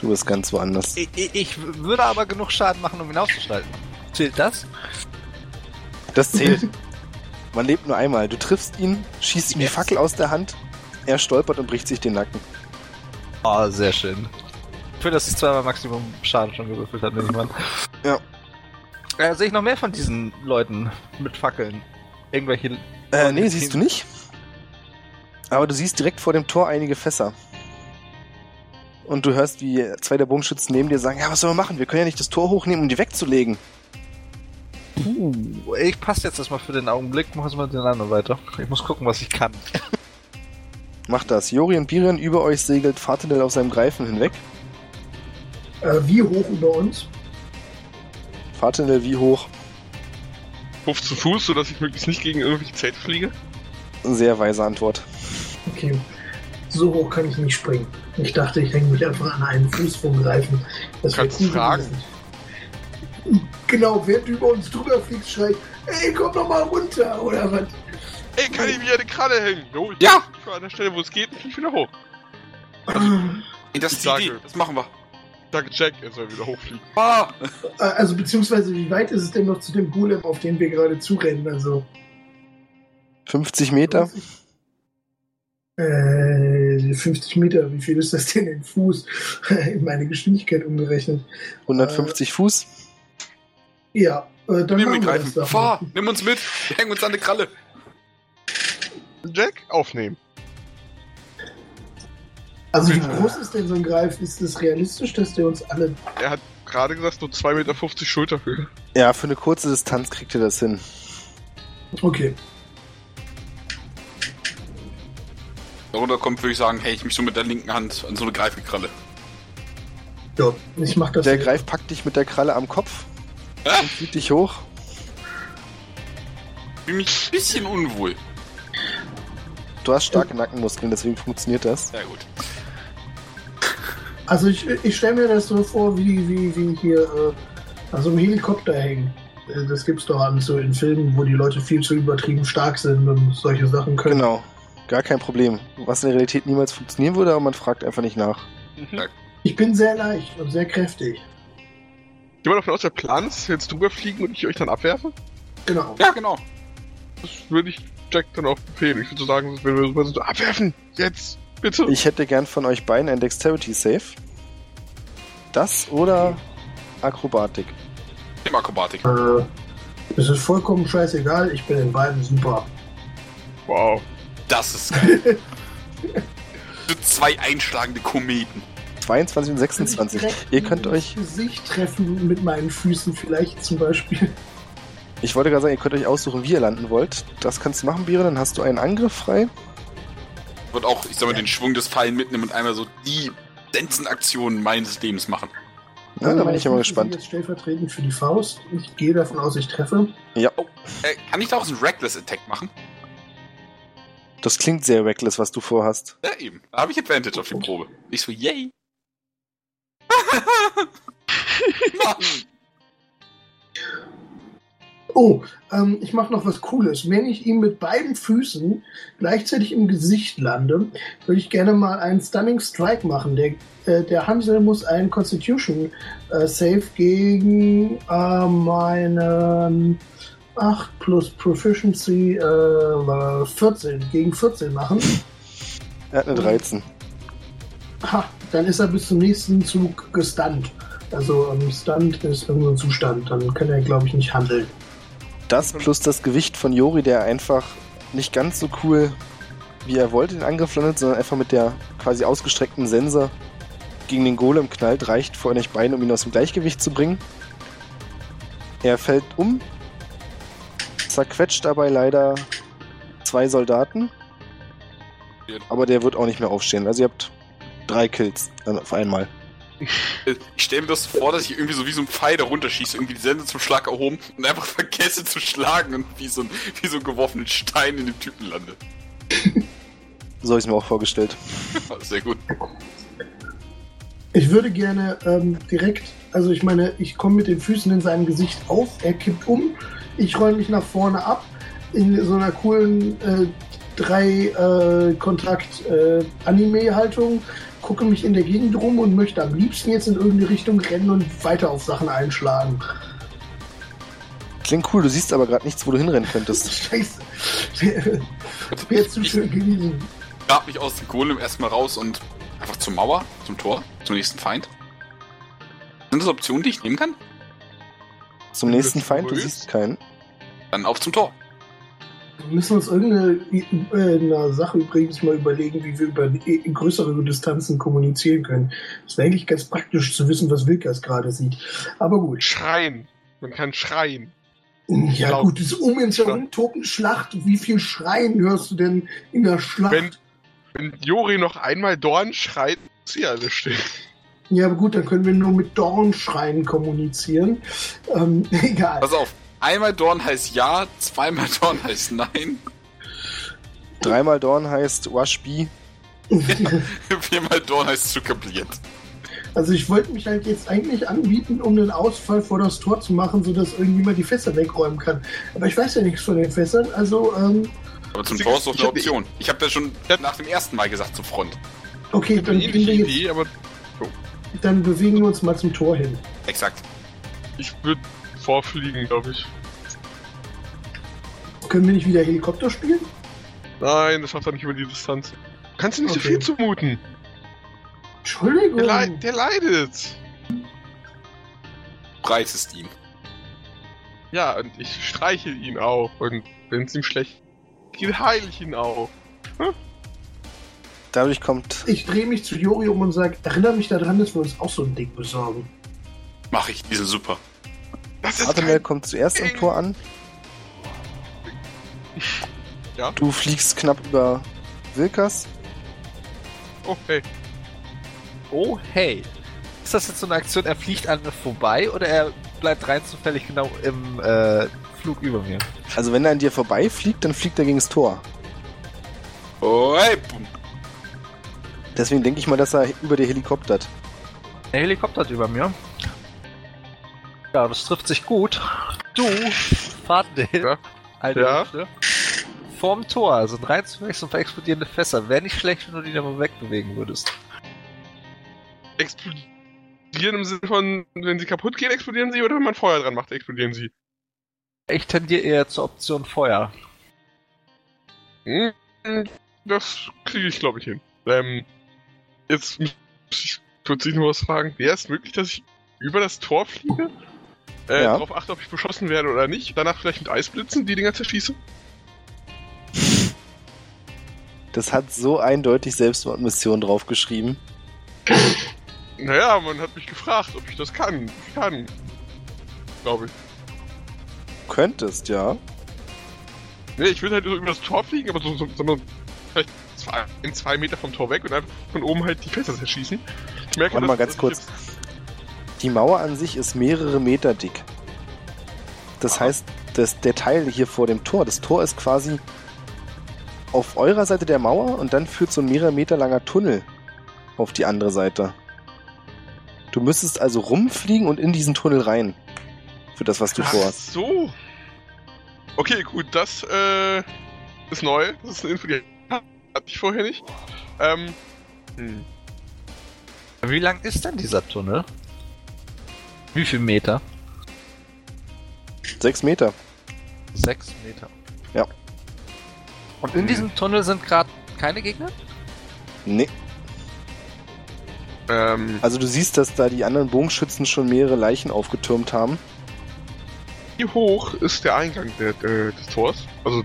Du bist ganz woanders. Ich, ich, ich würde aber genug Schaden machen, um ihn auszuschalten. Zählt das? Das zählt. Man lebt nur einmal. Du triffst ihn, schießt ihm die. Fackel aus der Hand. Er stolpert und bricht sich den Nacken. Oh, sehr schön. Für dass ich zweimal Maximum Schaden schon gewürfelt habe, nehme ich mal. Ja. Äh, sehe ich noch mehr von diesen Leuten mit Fackeln? Irgendwelche. Äh, nee, siehst du nicht. Aber du siehst direkt vor dem Tor einige Fässer. Und du hörst, wie zwei der Bogenschützen neben dir sagen, ja, was sollen wir machen? Wir können ja nicht das Tor hochnehmen, um die wegzulegen. Puh, ich passe jetzt erstmal für den Augenblick, mach jetzt mal den anderen weiter. Ich muss gucken, was ich kann. Macht das. Jori und Birion über euch segelt Fatinel auf seinem Greifen hinweg. Äh, wie hoch über uns? Fahrtunnel wie hoch? 15 Fuß, sodass ich möglichst nicht gegen irgendwelche Zelte fliege. Sehr weise Antwort. Okay. So hoch kann ich nicht springen. Ich dachte, ich hänge mich einfach an einen Fuß vom Greifen. Das Kannst du fragen. gewesen. Genau, wer über uns drüber fliegt, schreit, ey, komm doch mal runter, oder was? Ey, kann ich wieder eine Kralle hängen? Jo, ich Ja. an der Stelle, wo es geht, fliege ich wieder hoch. Ey, Das ist die Idee. Das machen wir. Sage Jack, er soll wieder hochfliegen. Ah, Äh, Also, beziehungsweise, wie weit ist es denn noch zu dem Golem, auf den wir gerade zurennen? Also, 50 Meter? Äh, 50 Meter, wie viel ist das denn in Fuß? in meine Geschwindigkeit umgerechnet. 150 Fuß? Ja, äh, dann nimm machen wir greifen. Fahr, nimm uns mit. Wir hängen uns an eine Kralle. Jack, aufnehmen. Also wie groß ist denn so ein Greif? Ist es realistisch, dass der uns alle... Er hat gerade gesagt, nur 2,50 Meter Schulterhöhe. Ja, für eine kurze Distanz kriegt ihr das hin. Okay. Darunter kommt, würde ich sagen, hey, ich mich so mit der linken Hand an so eine Greifenkralle. Ja, ich mach das. Der Greif packt dich mit der Kralle am Kopf Ah, und zieht dich hoch. fühle mich ein bisschen unwohl. Du hast starke Nackenmuskeln, deswegen funktioniert das. Sehr gut. Also ich, ich stelle mir das so vor, wie, wie, wie hier äh, an so einem Helikopter hängen. Äh, Das gibt's doch an so in Filmen, wo die Leute viel zu übertrieben stark sind und solche Sachen können. Genau. Gar kein Problem. Was in der Realität niemals funktionieren würde, aber man fragt einfach nicht nach. Ich bin sehr leicht und sehr kräftig. Gehen wir davon aus, der Plan ist, jetzt drüber fliegen und ich euch dann abwerfe? Genau. Ja, genau. Das würde ich Jack dann auch befehlen. Ich würde so sagen, wenn wir so abwerfen, jetzt, bitte. Ich hätte gern von euch beiden ein Dexterity Save. Das oder Akrobatik. Nimm Akrobatik. Äh, es ist vollkommen scheißegal, ich bin in beiden super. Wow. Das ist geil. zwei einschlagende Kometen. 22 und 26. Direkt Ihr könnt euch, Gesicht treffen mit meinen Füßen vielleicht zum Beispiel. ich wollte gerade sagen, ihr könnt euch aussuchen, wie ihr landen wollt. Das kannst du machen, Bira, dann hast du einen Angriff frei. Wird auch, ich sag mal, den Schwung des Fallen mitnehmen und einmal so die Aktionen meines Lebens machen. Ja, da bin Meine ich immer gespannt. Jetzt stellvertretend für die Faust. Ich gehe davon aus, ich treffe. Ja, Äh, kann ich daraus einen Reckless Attack machen? das klingt sehr reckless, was du vorhast. Ja, eben. Da habe ich Advantage auf die Probe. Ich so, yay. Mann. Oh, ähm, ich mache noch was Cooles. Wenn ich ihm mit beiden Füßen gleichzeitig im Gesicht lande, würde ich gerne mal einen Stunning Strike machen. Der, äh, der Hansel muss einen Constitution äh, Save gegen äh, meinen 8 plus Proficiency äh, 14, gegen 14 machen. Er hat eine 13. Ha, dann ist er bis zum nächsten Zug gestunt. Also ähm, Stunt ist irgendein Zustand. Dann kann er, glaube ich, nicht handeln. Das plus das Gewicht von Jori, der einfach nicht ganz so cool, wie er wollte, den Angriff landet, sondern einfach mit der quasi ausgestreckten Sense gegen den Golem knallt, reicht vor euch beiden, um ihn aus dem Gleichgewicht zu bringen. Er fällt um, zerquetscht dabei leider zwei Soldaten, aber der wird auch nicht mehr aufstehen. Also ihr habt drei Kills äh, auf einmal. Ich stelle mir das so vor, dass ich irgendwie so wie so ein Pfeil da runterschieße, irgendwie die Sense zum Schlag erhoben und einfach vergesse zu schlagen und wie so ein, wie so einen geworfenen Stein in dem Typen lande. So habe ich es mir auch vorgestellt. Sehr gut. Ich würde gerne ähm, direkt, also ich meine, ich komme mit den Füßen in seinem Gesicht auf, er kippt um, ich räume mich nach vorne ab in so einer coolen äh, drei äh, Kontakt äh, Anime Haltung, gucke mich in der Gegend rum und möchte am liebsten jetzt in irgendeine Richtung rennen und weiter auf Sachen einschlagen. Klingt cool, du siehst aber gerade nichts, wo du hinrennen könntest. Scheiße. Wäre zu schön gewesen. grab mich aus dem Golem erstmal raus und einfach zur Mauer, zum Tor, zum nächsten Feind. Sind das Optionen, die ich nehmen kann? Zum nächsten Feind, du siehst keinen. Dann auf zum Tor. Wir müssen uns irgendeine äh, eine Sache übrigens mal überlegen, wie wir über größere Distanzen kommunizieren können. Es wäre eigentlich ganz praktisch zu wissen, was Wilkas gerade sieht. Aber gut. Schreien. Man kann schreien. Ja Laut. gut, das um uns herum Schlacht. Wie viel Schreien hörst du denn in der Schlacht? Wenn, wenn Jori noch einmal Dorn schreit, muss sie alle still. Ja, aber gut, dann können wir nur mit Dornschreien kommunizieren. Ähm, egal. Pass auf. Einmal Dorn heißt ja, zweimal Dorn heißt nein, Dreimal Dorn heißt Washbi. viermal Dorn heißt zu kapliert. Also ich wollte mich halt jetzt eigentlich anbieten, um einen Ausfall vor das Tor zu machen, sodass irgendjemand die Fässer wegräumen kann. Aber ich weiß ja nichts von den Fässern, also ähm, Aber zum Tor ist doch ich eine Option. Ich habe das schon nach dem ersten Mal gesagt zur Front. okay, dann, gehen wir jetzt, Idee, aber dann bewegen wir uns mal zum Tor hin. Exakt. ich würde vorfliegen, glaube ich. Können wir nicht wieder Helikopter spielen? Nein, das schafft er nicht über die Distanz. Kannst du nicht so Okay. viel zumuten? Entschuldigung. Der, leid, der leidet. Breitest ihn. Ja, und ich streichel ihn auch. Und wenn es ihm schlecht geht, heile ich ihn auch. Dadurch kommt Ich drehe mich zu Jori um und sage, erinnere mich daran, dass wir uns auch so ein Ding besorgen. Mach ich, die sind super. Das ist Artemel kommt zuerst am Tor an. Ja? Du fliegst knapp über Wilkas. Oh, hey. Oh, hey. Ist das jetzt so eine Aktion, er fliegt an mir vorbei oder er bleibt rein zufällig genau im äh, Flug über mir? Also wenn er an dir vorbeifliegt, dann fliegt er gegen das Tor. Oh, hey. Deswegen denke ich mal, dass er über dir helikoptert. Der Helikopter hat über mir. Ja, das trifft sich gut. Du, Fahrtdale, Ja? alte Ja? Hüfte, vorm Tor sind rein zufällig so ein paar explodierende Fässer. Wäre nicht schlecht, wenn du die da mal wegbewegen würdest. Explodieren im Sinne von, wenn sie kaputt gehen, explodieren sie, oder wenn man Feuer dran macht, explodieren sie. Ich tendiere eher zur Option Feuer. Hm, Das kriege ich, glaube ich, hin. Ähm, jetzt muss ich plötzlich noch was fragen. Wäre es möglich, dass ich über das Tor fliege? Äh, Ja. darauf achte, ob ich beschossen werde oder nicht. Danach vielleicht mit Eisblitzen die Dinger zerschieße? Das hat so eindeutig Selbstmordmission draufgeschrieben. Naja, man hat mich gefragt, ob ich das kann. Ich kann. Glaube ich. Könntest, ja. Nee, ich würde halt über das Tor fliegen, aber so, so, so vielleicht zwei, in zwei Meter vom Tor weg und einfach von oben halt die Fässer zerschießen. Ich merke, Warte mal ganz kurz. jetzt- Die Mauer an sich ist mehrere Meter dick. Das heißt, das, der Teil hier vor dem Tor, das Tor ist quasi auf eurer Seite der Mauer und dann führt so ein mehrere Meter langer Tunnel auf die andere Seite. Du müsstest also rumfliegen und in diesen Tunnel rein. Für das, was du Ach vorhast. so. Okay, gut, das äh, ist neu. Das ist eine Info, die hatte ich vorher nicht. Ähm, hm. Wie lang ist denn dieser Tunnel? Wie viel Meter? Sechs Meter. Sechs Meter. Ja. Und in diesem Tunnel sind gerade keine Gegner? Nee. ähm, Also du siehst, dass da die anderen Bogenschützen schon mehrere Leichen aufgetürmt haben. wie hoch ist der Eingang der, der, des Tors? Also,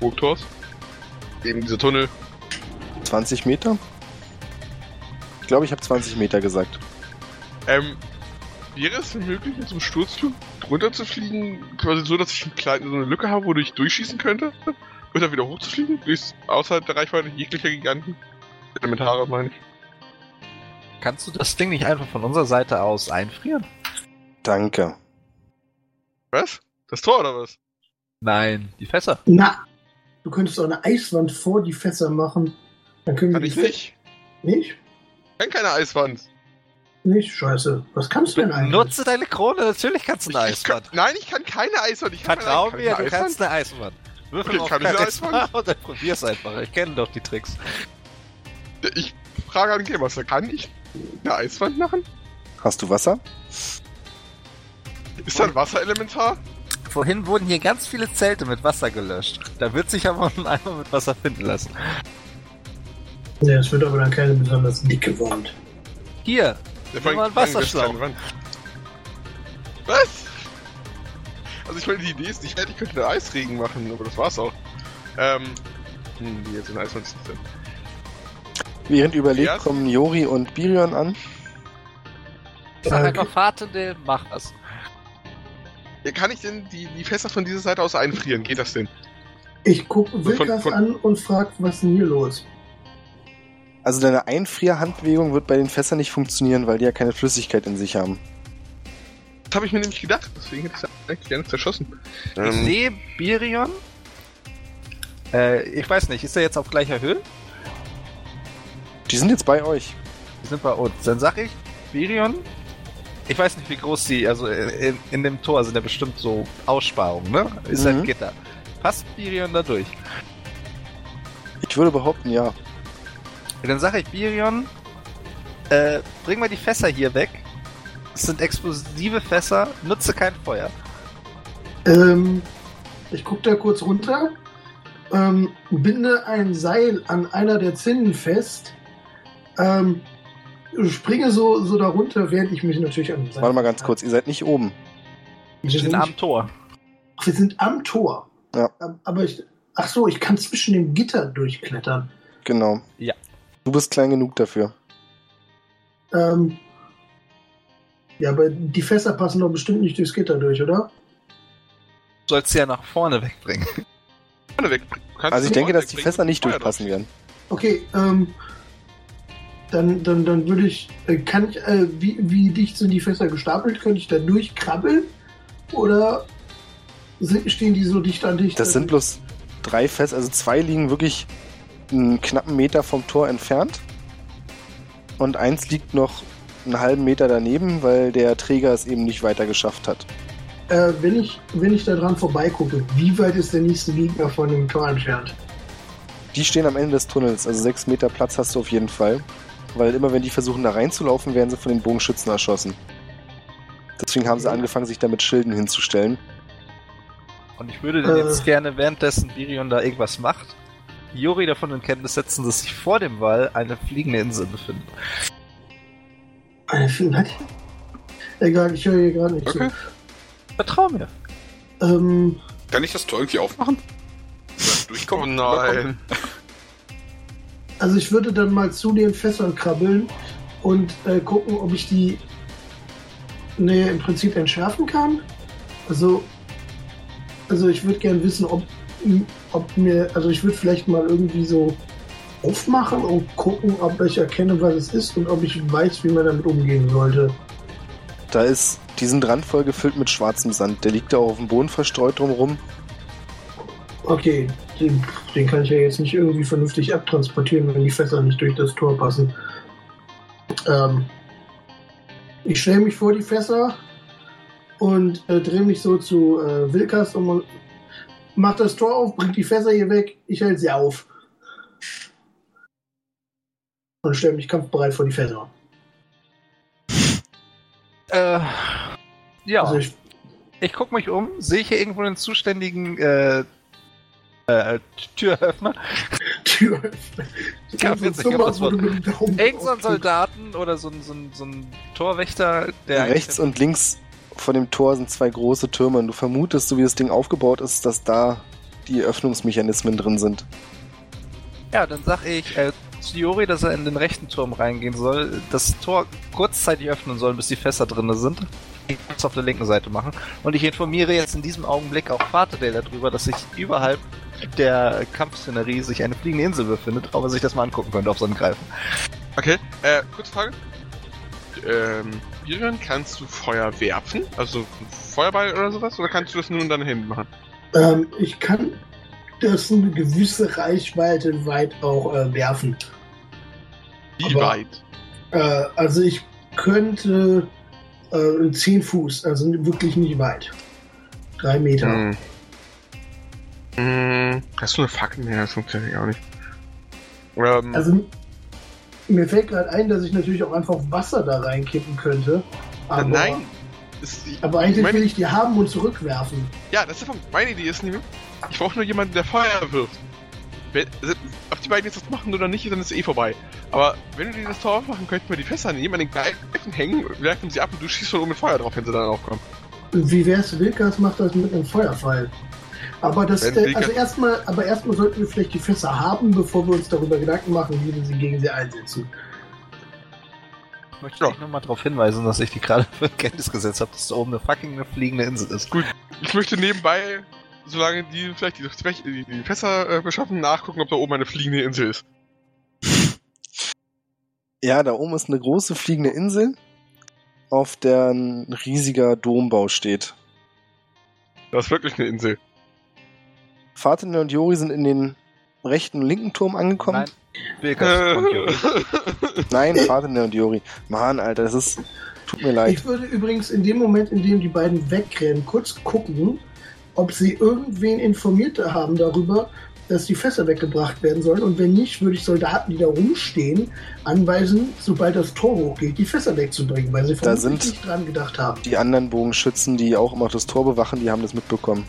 Burgtors? Eben dieser Tunnel. 20 Meter? Ich glaube, ich habe 20 Meter gesagt. Ähm, wäre es denn möglich, mit so einem Sturzflug drunter zu fliegen, quasi so, dass ich einen kleinen, so eine Lücke habe, wo ich durchschießen könnte? Und dann wieder hochzufliegen? Durchs, außerhalb der Reichweite jeglicher Giganten? Elementare, meine ich. Kannst du das Ding nicht einfach von unserer Seite aus einfrieren? Danke. Was? Das Tor oder was? Nein, die Fässer. Na, du könntest auch eine Eiswand vor die Fässer machen. Dann können wir Kann die ich nicht. Nicht? Kann keine Eiswand. Nicht? Scheiße. Was kannst du denn eigentlich? Nutze deine Krone, natürlich kannst du eine Ich, ich kann, Eiswand. nein, ich kann keine Eiswand. Ich kann Vertrau keine, mir, du kannst eine Eiswand. Würfel Okay, auf kann ich eine Charisma Eiswand? und dann probier's einfach. Ich kenne doch die Tricks. Ich frage an den Game Master, kann ich eine Eiswand machen? Hast du Wasser? Ist da ein Wasserelementar? Vorhin wurden hier ganz viele Zelte mit Wasser gelöscht. Da wird sich aber ein Eimer mit Wasser finden lassen. Ja, es wird aber dann keine besonders dicke Wand. Hier, Der vor allem Wasserschlauch. Was? Also ich meine, die Idee ist nicht schlecht, ich könnte einen Eisregen machen, aber das war's auch. Ähm, hm, wie jetzt in das denn? Während überlegt, Ja. kommen Jori und Birion an. sag einfach Fahrtende, mach das. Ja, kann ich denn die, die Fässer von dieser Seite aus einfrieren? Geht das denn? Ich gucke Wilkas von- an und frage, was ist denn hier los? Also deine Einfrierhandbewegung wird bei den Fässern nicht funktionieren, weil die ja keine Flüssigkeit in sich haben. Das habe ich mir nämlich gedacht, deswegen hätte ich es eigentlich gerne zerschossen. Ich Ähm, sehe Birion. Äh, ich weiß nicht, ist er jetzt auf gleicher Höhe? Die sind jetzt bei euch. Die sind bei uns. Dann sag ich, Birion. Ich weiß nicht, wie groß die, also in, in dem Tor sind ja bestimmt so Aussparungen, ne? Ist Mhm. ein Gitter. Passt Birion da durch? Ich würde behaupten, ja. Dann sage ich Birion, äh, bring mal die Fässer hier weg. Es sind explosive Fässer, nutze kein Feuer. Ähm, ich gucke da kurz runter, ähm, binde ein Seil an einer der Zinnen fest, ähm, springe so, so darunter, während ich mich natürlich an Warte mal ganz kurz, ihr seid nicht oben. Wir Wir sind, sind am Tor. wir sind am Tor. Ja. Aber ich, ach so, ich kann zwischen dem Gitter durchklettern. Genau. Ja. Du bist klein genug dafür. Ähm, ja, aber die Fässer passen doch bestimmt nicht durchs Gitter durch, oder? Du sollst sie ja nach vorne wegbringen. Vorne weg. Du kannst Also ich denke, dass die wegbringen, Fässer nicht durchpassen werden. Okay, ähm, dann, dann, dann würde ich, äh, kann ich, äh, wie, wie dicht sind die Fässer gestapelt? Könnte ich da durchkrabbeln? Oder sind, stehen die so dicht an dicht? Das sind bloß drei Fässer, also zwei liegen wirklich einen knappen Meter vom Tor entfernt. Und eins liegt noch einen halben Meter daneben, weil der Träger es eben nicht weiter geschafft hat. Äh, wenn ich, wenn ich da dran vorbeigucke, wie weit ist der nächste Gegner von dem Tor entfernt? Die stehen am Ende des Tunnels, also sechs Meter Platz hast du auf jeden Fall. Weil immer wenn die versuchen da reinzulaufen, werden sie von den Bogenschützen erschossen. Deswegen haben sie angefangen, sich da mit Schilden hinzustellen. Und ich würde Äh. jetzt gerne, währenddessen Birion da irgendwas macht, Juri davon in Kenntnis setzen, dass sich vor dem Wall eine fliegende Insel befindet. Eine Film hat. Egal, ich höre hier gerade nicht Okay. Vertrau mir. zu. Ähm, Kann ich das Tor irgendwie aufmachen? Oder Oh durchkommen? nein. also ich würde dann mal zu den Fässern krabbeln und äh, gucken, ob ich die ne, im Prinzip entschärfen kann. Also, also ich würde gern wissen, ob, ob mir, also ich würde vielleicht mal irgendwie so aufmachen und gucken, ob ich erkenne, was es ist und ob ich weiß, wie man damit umgehen sollte. Da ist diesen Rand voll gefüllt mit schwarzem Sand. Der liegt da auch auf dem Boden verstreut drumherum. Okay, den, den kann ich ja jetzt nicht irgendwie vernünftig abtransportieren, wenn die Fässer nicht durch das Tor passen. Ähm, ich stelle mich vor die Fässer und äh, drehe mich so zu äh, Wilkas und mach das Tor auf, bringt die Fässer hier weg, ich halte sie auf. Und stelle mich kampfbereit vor die Fässer. Äh, ja, Also ich, ich guck mich um, sehe ich hier irgendwo einen zuständigen äh, äh, Türöffner? Tür. Ja, So witzig, so ich hab mal, das wo Wort. Irgend so ein draufdrückst. Soldaten oder so so so ein Torwächter, der Rechts und links von dem Tor sind zwei große Türme. Und du vermutest, so wie das Ding aufgebaut ist, dass da die Öffnungsmechanismen drin sind. Ja, dann sag ich äh, zu Jori, dass er in den rechten Turm reingehen soll, das Tor kurzzeitig öffnen soll, bis die Fässer drin sind. Ich muss auf der linken Seite machen. Und ich informiere jetzt in diesem Augenblick auch Vaterdale darüber, dass sich überhalb der Kampfszenerie sich eine fliegende Insel befindet, ob er sich das mal angucken könnte auf seinen Greifen. Okay, äh, kurze Frage. Ähm, Birion, kannst du Feuer werfen? Also Feuerball oder sowas? Oder kannst du das nur in deinen Händen machen? Ähm, ich kann das eine gewisse Reichweite weit auch äh, werfen. Wie Aber- weit? Äh, also ich könnte äh, 10 Fuß, also wirklich nicht weit. Drei Meter. Hm. Hm, hast du eine Fackel? Nee, das funktioniert ja auch nicht. Ähm, Also mir fällt gerade ein, dass ich natürlich auch einfach Wasser da reinkippen könnte. Aber, nein. Ist die, Aber eigentlich meine, will ich die haben und zurückwerfen. Ja, das ist. Meine Idee ist nämlich, ich brauche nur jemanden, der Feuer wirft. Wenn, also, ob die beiden jetzt das machen oder nicht, dann ist es eh vorbei. Aber wenn wir das Tor aufmachen, könnten wir die Fässer nehmen, an den Greifen hängen, werfen sie ab und du schießt von oben mit Feuer drauf, wenn sie dann aufkommen. Wie wär's, Wilkas macht das mit einem Feuerfall. Aber das, äh, also erstmal, aber erstmal sollten wir vielleicht die Fässer haben, bevor wir uns darüber Gedanken machen, wie wir sie gegen sie einsetzen. Ich möchte Ja. dich nochmal darauf hinweisen, dass ich die gerade für Kenntnis gesetzt habe, dass da oben eine fucking eine fliegende Insel ist. Ich möchte nebenbei, solange die vielleicht die, die, die Fässer äh, beschaffen, nachgucken, ob da oben eine fliegende Insel ist. Ja, da oben ist eine große fliegende Insel, auf der ein riesiger Dombau steht. Das ist wirklich eine Insel. Fatinel und Jori sind in den rechten und linken Turm angekommen. Nein, Wilkers und Juri. Nein, Fatinel und Jori. Mann, Alter, das ist. Tut mir leid. Ich würde übrigens in dem Moment, in dem die beiden wegrennen, kurz gucken, ob sie irgendwen informiert haben darüber, dass die Fässer weggebracht werden sollen. Und wenn nicht, würde ich Soldaten, die da rumstehen, anweisen, sobald das Tor hochgeht, die Fässer wegzubringen, weil sie sind- nicht dran gedacht haben. Die anderen Bogenschützen, die auch immer das Tor bewachen, die haben das mitbekommen.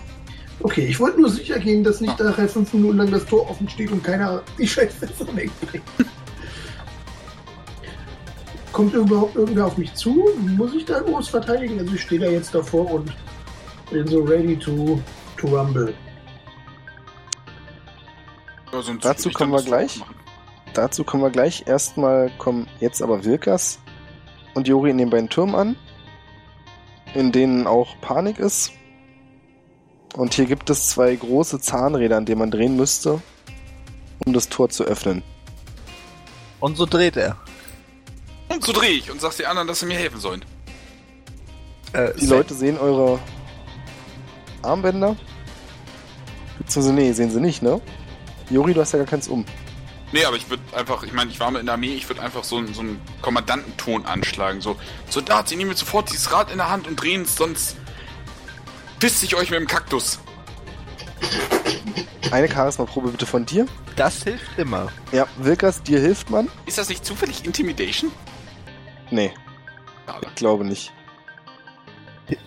Okay, ich wollte nur sicher gehen, dass nicht nachher fünf Minuten lang das Tor offen steht und keiner die Scheißfässer wegbringt. Kommt überhaupt irgendwer auf mich zu? Muss ich da groß verteidigen? Also ich stehe da jetzt davor und bin so ready to, to rumble. Ja, sonst Dazu kommen wir gleich. machen. Dazu kommen wir gleich. Erstmal kommen jetzt aber Wilkas und Jori in den beiden Türmen an, in denen auch Panik ist. Und hier gibt es zwei große Zahnräder, an denen man drehen müsste, um das Tor zu öffnen. Und so dreht er. Und so drehe ich und sag den anderen, dass sie mir helfen sollen. Äh, Die Leute sehen eure Armbänder. Beziehungsweise, nee, sehen sie nicht, ne? Jori, du hast ja gar keins um. Nee, aber ich würde einfach, ich meine, ich war mal in der Armee, ich würde einfach so, einen- so einen Kommandantenton anschlagen. So, Soldat, Sie nehmen jetzt sofort dieses Rad in der Hand und drehen es, sonst pisst ich euch mit dem Kaktus. Eine Charisma-Probe bitte von dir. Das hilft immer. Ja, Wilkas, dir hilft man? Ist das nicht zufällig Intimidation? Nee, Schade. glaube nicht.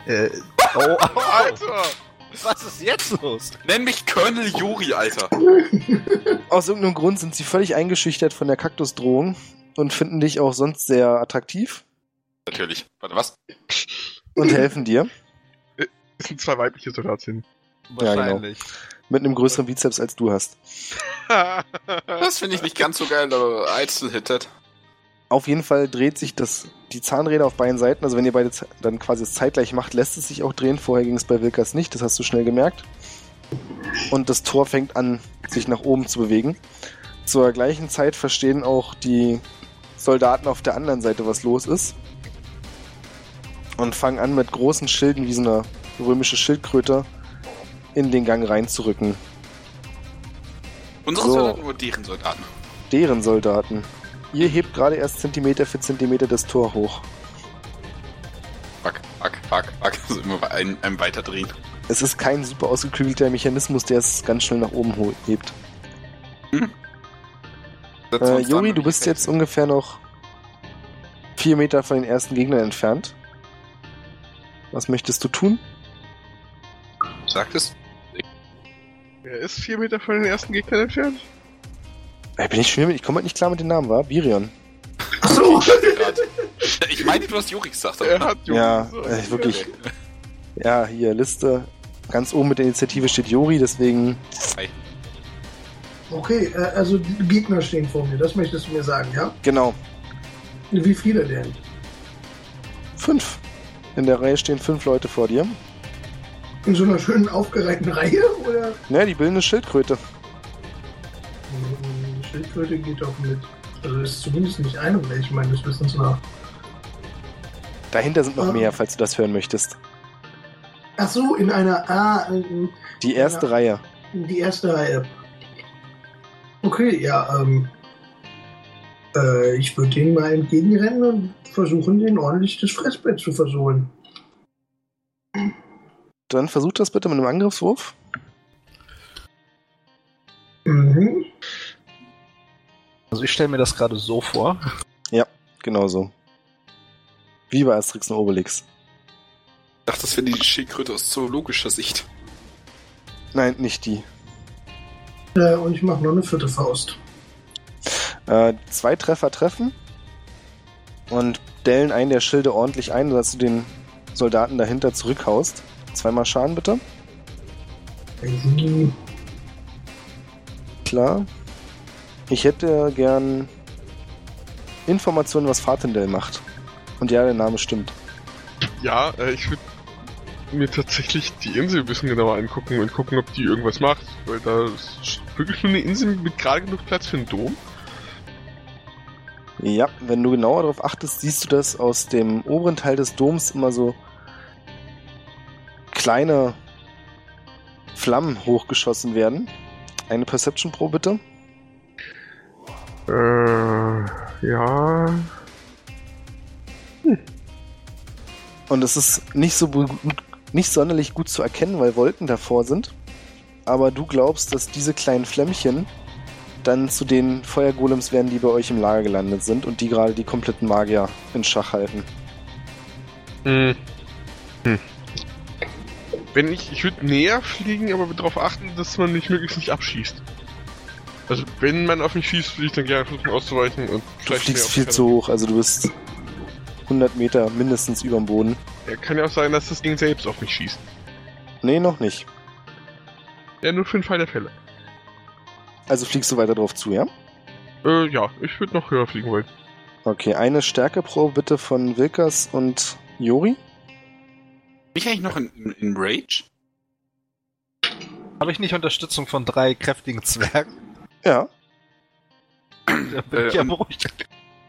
Äh, oh, oh, oh, Alter! was ist jetzt los? Nenn mich Colonel Juri, Alter. Aus irgendeinem Grund sind sie völlig eingeschüchtert von der Kaktusdrohung und finden dich auch sonst sehr attraktiv Natürlich. Warte, was? und helfen dir Das sind zwei weibliche Soldatinnen. Ja, genau. Wahrscheinlich. mit einem größeren Bizeps als du hast. Das finde ich nicht ganz so geil, aber I still hit. Auf jeden Fall dreht sich das, die Zahnräder auf beiden Seiten. Also wenn ihr beide dann quasi es zeitgleich macht, lässt es sich auch drehen. Vorher ging es bei Wilkas nicht, das hast du schnell gemerkt. Und das Tor fängt an, sich nach oben zu bewegen. Zur gleichen Zeit verstehen auch die Soldaten auf der anderen Seite, was los ist. Und fangen an, mit großen Schilden wie so eine römische Schildkröte in den Gang reinzurücken. Unsere So. Soldaten oder deren Soldaten? Deren Soldaten. Ihr hebt gerade erst Zentimeter für Zentimeter das Tor hoch. Fuck, fuck, fuck, fuck. Also immer ein, einem weiterdrehen. Es ist kein super ausgeklügelter Mechanismus, der es ganz schnell nach oben hebt. Wir Äh, dran du bist jetzt ungefähr noch vier Meter von den ersten Gegnern entfernt. Was möchtest du tun? Sagt es? Wer ist vier Meter von den ersten Gegnern entfernt? Äh, bin ich mit, ich komme halt nicht klar mit den Namen, war? Birion. Achso! Ich meine, du hast Juri gesagt. aber- Er hat Juri Ja, gesagt. äh, wirklich. Ja, hier, Liste. Ganz oben mit der Initiative steht Juri, deswegen. Okay, äh, also die Gegner stehen vor mir, das möchtest du mir sagen, ja? Genau. Wie viele denn? Fünf. In der Reihe stehen fünf Leute vor dir. In so einer schönen aufgereihten Reihe? Oder? Naja, die bilden eine Schildkröte. Die Schildkröte geht doch mit. Also ist zumindest nicht eine welche, meines Wissens nach. Dahinter sind noch Ah. mehr, falls du das hören möchtest. Ach so, in einer. Ah, in, Die erste Ja. Reihe. die erste Reihe. Okay, ja, ähm. Äh, ich würde denen mal entgegenrennen und versuchen, denen ordentlich das Fressbrett zu versohlen. Dann versucht das bitte mit einem Angriffswurf. Mhm. Also ich stelle mir das gerade so vor. Genauso. Wie bei Asterix und Obelix. Ich dachte, das wäre die Schildkröte aus zoologischer Sicht. Nein, nicht die. Äh, und ich mache noch eine vierte Faust. Äh, zwei Treffer treffen und dellen einen der Schilde ordentlich ein, sodass du den Soldaten dahinter zurückhaust. Zweimal Schaden bitte. Klar. Ich hätte gern Informationen, was Fatendell macht. Und ja, der Name stimmt. Ja, äh, ich würde mir tatsächlich die Insel ein bisschen genauer angucken und gucken, ob die irgendwas macht. Weil da ist wirklich nur eine Insel mit gerade genug Platz für einen Dom. Ja, wenn du genauer darauf achtest, siehst du, dass aus dem oberen Teil des Doms immer so kleine Flammen hochgeschossen werden. Eine Perception Pro bitte. Äh, ja. Und es ist nicht so nicht sonderlich gut zu erkennen, weil Wolken davor sind. Aber du glaubst, dass diese kleinen Flämmchen dann zu den Feuergolems werden, die bei euch im Lager gelandet sind und die gerade die kompletten Magier in Schach halten. Hm. Hm. Wenn ich, ich würde näher fliegen, aber darauf achten, dass man mich möglichst nicht abschießt. Also wenn man auf mich schießt, würde ich dann gerne versuchen auszuweichen und Du vielleicht fliegst viel zu hoch, also du bist 100 Meter mindestens über dem Boden. Ja, kann ja auch sein, dass das Ding selbst auf mich schießt. Nee, noch nicht. Ja, nur für den Fall der Fälle. Also fliegst du weiter drauf zu, ja? Äh, ja, ich würde noch höher fliegen wollen. Okay, eine Stärkeprobe bitte von Wilkers und Jori. Bin ich eigentlich noch in, in, in Rage? Habe ich nicht Unterstützung von drei kräftigen Zwergen? Ja, Da bin ich Äh, ja und- beruhigt.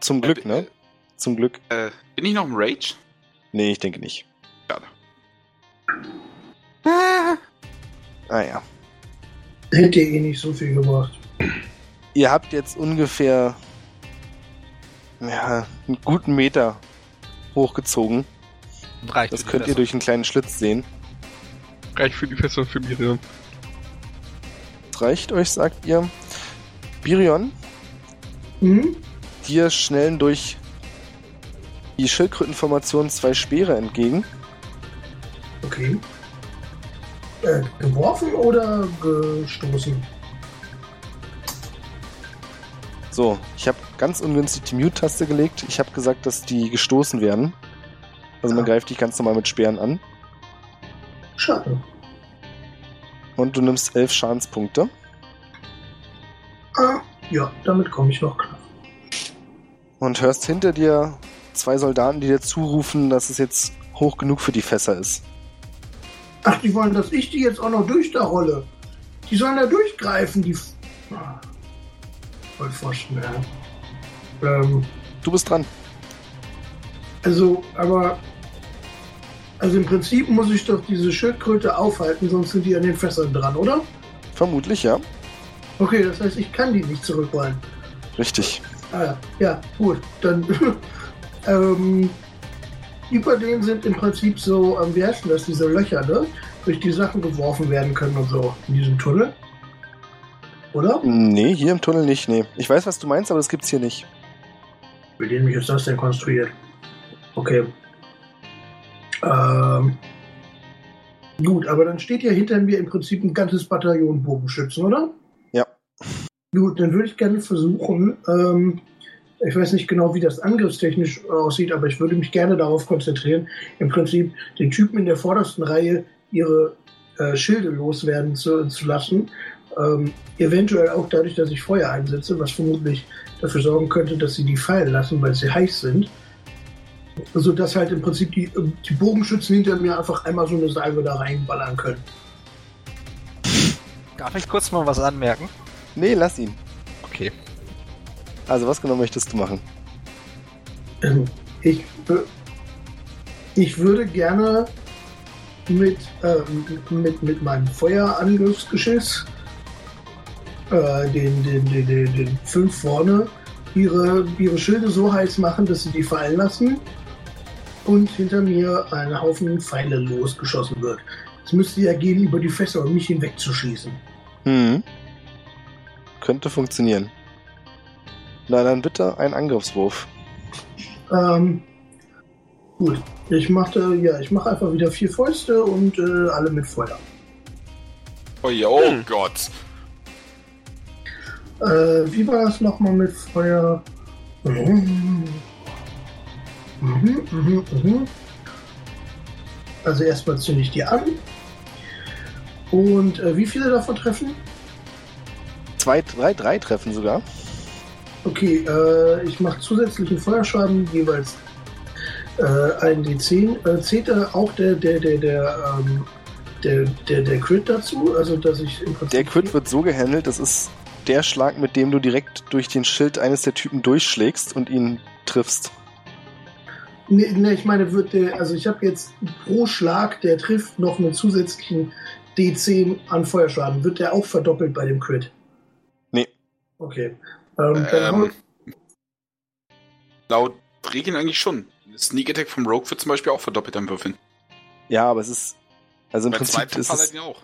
zum Glück, ne? Zum Glück. Äh, bin ich noch im Rage? Nee, ich denke nicht. Schade. Ah ja. Hätte eh nicht so viel gebracht. Ihr habt jetzt ungefähr ja, einen guten Meter hochgezogen. Reicht Das könnt ihr durch einen kleinen Schlitz sehen. Reicht für die Fässer und für Miriam. Das reicht euch, sagt ihr. Birion, Hm? dir schnellen durch die Schildkrötenformation zwei Speere entgegen. Okay. Äh, geworfen oder gestoßen? So, ich habe ganz ungünstig die Mute-Taste gelegt. Ich habe gesagt, dass die gestoßen werden. Also man greift dich ganz normal mit Speeren an. Schade. Und du nimmst elf Schadenspunkte. Ah, ja, damit komme ich noch klar. Und hörst hinter dir zwei Soldaten, die dir zurufen, dass es jetzt hoch genug für die Fässer ist. Ach, die wollen, dass ich die jetzt auch noch durch da rolle. Die sollen da durchgreifen, die. Ah. Voll ja. Ähm, Du bist dran. also, aber. Also im Prinzip muss ich doch diese Schildkröte aufhalten, sonst sind die an den Fässern dran, oder? Vermutlich, ja. Okay, das heißt, ich kann die nicht zurückrollen. Richtig. Ah, ja, ja, gut. Dann. ähm, über denen sind im Prinzip so, ähm, wie heißt denn das, diese Löcher, ne? Durch die Sachen geworfen werden können und so in diesem Tunnel. Oder? Nee, hier im Tunnel nicht, nee. Ich weiß, was du meinst, aber das gibt's hier nicht. Mit denen ist das denn konstruiert? Okay. Ähm, gut, aber dann steht ja hinter mir im Prinzip ein ganzes Bataillon Bogenschützen, oder? Ja. Gut, dann würde ich gerne versuchen, ähm, ich weiß nicht genau, wie das angriffstechnisch aussieht, aber ich würde mich gerne darauf konzentrieren, im Prinzip den Typen in der vordersten Reihe ihre äh, Schilde loswerden zu, zu lassen. Ähm, eventuell auch dadurch, dass ich Feuer einsetze, was vermutlich dafür sorgen könnte, dass sie die fallen lassen, weil sie heiß sind. Sodass halt im Prinzip die, die Bogenschützen hinter mir einfach einmal so eine Salve da reinballern können. Darf ich kurz mal was anmerken? Nee, lass ihn. Okay. Also, was genau möchtest du machen? Ähm, ich, ich würde gerne mit, ähm, mit, mit meinem Feuerangriffsgeschiss äh, den, den, den, den, den fünf vorne ihre, ihre Schilde so heiß machen, dass sie die fallen lassen und hinter mir ein Haufen Pfeile losgeschossen wird. Es müsste ja gehen, über die Fässer und mich hinwegzuschießen. Hm. Könnte funktionieren. Na dann bitte ein Angriffswurf. Ähm, gut, ich mache ja, ich mache einfach wieder vier Fäuste und äh, alle mit Feuer. Oh, ja, oh Hm. Gott. Äh, wie war das nochmal mit Feuer? Mhm. Mhm, mhm, mhm. Also erstmal zünde ich die an. Und äh, wie viele davon treffen? Zwei, drei, drei treffen sogar. Okay, äh, ich mache zusätzlichen Feuerschaden, jeweils äh, einen D10. Äh, zählt da auch der, der, der, der, ähm, der, der, der Crit dazu? Also, dass ich im Prinzip. Der Crit wird so gehandelt, das ist der Schlag, mit dem du direkt durch den Schild eines der Typen durchschlägst und ihn triffst. Nee, nee, ich meine, wird der, also ich habe jetzt pro Schlag, der trifft, noch einen zusätzlichen D10 an Feuerschaden. Wird der auch verdoppelt bei dem Crit? Nee. Okay. Ähm, Ähm, laut Regeln eigentlich schon. Sneak Attack vom Rogue wird zum Beispiel auch verdoppelt am Würfeln. Ja, aber es ist. Also im Bei Prinzip ist es. Paladin auch.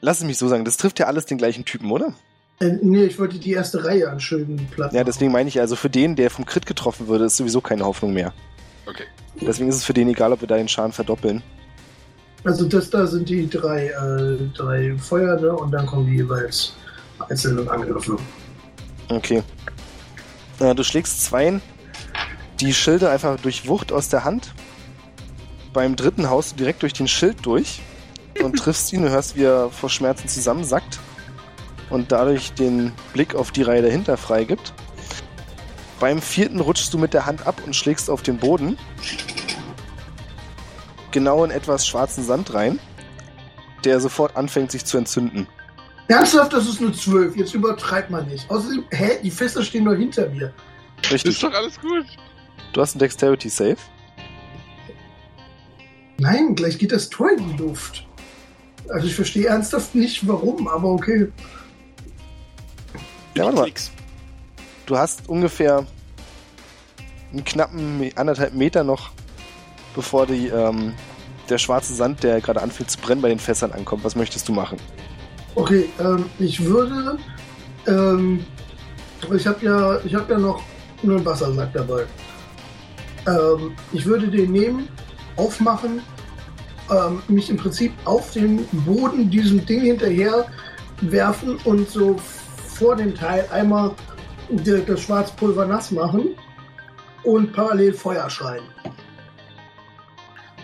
Lass es mich so sagen, das trifft ja alles den gleichen Typen, oder? äh, nee, ich wollte die erste Reihe an Schilden platt Ja, deswegen meine ich, also für den, der vom Crit getroffen würde, ist sowieso keine Hoffnung mehr. Okay. Deswegen ist es für den egal, ob wir da den Schaden verdoppeln. Also das da sind die drei, äh, drei Feuer, ne? Und dann kommen die jeweils einzelnen Angriffe. Okay. Äh, du schlägst zweien die Schilde einfach durch Wucht aus der Hand. Beim dritten haust du direkt durch den Schild durch und triffst ihn. Du hörst, wie er vor Schmerzen zusammensackt und dadurch den Blick auf die Reihe dahinter freigibt. Beim vierten rutschst du mit der Hand ab und schlägst auf den Boden. Genau in etwas schwarzen Sand rein, der sofort anfängt sich zu entzünden. Ernsthaft, das ist nur zwölf. Jetzt übertreibt man nicht. Außerdem, hä? Die Fässer stehen nur hinter mir. Richtig. Ist doch alles gut. Du hast einen Dexterity Save. Nein, gleich geht das Tor in die Luft. Also ich verstehe ernsthaft nicht, warum, aber okay. Ja, warte mal. Nix. Du hast ungefähr einen knappen anderthalb Meter noch, bevor die, ähm, der schwarze Sand, der gerade anfängt zu brennen, bei den Fässern ankommt. Was möchtest du machen? Okay, ähm, ich würde, ähm, ich habe ja, ich habe ja noch nur einen Wassersack dabei. Ähm, ich würde den nehmen, aufmachen, ähm, mich im Prinzip auf den Boden diesem Ding hinterher werfen und so vor dem Teil einmal das Schwarzpulver nass machen und parallel Feuer schreien.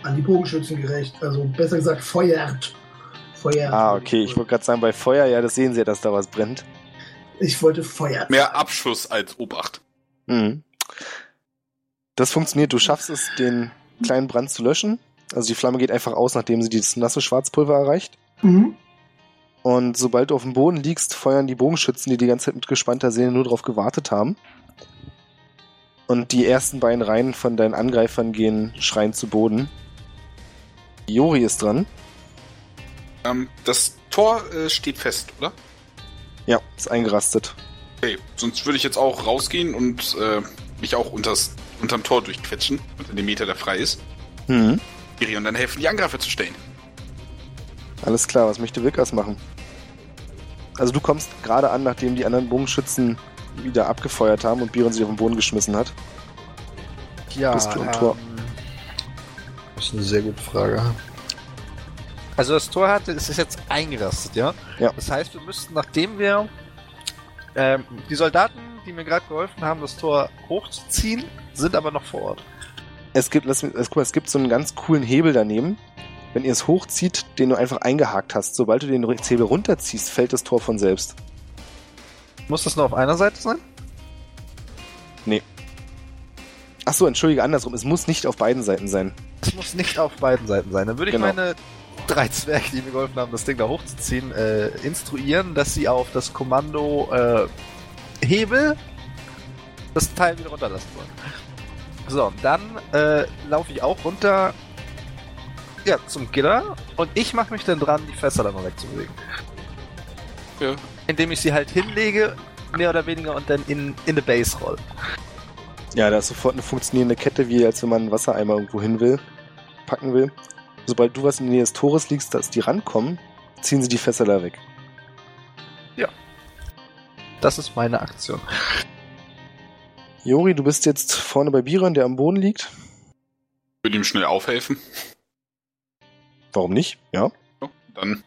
An die Bogenschützen gerecht, also besser gesagt feuert. Feuert. Ah, okay. Ich wollte gerade sagen, bei Feuer, ja, das sehen sie ja, dass da was brennt. Ich wollte feuert. Mehr Abschuss als Obacht. Mhm. Das funktioniert. Du schaffst es, den kleinen Brand zu löschen. Also die Flamme geht einfach aus, nachdem sie dieses nasse Schwarzpulver erreicht. Mhm. Und sobald du auf dem Boden liegst, feuern die Bogenschützen, die die ganze Zeit mit gespannter Seele nur darauf gewartet haben. Und die ersten beiden Reihen von deinen Angreifern gehen schreiend zu Boden. Jori ist dran. Ähm, das Tor äh, steht fest, oder? Ja, ist eingerastet. Okay, sonst würde ich jetzt auch rausgehen und äh, mich auch unters, unterm Tor durchquetschen, unter dem Meter, der frei ist. Hm. Und dann helfen, die Angreifer zu stellen. Alles klar, was möchte Wilkas machen? Also du kommst gerade an, nachdem die anderen Bogenschützen wieder abgefeuert haben und Biren sich auf den Boden geschmissen hat. Ja, Bist du am Tor? ähm, Das ist eine sehr gute Frage. Also das Tor hatte, es ist jetzt eingerastet, ja? Ja. Das heißt, wir müssten, nachdem wir ähm, die Soldaten, die mir gerade geholfen haben, das Tor hochzuziehen, sind aber noch vor Ort. Es gibt, lass mich, guck mal, es gibt so einen ganz coolen Hebel daneben. Wenn ihr es hochzieht, den du einfach eingehakt hast, sobald du den Hebel runterziehst, fällt das Tor von selbst. Muss das nur auf einer Seite sein? Ach so, entschuldige, andersrum. Es muss nicht auf beiden Seiten sein. Es muss nicht auf beiden Seiten sein. Dann würde ich Genau. meine drei Zwerge, die mir geholfen haben, das Ding da hochzuziehen, äh, instruieren, dass sie auf das Kommando äh, Hebel das Teil wieder runterlassen wollen. So, dann äh, laufe ich auch runter ja, zum Gitter und ich mache mich dann dran, die Fässer dann mal wegzubewegen. Ja. Indem ich sie halt hinlege, mehr oder weniger, und dann in, in the Base roll. Ja, da ist sofort eine funktionierende Kette, wie als wenn man einen Wassereimer irgendwo hin will, packen will. Sobald du was in der Nähe des Tores liegst, dass die rankommen, ziehen sie die Fässer da weg. Das ist meine Aktion. Jori, du bist jetzt vorne bei Biron, der am Boden liegt. Würde ihm schnell aufhelfen. Warum nicht? Ja. So, dann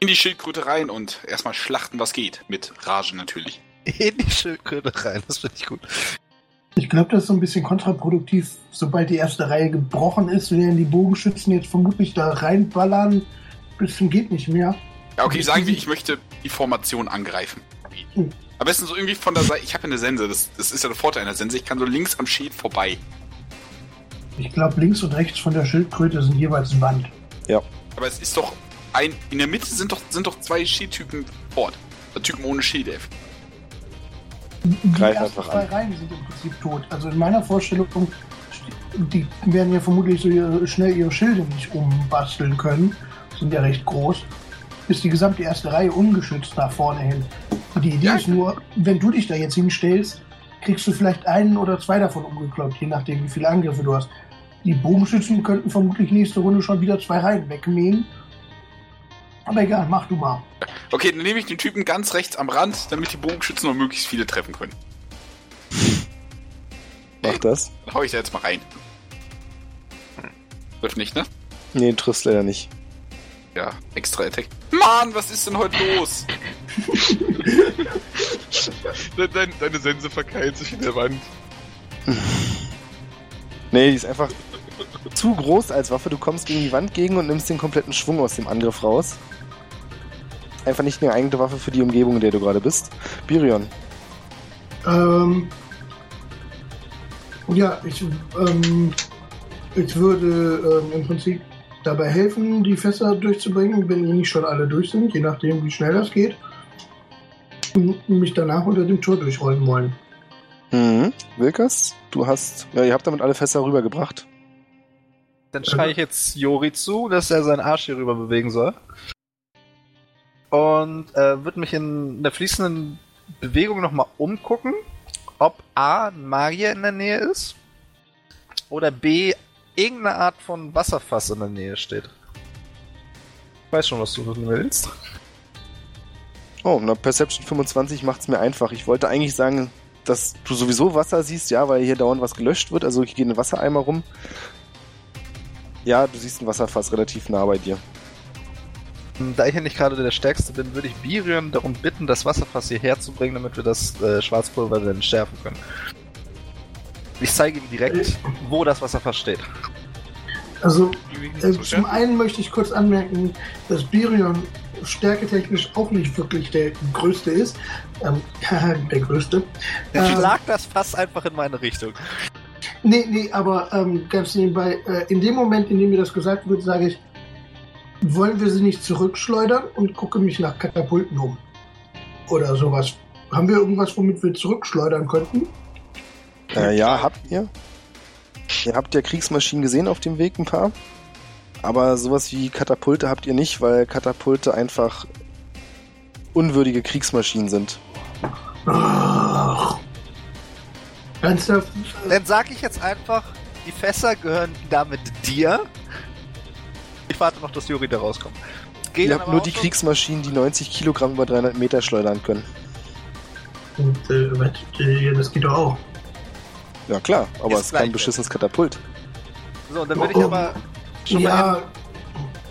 in die Schildkröte rein und erstmal schlachten, was geht. Mit Rage natürlich. In die Schildkröte rein, das finde ich gut. Ich glaube, das ist so ein bisschen kontraproduktiv. Sobald die erste Reihe gebrochen ist, werden die Bogenschützen jetzt vermutlich da reinballern. Bisschen geht nicht mehr. Ja, okay, sagen wir, ich möchte die Formation angreifen. Hm. Am besten so irgendwie von der Seite. Ich habe ja eine Sense, das, das ist ja der Vorteil einer Sense. Ich kann so links am Schild vorbei. Ich glaube, links und rechts von der Schildkröte sind jeweils Wand. Aber es ist doch ein. In der Mitte sind doch, sind doch zwei Schildtypen fort. Der Typen ohne Schildelf. Die Greif ersten einfach zwei an. Reihen sind im Prinzip tot. Also in meiner Vorstellung, die werden ja vermutlich so ihre, schnell ihre Schilde nicht umbasteln können. Sind ja recht groß. Ist die gesamte erste Reihe ungeschützt nach vorne hin. Und die Idee Ja. ist nur, wenn du dich da jetzt hinstellst, kriegst du vielleicht einen oder zwei davon umgekloppt, je nachdem, wie viele Angriffe du hast. Die Bogenschützen könnten vermutlich nächste Runde schon wieder zwei Reihen wegmähen. Aber egal, mach du mal. Okay, dann nehme ich den Typen ganz rechts am Rand, damit die Bogenschützen noch möglichst viele treffen können. Mach das. Dann hau ich da jetzt mal rein. Trifft nicht, ne? Nee, du triffst leider nicht. Ja, extra Attack. Mann, was ist denn heute los? De dein, deine Sense verkeilt sich in der Wand. Nee, die ist einfach zu groß als Waffe. Du kommst gegen die Wand gegen und nimmst den kompletten Schwung aus dem Angriff raus. Einfach nicht eine eigene Waffe für die Umgebung, in der du gerade bist. Birion. Ähm, ja, ich, ähm, ich würde ähm, im Prinzip dabei helfen, die Fässer durchzubringen, wenn die nicht schon alle durch sind, je nachdem, wie schnell das geht. Und mich danach unter dem Tor durchrollen wollen. Mhm. Wilkers, du hast. Ja, ihr habt damit alle Fässer rübergebracht. Dann schreie ich jetzt Jori zu, dass er seinen Arsch hier rüber bewegen soll. Und äh, wird mich in der fließenden Bewegung nochmal umgucken, ob A, ein Magier in der Nähe ist oder B, irgendeine Art von Wasserfass in der Nähe steht. Ich weiß schon, was du willst. Oh, na, Perception 25 macht's mir einfach. Ich wollte eigentlich sagen, dass du sowieso Wasser siehst, ja, weil hier dauernd was gelöscht wird. Also ich gehe in den Wassereimer rum. Ja, du siehst ein Wasserfass relativ nah bei dir. Da ich ja nicht gerade der Stärkste bin, würde ich Birion darum bitten, das Wasserfass hierher zu bringen, damit wir das äh, Schwarzpulver dann schärfen können. Ich zeige ihm direkt, wo das Wasserfass steht. Also, äh, zum einen möchte ich kurz anmerken, dass Birion stärketechnisch auch nicht wirklich der größte ist. Ähm, der größte. Dann Ähm, schlag das Fass einfach in meine Richtung. Nee, nee, aber ähm, ganz nebenbei, äh, in dem Moment, in dem mir das gesagt wird, sage ich, wollen wir sie nicht zurückschleudern und gucke mich nach Katapulten um. Oder sowas. Haben wir irgendwas, womit wir zurückschleudern könnten? Äh, ja, habt ihr. Ihr habt ja Kriegsmaschinen gesehen auf dem Weg, ein paar. Aber sowas wie Katapulte habt ihr nicht, weil Katapulte einfach unwürdige Kriegsmaschinen sind. Ach. Ernsthaft? Dann sag ich jetzt einfach, die Fässer gehören damit dir. Ich warte noch, dass Juri da rauskommt. Geh Ihr habt nur die Kriegsmaschinen, die 90 Kilogramm über 300 Meter schleudern können. Und, äh, das geht doch auch. Ja klar, aber es ist kein beschissenes Katapult. So, und dann würde ich aber schon, mal Ja,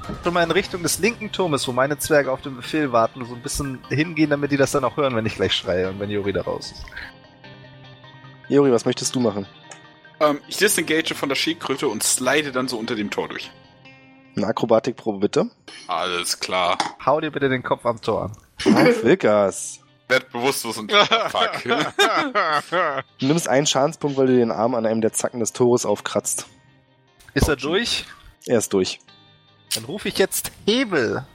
in, schon mal in Richtung des linken Turmes, wo meine Zwerge auf den Befehl warten, so ein bisschen hingehen, damit die das dann auch hören, wenn ich gleich schreie und wenn Juri da raus ist. Jori, was möchtest du machen? Ähm, ich disengage von der Schildkröte und slide dann so unter dem Tor durch. Eine Akrobatikprobe bitte. Alles klar. Hau dir bitte den Kopf am Tor an. Auf Wilkas. Werd bewusstlos und fuck. Du nimmst einen Schadenspunkt, weil du den Arm an einem der Zacken des Tores aufkratzt. Ist er durch? Er ist durch. Dann rufe ich jetzt Hebel.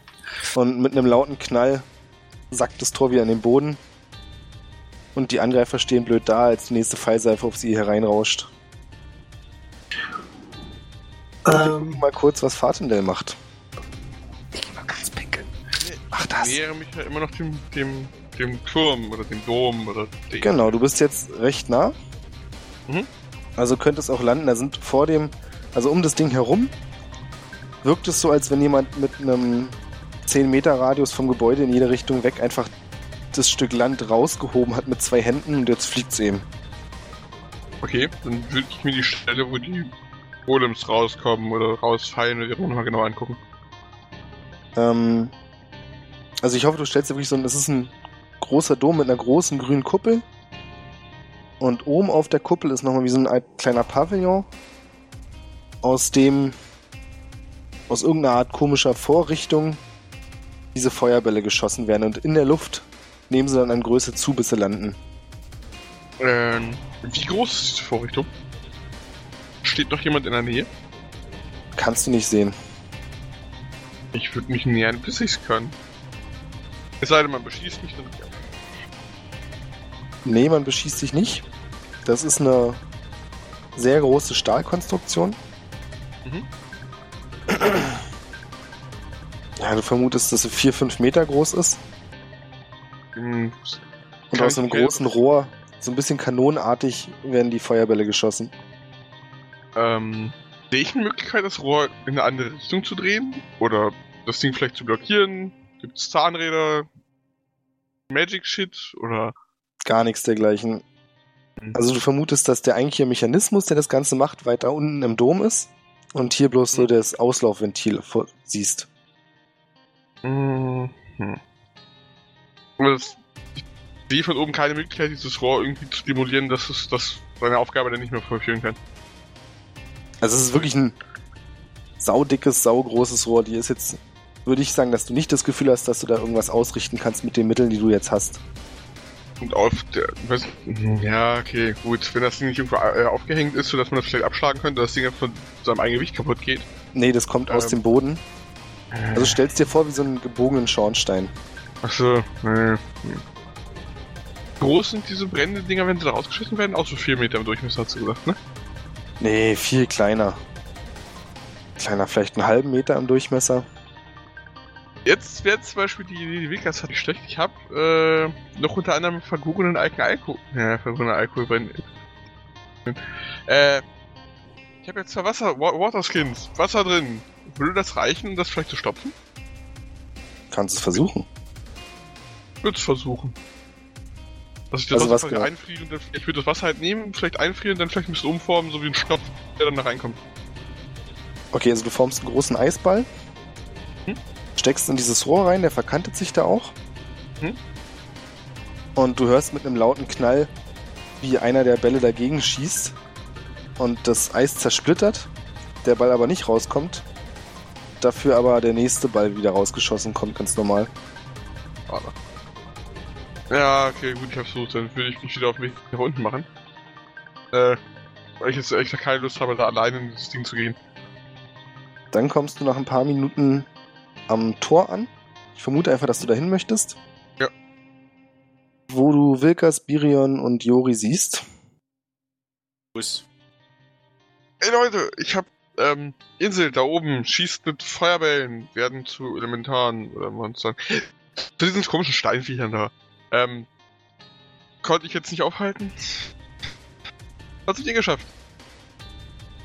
Und mit einem lauten Knall sackt das Tor wieder in den Boden. Und die Angreifer stehen blöd da, als die nächste Pfeilseife auf sie hereinrauscht. Ähm, Mal kurz, was Fatendell macht. Ich geh mal ganz pinkeln. Ach, Ich das. nähere mich ja immer noch dem, dem, dem Turm oder dem Dom oder dem. Genau, du bist jetzt recht nah. Mhm. Also könntest auch landen. Da sind vor dem, also um das Ding herum, wirkt es so, als wenn jemand mit einem 10 Meter Radius vom Gebäude in jede Richtung weg einfach das Stück Land rausgehoben hat mit zwei Händen und jetzt fliegt's eben. Okay, dann würde ich mir die Stelle, wo die Golems rauskommen oder rausfallen, oder nochmal genau angucken. Ähm, also ich hoffe, du stellst dir wirklich so ein, das ist ein großer Dom mit einer großen grünen Kuppel. Und oben auf der Kuppel ist nochmal wie so ein kleiner Pavillon, aus dem aus irgendeiner Art komischer Vorrichtung diese Feuerbälle geschossen werden. Und in der Luft nehmen sie dann an Größe zu, bis sie landen. Ähm, wie groß ist diese Vorrichtung? Steht noch jemand in der Nähe? Kannst du nicht sehen. Ich würde mich nähern, bis ich's kann. Es sei denn, man beschießt mich dann. Nee, man beschießt dich nicht. Das ist eine sehr große Stahlkonstruktion. Mhm. Ja, du vermutest, dass sie 4, 5 Meter groß ist. Hm, Und aus einem großen Rohr, so ein bisschen kanonenartig, werden die Feuerbälle geschossen. Ähm, sehe ich eine Möglichkeit, das Rohr in eine andere Richtung zu drehen? Oder das Ding vielleicht zu blockieren? Gibt es Zahnräder? Magic Shit? Oder. Gar nichts dergleichen. Also du vermutest, dass der eigentliche Mechanismus, der das Ganze macht, weiter unten im Dom ist und hier bloß so Mhm. das Auslaufventil siehst. Mhm. Das, ich sehe von oben keine Möglichkeit, dieses Rohr irgendwie zu stimulieren, dass es das seine Aufgabe dann nicht mehr vollführen kann. Also es ist wirklich ein saudickes, saugroßes Rohr. Die ist jetzt, würde ich sagen, dass du nicht das Gefühl hast, dass du da irgendwas ausrichten kannst mit den Mitteln, die du jetzt hast. Und auf der. Was, ja, okay, gut. Wenn das Ding nicht irgendwo äh, aufgehängt ist, sodass man das vielleicht abschlagen könnte, dass das Ding von seinem eigenen Gewicht kaputt geht. Nee, das kommt aus Ähm. dem Boden. Also stellst dir vor wie so einen gebogenen Schornstein. Achso, nee. Groß sind diese brennenden Dinger, wenn sie da rausgeschossen werden? Auch so 4 Meter im Durchmesser, hast du gesagt, ne? Nee, viel kleiner. Kleiner, vielleicht einen halben Meter im Durchmesser. Jetzt wäre zum Beispiel die Idee, die Wickers hat nicht schlecht. Ich habe äh, noch unter anderem vergorenen alten Alkohol. Ja, vergorener Alkohol brennen. Äh, ich habe jetzt zwei Wasser, Wa Waterskins, Wasser drin. Würde das reichen, um das vielleicht zu stopfen? Kannst es versuchen. Würde es versuchen. Dass ich das Also Wasser genau? einfrieren, dann, ich würde das Wasser halt nehmen, vielleicht einfrieren, dann vielleicht ein bisschen umformen, so wie ein Stoff, der dann da reinkommt. Okay, also du formst einen großen Eisball, Hm? steckst in dieses Rohr rein, der verkantet sich da auch. Hm? Und du hörst mit einem lauten Knall, wie einer der Bälle dagegen schießt und das Eis zersplittert, der Ball aber nicht rauskommt. Dafür aber der nächste Ball wieder rausgeschossen kommt, ganz normal. Aber. Ja, okay, gut, ich hab's so, dann würde ich mich wieder auf den Weg nach unten machen. Äh, weil ich jetzt echt keine Lust habe, da alleine in das Ding zu gehen. Dann kommst du nach ein paar Minuten am Tor an. Ich vermute einfach, dass du dahin möchtest. Ja. Wo du Wilkas, Birion und Jori siehst. Grüß. Ey Leute, ich hab, ähm, Insel da oben, schießt mit Feuerbällen, werden zu Elementaren oder Monstern. Zu diesen komischen Steinviechern da. Ähm, konnte ich jetzt nicht aufhalten. Was habt ihr geschafft?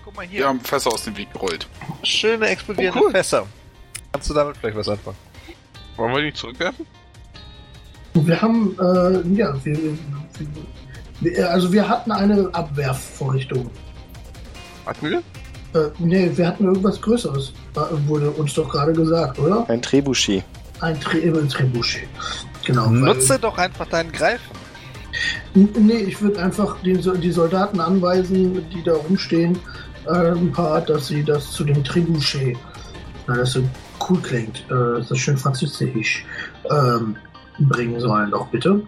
Guck mal Wir hier. haben Fässer aus dem Weg gerollt. Schöne explodierende Oh, cool. Fässer. Kannst du damit vielleicht was anfangen? Wollen wir die nicht zurückwerfen? Wir haben, äh, ja, wir, wir, also wir hatten eine Abwerfvorrichtung. Hatten wir? Äh, nee, wir hatten irgendwas Größeres, äh, wurde uns doch gerade gesagt, oder? Ein Trebuchet. Ein, Tre ein Trebuchet. Genau. Nutze doch einfach deinen Greifen. Nee, ich würde einfach den, die Soldaten anweisen, die da rumstehen, äh, ein paar, dass sie das zu dem Trebuchet, na, das so cool klingt, äh, das ist schön französisch, ähm, bringen sollen, doch bitte.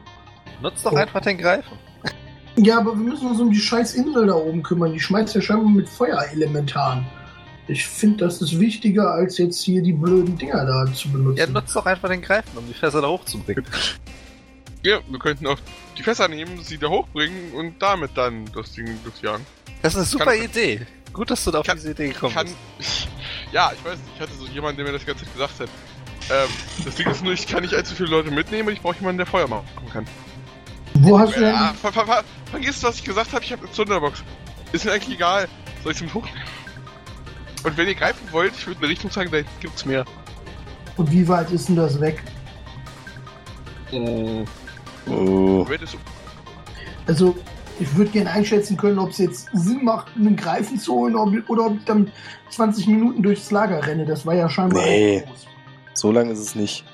Nutz doch Oh. einfach den Greifen. Ja, aber wir müssen uns um die scheiß Insel da oben kümmern. Die schmeißt ja scheinbar mit Feuerelementaren. Ich finde, das ist wichtiger, als jetzt hier die blöden Dinger da zu benutzen. Ja, nutz doch einfach den Greifen, um die Fässer da hochzubringen. Ja, wir könnten auch die Fässer nehmen, sie da hochbringen und damit dann das Ding durchjagen. Das ist eine super Kann- Idee. Gut, dass du da auf Kann- diese Idee gekommen Kann, bist. ja, ich weiß nicht, ich hatte so jemanden, der mir das ganze Zeit gesagt hat. Ähm, das Ding ist nur, ich kann nicht allzu viele Leute mitnehmen und ich brauche jemanden, der Feuer machen kann. Wo hast du denn? Ja, ver ver ver vergiss, was ich gesagt habe, ich habe eine Zunderbox. Ist mir eigentlich egal. Soll ich sie mit hochnehmen? Und wenn ihr greifen wollt, ich würde eine Richtung sagen, da gibt's mehr. Und wie weit ist denn das weg? Oh. Ist Also, ich würde gerne einschätzen können, ob es jetzt Sinn macht, einen Greifen zu holen oder ob ich dann 20 Minuten durchs Lager renne. Das war ja scheinbar Nee. So lang ist es nicht.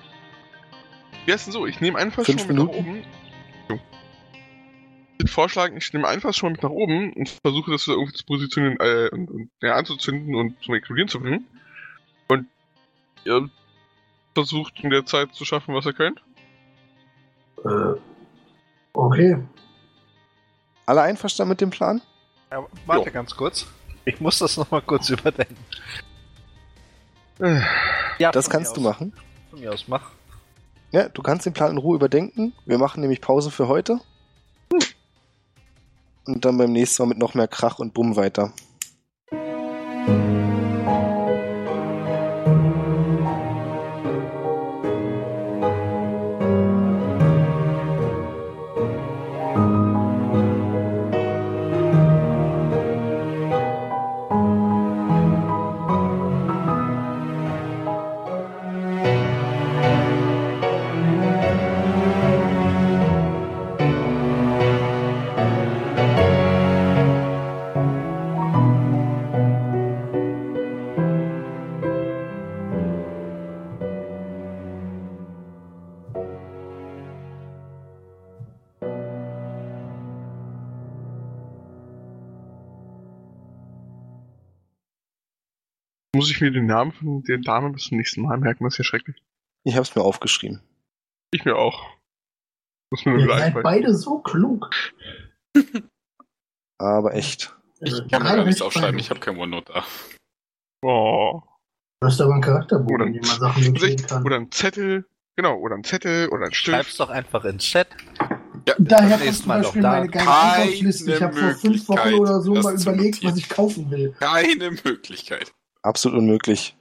Wie heißt denn so? Ich nehme einfach Fünf schon nach oben. Würde vorschlagen, ich nehme einfach schon mal mit nach oben und versuche das irgendwie zu positionieren äh, und, und ja, anzuzünden und zum Explodieren zu bringen. Und ihr versucht in der Zeit zu schaffen, was ihr könnt. Äh, okay. Alle einverstanden mit dem Plan? Ja, warte Jo. ganz kurz. Ich muss das nochmal kurz überdenken. Äh, Ja, Das kannst du aus. machen. Von mir aus, mach. Ja, du kannst den Plan in Ruhe überdenken. Wir machen nämlich Pause für heute. Und dann beim nächsten Mal mit noch mehr Krach und Bumm weiter. Muss ich mir den Namen von der Dame bis zum nächsten Mal merken? Das ist ja schrecklich. Ich habe es mir aufgeschrieben. Ich mir auch. Muss mir nur Ihr seid beide so klug. Aber echt. Ich kann mir gar nichts aufschreiben, ich habe kein OneNote da. Oh. Du hast aber ein Charakterbuch, Oder, in dem man Sachen notieren kann. oder ein Zettel. Genau, oder ein Zettel oder ein Schreib's Stift. doch einfach ins Chat. Daher das kommt zum Mal Beispiel da. meine geile Einkaufsliste. Ich habe vor fünf Wochen oder so mal überlegt, was ich kaufen will. Keine Möglichkeit. Absolut unmöglich.